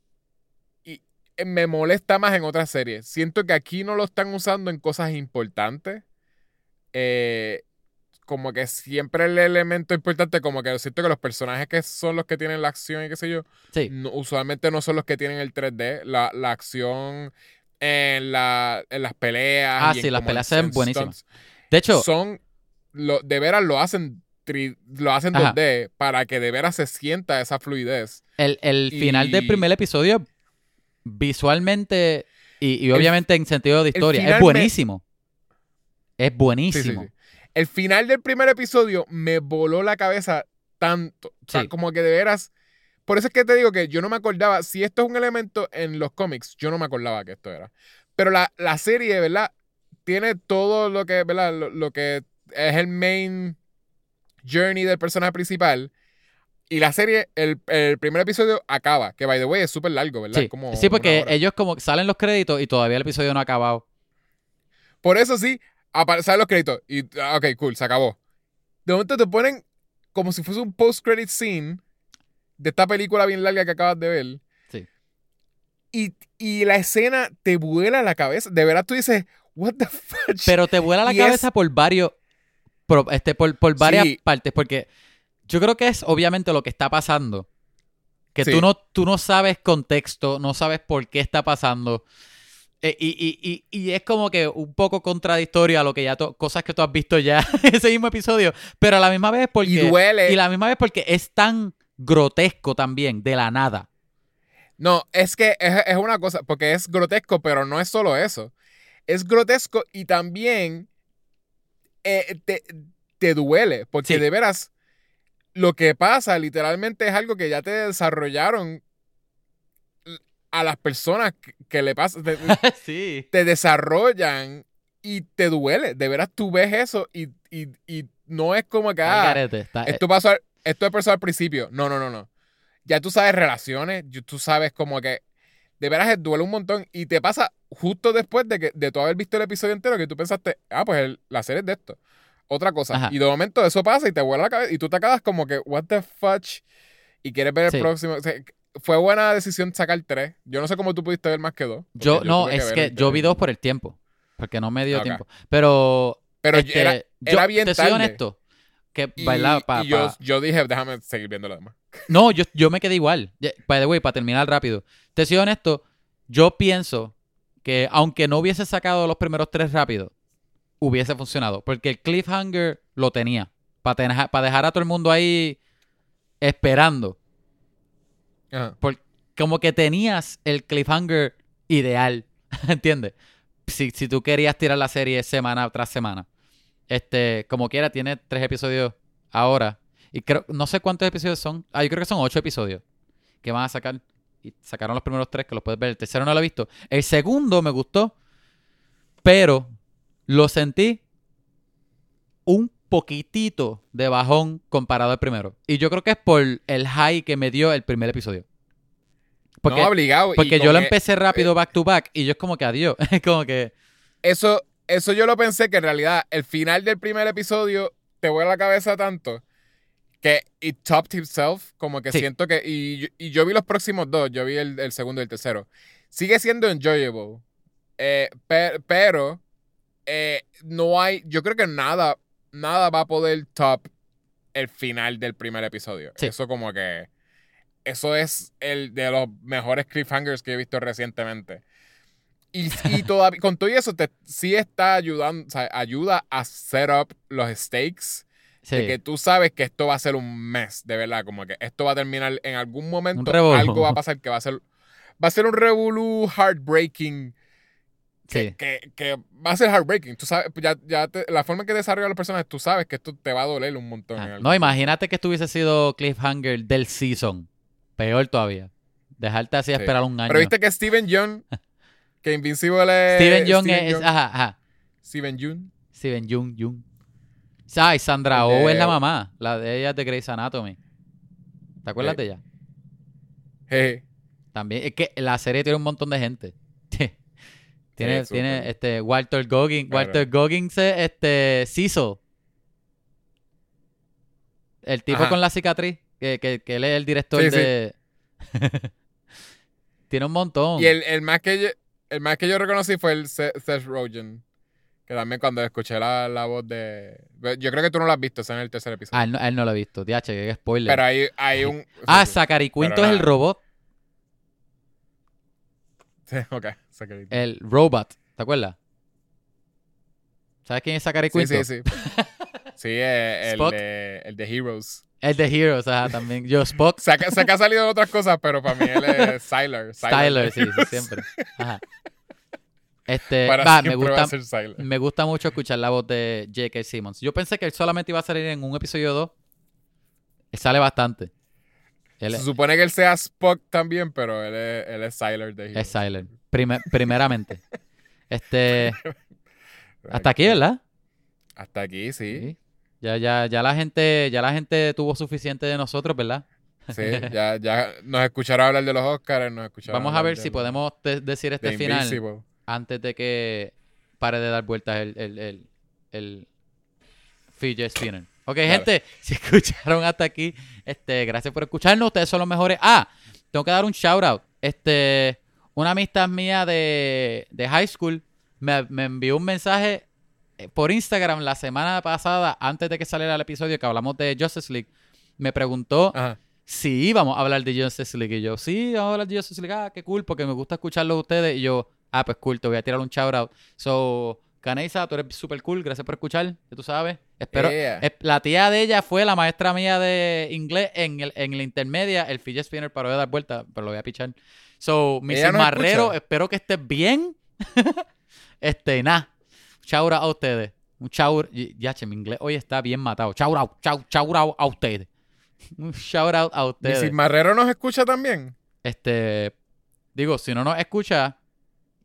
y me molesta más en otras series. Siento que aquí no lo están usando en cosas importantes. Eh, como que siempre el elemento importante, como que siento que los personajes que son los que tienen la acción y qué sé yo, Sí. no- usualmente no son los que tienen el 3D. La, la acción en, la, en las peleas. Ah, y en sí, las peleas se ven en buenísimas. De hecho, Son, lo, de veras lo hacen, tri- lo hacen Ajá. 2D para que de veras se sienta esa fluidez. el, el final del primer episodio, visualmente y, y obviamente en sentido de historia, es me- buenísimo. Es Sí, sí, buenísimo. sí. El final del primer episodio me voló la cabeza tanto. O sea, como que de veras. Por eso es que te digo que yo no me acordaba. Si esto es un elemento en los cómics, yo no me acordaba que esto era. Pero la, la serie, ¿verdad? Tiene todo lo que, ¿verdad? Lo, lo que es el main journey del personaje principal. Y la serie, el, el primer episodio acaba. Que, by the way, es súper largo, ¿verdad? Sí, Como sí, porque ellos como salen los créditos y todavía el episodio no ha acabado. Por eso sí, aparecen los créditos. Y, ah, ok, cool, se acabó. De momento te ponen como si fuese un post-credit scene de esta película bien larga que acabas de ver. Sí. Y, y la escena te vuela la cabeza. De verdad tú dices, what the fuck. Pero te vuela la Y es- cabeza por varios. por- este, por, por varias Sí. partes. Porque yo creo que es obviamente lo que está pasando. Que Sí. tú, no, tú no sabes contexto, no sabes por qué está pasando. Eh, y, y- y- y es como que un poco contradictorio a lo que ya cosas que tú has visto ya [LAUGHS] en ese mismo episodio. Pero a la misma vez porque. y duele. y la misma vez porque es tan grotesco también, de la nada. No, es que es, es una cosa, porque es grotesco, pero no es solo eso. Es grotesco y también eh, te, te duele, porque Sí. de veras lo que pasa literalmente es algo que ya te desarrollaron a las personas que, que le pasa, te, [LAUGHS] sí. te desarrollan y te duele. De veras tú ves eso y, y- y no es como que, ah, garete, está- esto pasó, esto pasó al principio. No, no, no, no. Ya tú sabes relaciones, tú sabes como que de veras duele un montón y te pasa justo después de que de tú haber visto el episodio entero que tú pensaste, ah, pues el- la serie es de esto. Otra cosa. Ajá. Y de momento eso pasa y te vuela la cabeza y tú te quedas como que, what the fudge? Y quieres ver el Sí. próximo. O sea, fue buena decisión sacar tres. Yo no sé cómo tú pudiste ver más que dos. Yo, no, es que yo vi dos por el tiempo. Porque no me dio tiempo. Pero. Pero este, era, yo era bien te soy tarde. honesto. Que, y, ¿verdad? Pa- y yo, pa- yo dije, déjame seguir viendo lo demás. No, yo, yo me quedé igual. By the way, para terminar rápido. Te soy honesto. Yo pienso que aunque no hubiese sacado los primeros tres rápido, hubiese funcionado. Porque el cliffhanger lo tenía. Para dejar a todo el mundo ahí esperando. Ajá. Como que tenías el cliffhanger ideal. [LAUGHS] ¿Entiendes? Si, si tú querías tirar la serie semana tras semana. Este, como quiera, tiene tres episodios ahora. Y creo, no sé cuántos episodios son. Ah, yo creo que son ocho episodios que van a sacar. Y sacaron los primeros tres, que los puedes ver. El tercero no lo he visto. El segundo me gustó, pero lo sentí un poquitito de bajón comparado al primero. Y yo creo que es por el high que me dio el primer episodio. Porque, no, obligado. porque yo lo e- empecé rápido back to back y yo es como que adiós. [LAUGHS] Es como que... Eso, eso yo lo pensé que en realidad el final del primer episodio te vuela la cabeza tanto que it topped himself. Como que Sí. siento que. Y, yo- y yo vi los próximos dos. Yo vi el, el segundo y el tercero. Sigue siendo enjoyable. eh, pe- pero eh, no hay. Yo creo que nada. Nada va a poder top el final del primer episodio. Sí. Eso como que. Eso es el de los mejores cliffhangers que he visto recientemente. Y, y [LAUGHS] todavía, con todo eso, te, sí está ayudando, o sea, ayuda a set up los stakes. Sí. De que tú sabes que esto va a ser un mes, de verdad. Como que esto va a terminar en algún momento. Algo va a pasar que va a ser. Va a ser un revolú heartbreaking. Que, Sí. que, que va a ser heartbreaking. Tú sabes, ya, ya te- la forma en que desarrollan los personajes, tú sabes que esto te va a doler un montón. Ah, No, imagínate que esto hubiese sido cliffhanger del season. Peor todavía. Dejarte así Sí. esperar un año. Pero viste que Steven Young, [LAUGHS] que Invincible es. Steven Young es... Ajá, ajá. Steven Young. Steven Young, Young. Y Sandra Oh es la mamá. La de ella es de Grey's Anatomy. ¿Te acuerdas Sí. de ella? Jeje. También. Es que la serie tiene un montón de gente. [LAUGHS] tiene, Sí, tiene este Walter Goggins. Claro. Walter Goggins es este Cecil. El tipo Ajá. con la cicatriz. Que, que, que él es el director Sí, sí. de. [LAUGHS] tiene un montón. Y el, el más que yo, el más que yo reconocí fue el Se- Seth Rogen. Que también cuando escuché la, la voz de. Yo creo que tú no lo has visto, ese es en el tercer episodio. Ah, él no, él no lo ha visto. DH, que spoiler. Pero hay, hay un. ah, sí, sí. Zachary Quinto es el robot. [LAUGHS] Sí, ok, Zachary. El robot. ¿Te acuerdas? ¿Sabes quién es Zachary Sí, Quinto? sí, sí. Sí, [LAUGHS] eh, el, de, el de Heroes. El de Heroes, ajá, también. Yo, Spock. Ha, se ha salido en otras cosas, pero para mí él es [LAUGHS] Sylar. Styler, sí, sí, siempre. Ajá. Este, Para va, me gusta, ser Sylar. me gusta mucho escuchar la voz de J.K. Simmons. Yo pensé que él solamente iba a salir en un episodio 2. Él sale bastante. Él Se es, supone que él sea Spock también, pero él es, él es Sylar de Heroes. es Silent. Prime- primeramente. [LAUGHS] Este, hasta aquí, ¿verdad? Hasta aquí, sí. Sí. Ya, ya, ya la gente, ya la gente tuvo suficiente de nosotros, ¿verdad? Sí, [LAUGHS] ya, ya nos escucharon hablar de los Oscars, nos escucharon Vamos a ver si podemos de- decir este de final Invincible. antes de que pare de dar vueltas el, el, el, el fidget spinner. Ok, Claro. gente, [LAUGHS] si escucharon hasta aquí, este, gracias por escucharnos. Ustedes son los mejores. Ah, tengo que dar un shout out. Este, una amistad mía de, de high school me, me envió un mensaje por Instagram la semana pasada, antes de que saliera el episodio que hablamos de Justice League. Me preguntó Ajá. sí, vamos a hablar de Justice League. Y yo, sí, vamos a hablar de Justice League. Ah, qué cool, porque me gusta escucharlo de ustedes. Y yo, ah, pues cool, te voy a tirar un shout out. So, Caneisa, tú eres súper cool, gracias por escuchar, ya tú sabes. Espero. Yeah. eh, la tía de ella fue la maestra mía de inglés en, el, en la intermedia. El fidget spinner paró de dar vuelta, pero lo voy a pichar. So. Ella nos Marrero, escucha. espero que estés bien. [LAUGHS] este, nada. Shout out a ustedes. Un shout, y- ya, che, mi inglés hoy está bien matado. Shout out, shout, shout out a ustedes. [LAUGHS] Un shout out a ¿Y ustedes. si Marrero nos escucha también? Este, digo, si no nos escucha,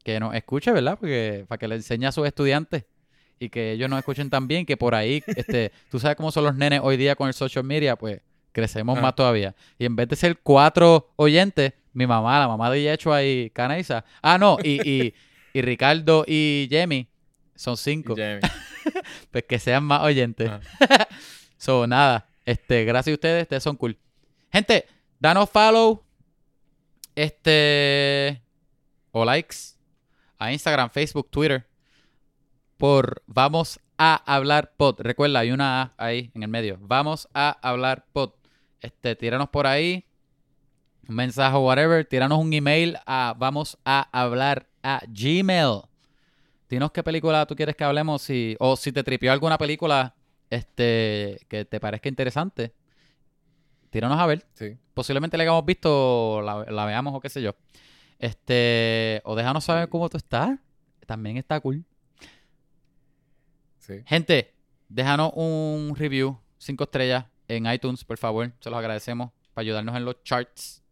que nos escuche, ¿verdad? Porque para que le enseñe a sus estudiantes y que ellos nos escuchen también, que por ahí, este, [LAUGHS] tú sabes cómo son los nenes hoy día con el social media, pues crecemos Ajá. más todavía. Y en vez de ser cuatro oyentes, mi mamá, la mamá de Yechua y Canaisa, ah, no, y, y, y Ricardo y Jamie son cinco, [LAUGHS] pues que sean más oyentes. Ajá. [LAUGHS] So, nada. Este, gracias a ustedes, ustedes son cool. Gente, danos follow. Este. O likes. A Instagram, Facebook, Twitter. Por Vamos a hablar pod. Recuerda, hay una A ahí en el medio. Vamos a hablar pod. Este, tíranos por ahí. Un mensaje o whatever. Tíranos un email a vamos a hablar a Gmail. Dinos qué película tú quieres que hablemos. Si, o si te tripió alguna película este que te parezca interesante. Tíranos a ver. Sí. Posiblemente la hayamos visto, la, la veamos o qué sé yo. Este, o déjanos saber cómo tú estás. También está cool. Sí. Gente, déjanos un review, cinco estrellas en iTunes, por favor. Se los agradecemos para ayudarnos en los charts.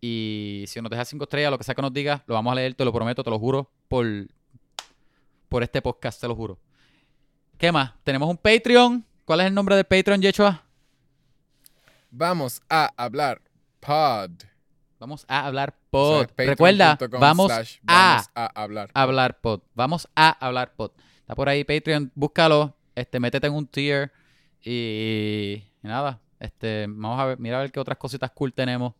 Y si nos dejas cinco estrellas, lo que sea que nos diga, lo vamos a leer, te lo prometo, te lo juro, por, por este podcast, te lo juro. ¿Qué más? Tenemos un Patreon. ¿Cuál es el nombre del Patreon, Yechua? Vamos a hablar pod. Vamos a hablar O pod. sea, patreon.com Recuerda, vamos slash a vamos a hablar. hablar pod. Vamos a hablar pod. Está por ahí Patreon, búscalo, este, métete en un tier y, y nada, este, vamos a ver, mira a ver qué otras cositas cool tenemos.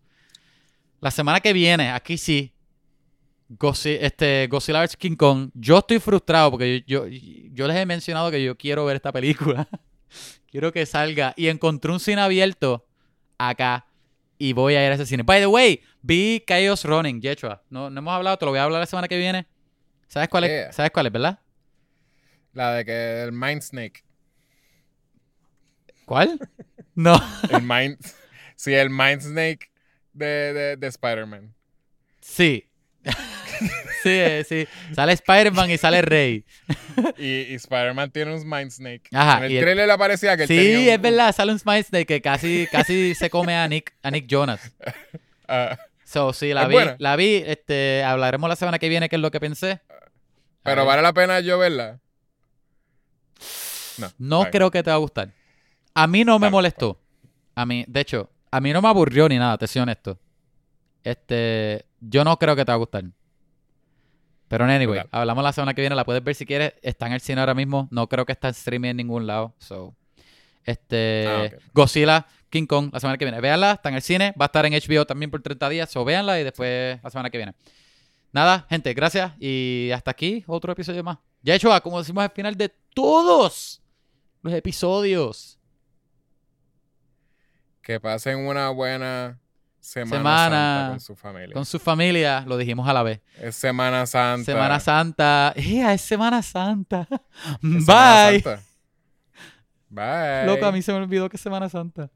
La semana que viene, aquí sí, Godzilla, este, Godzilla vs. King Kong. Yo estoy frustrado porque yo, yo, yo les he mencionado que yo quiero ver esta película. [LAUGHS] quiero que salga. Y encontré un cine abierto acá y voy a ir a ese cine. By the way, vi Chaos Running, Yechua. No, no hemos hablado, te lo voy a hablar la semana que viene. ¿Sabes cuál es? Yeah. ¿Sabes cuál es, verdad? La de que el Mind Snake. ¿Cuál? [LAUGHS] No. El Mind. sí, el Mind Snake de, de, de Spider-Man. Sí. Sí, eh, sí. Sale Spider-Man y sale Rey. Y, y Spider-Man tiene un Mind Snake. Ajá, En el trailer aparecía que él tenía Sí, un- es verdad. Sale un Smile Snake que casi, casi se come a Nick, a Nick Jonas. [LAUGHS] ah, So, sí, la vi. buena. La vi. Este, hablaremos la semana que viene qué es lo que pensé. pero vale la pena yo verla. No. No creo que te va a gustar. A mí no me molestó. A mí, de hecho, a mí no me aburrió ni nada, te soy honesto. Este, yo no creo que te va a gustar. Pero anyway, hablamos la semana que viene, la puedes ver si quieres. Está en el cine ahora mismo. No creo que está en streaming en ningún lado. So, este, Ah. Godzilla, King Kong, la semana que viene. Véanla, está en el cine. Va a estar en HBO también por 30 días. So, véanla y después la semana que viene. Nada, gente, gracias. Y hasta aquí, otro episodio más. Ya hecho, como decimos al final de todos los episodios. Que pasen una buena Semana, Semana. Santa con su familia. Con su familia, lo dijimos a la vez. Es Semana Santa. Semana Santa. ¡Eh, es Semana Santa! Es Semana Bye. Santa. Bye. Loco, a mí se me olvidó que es Semana Santa.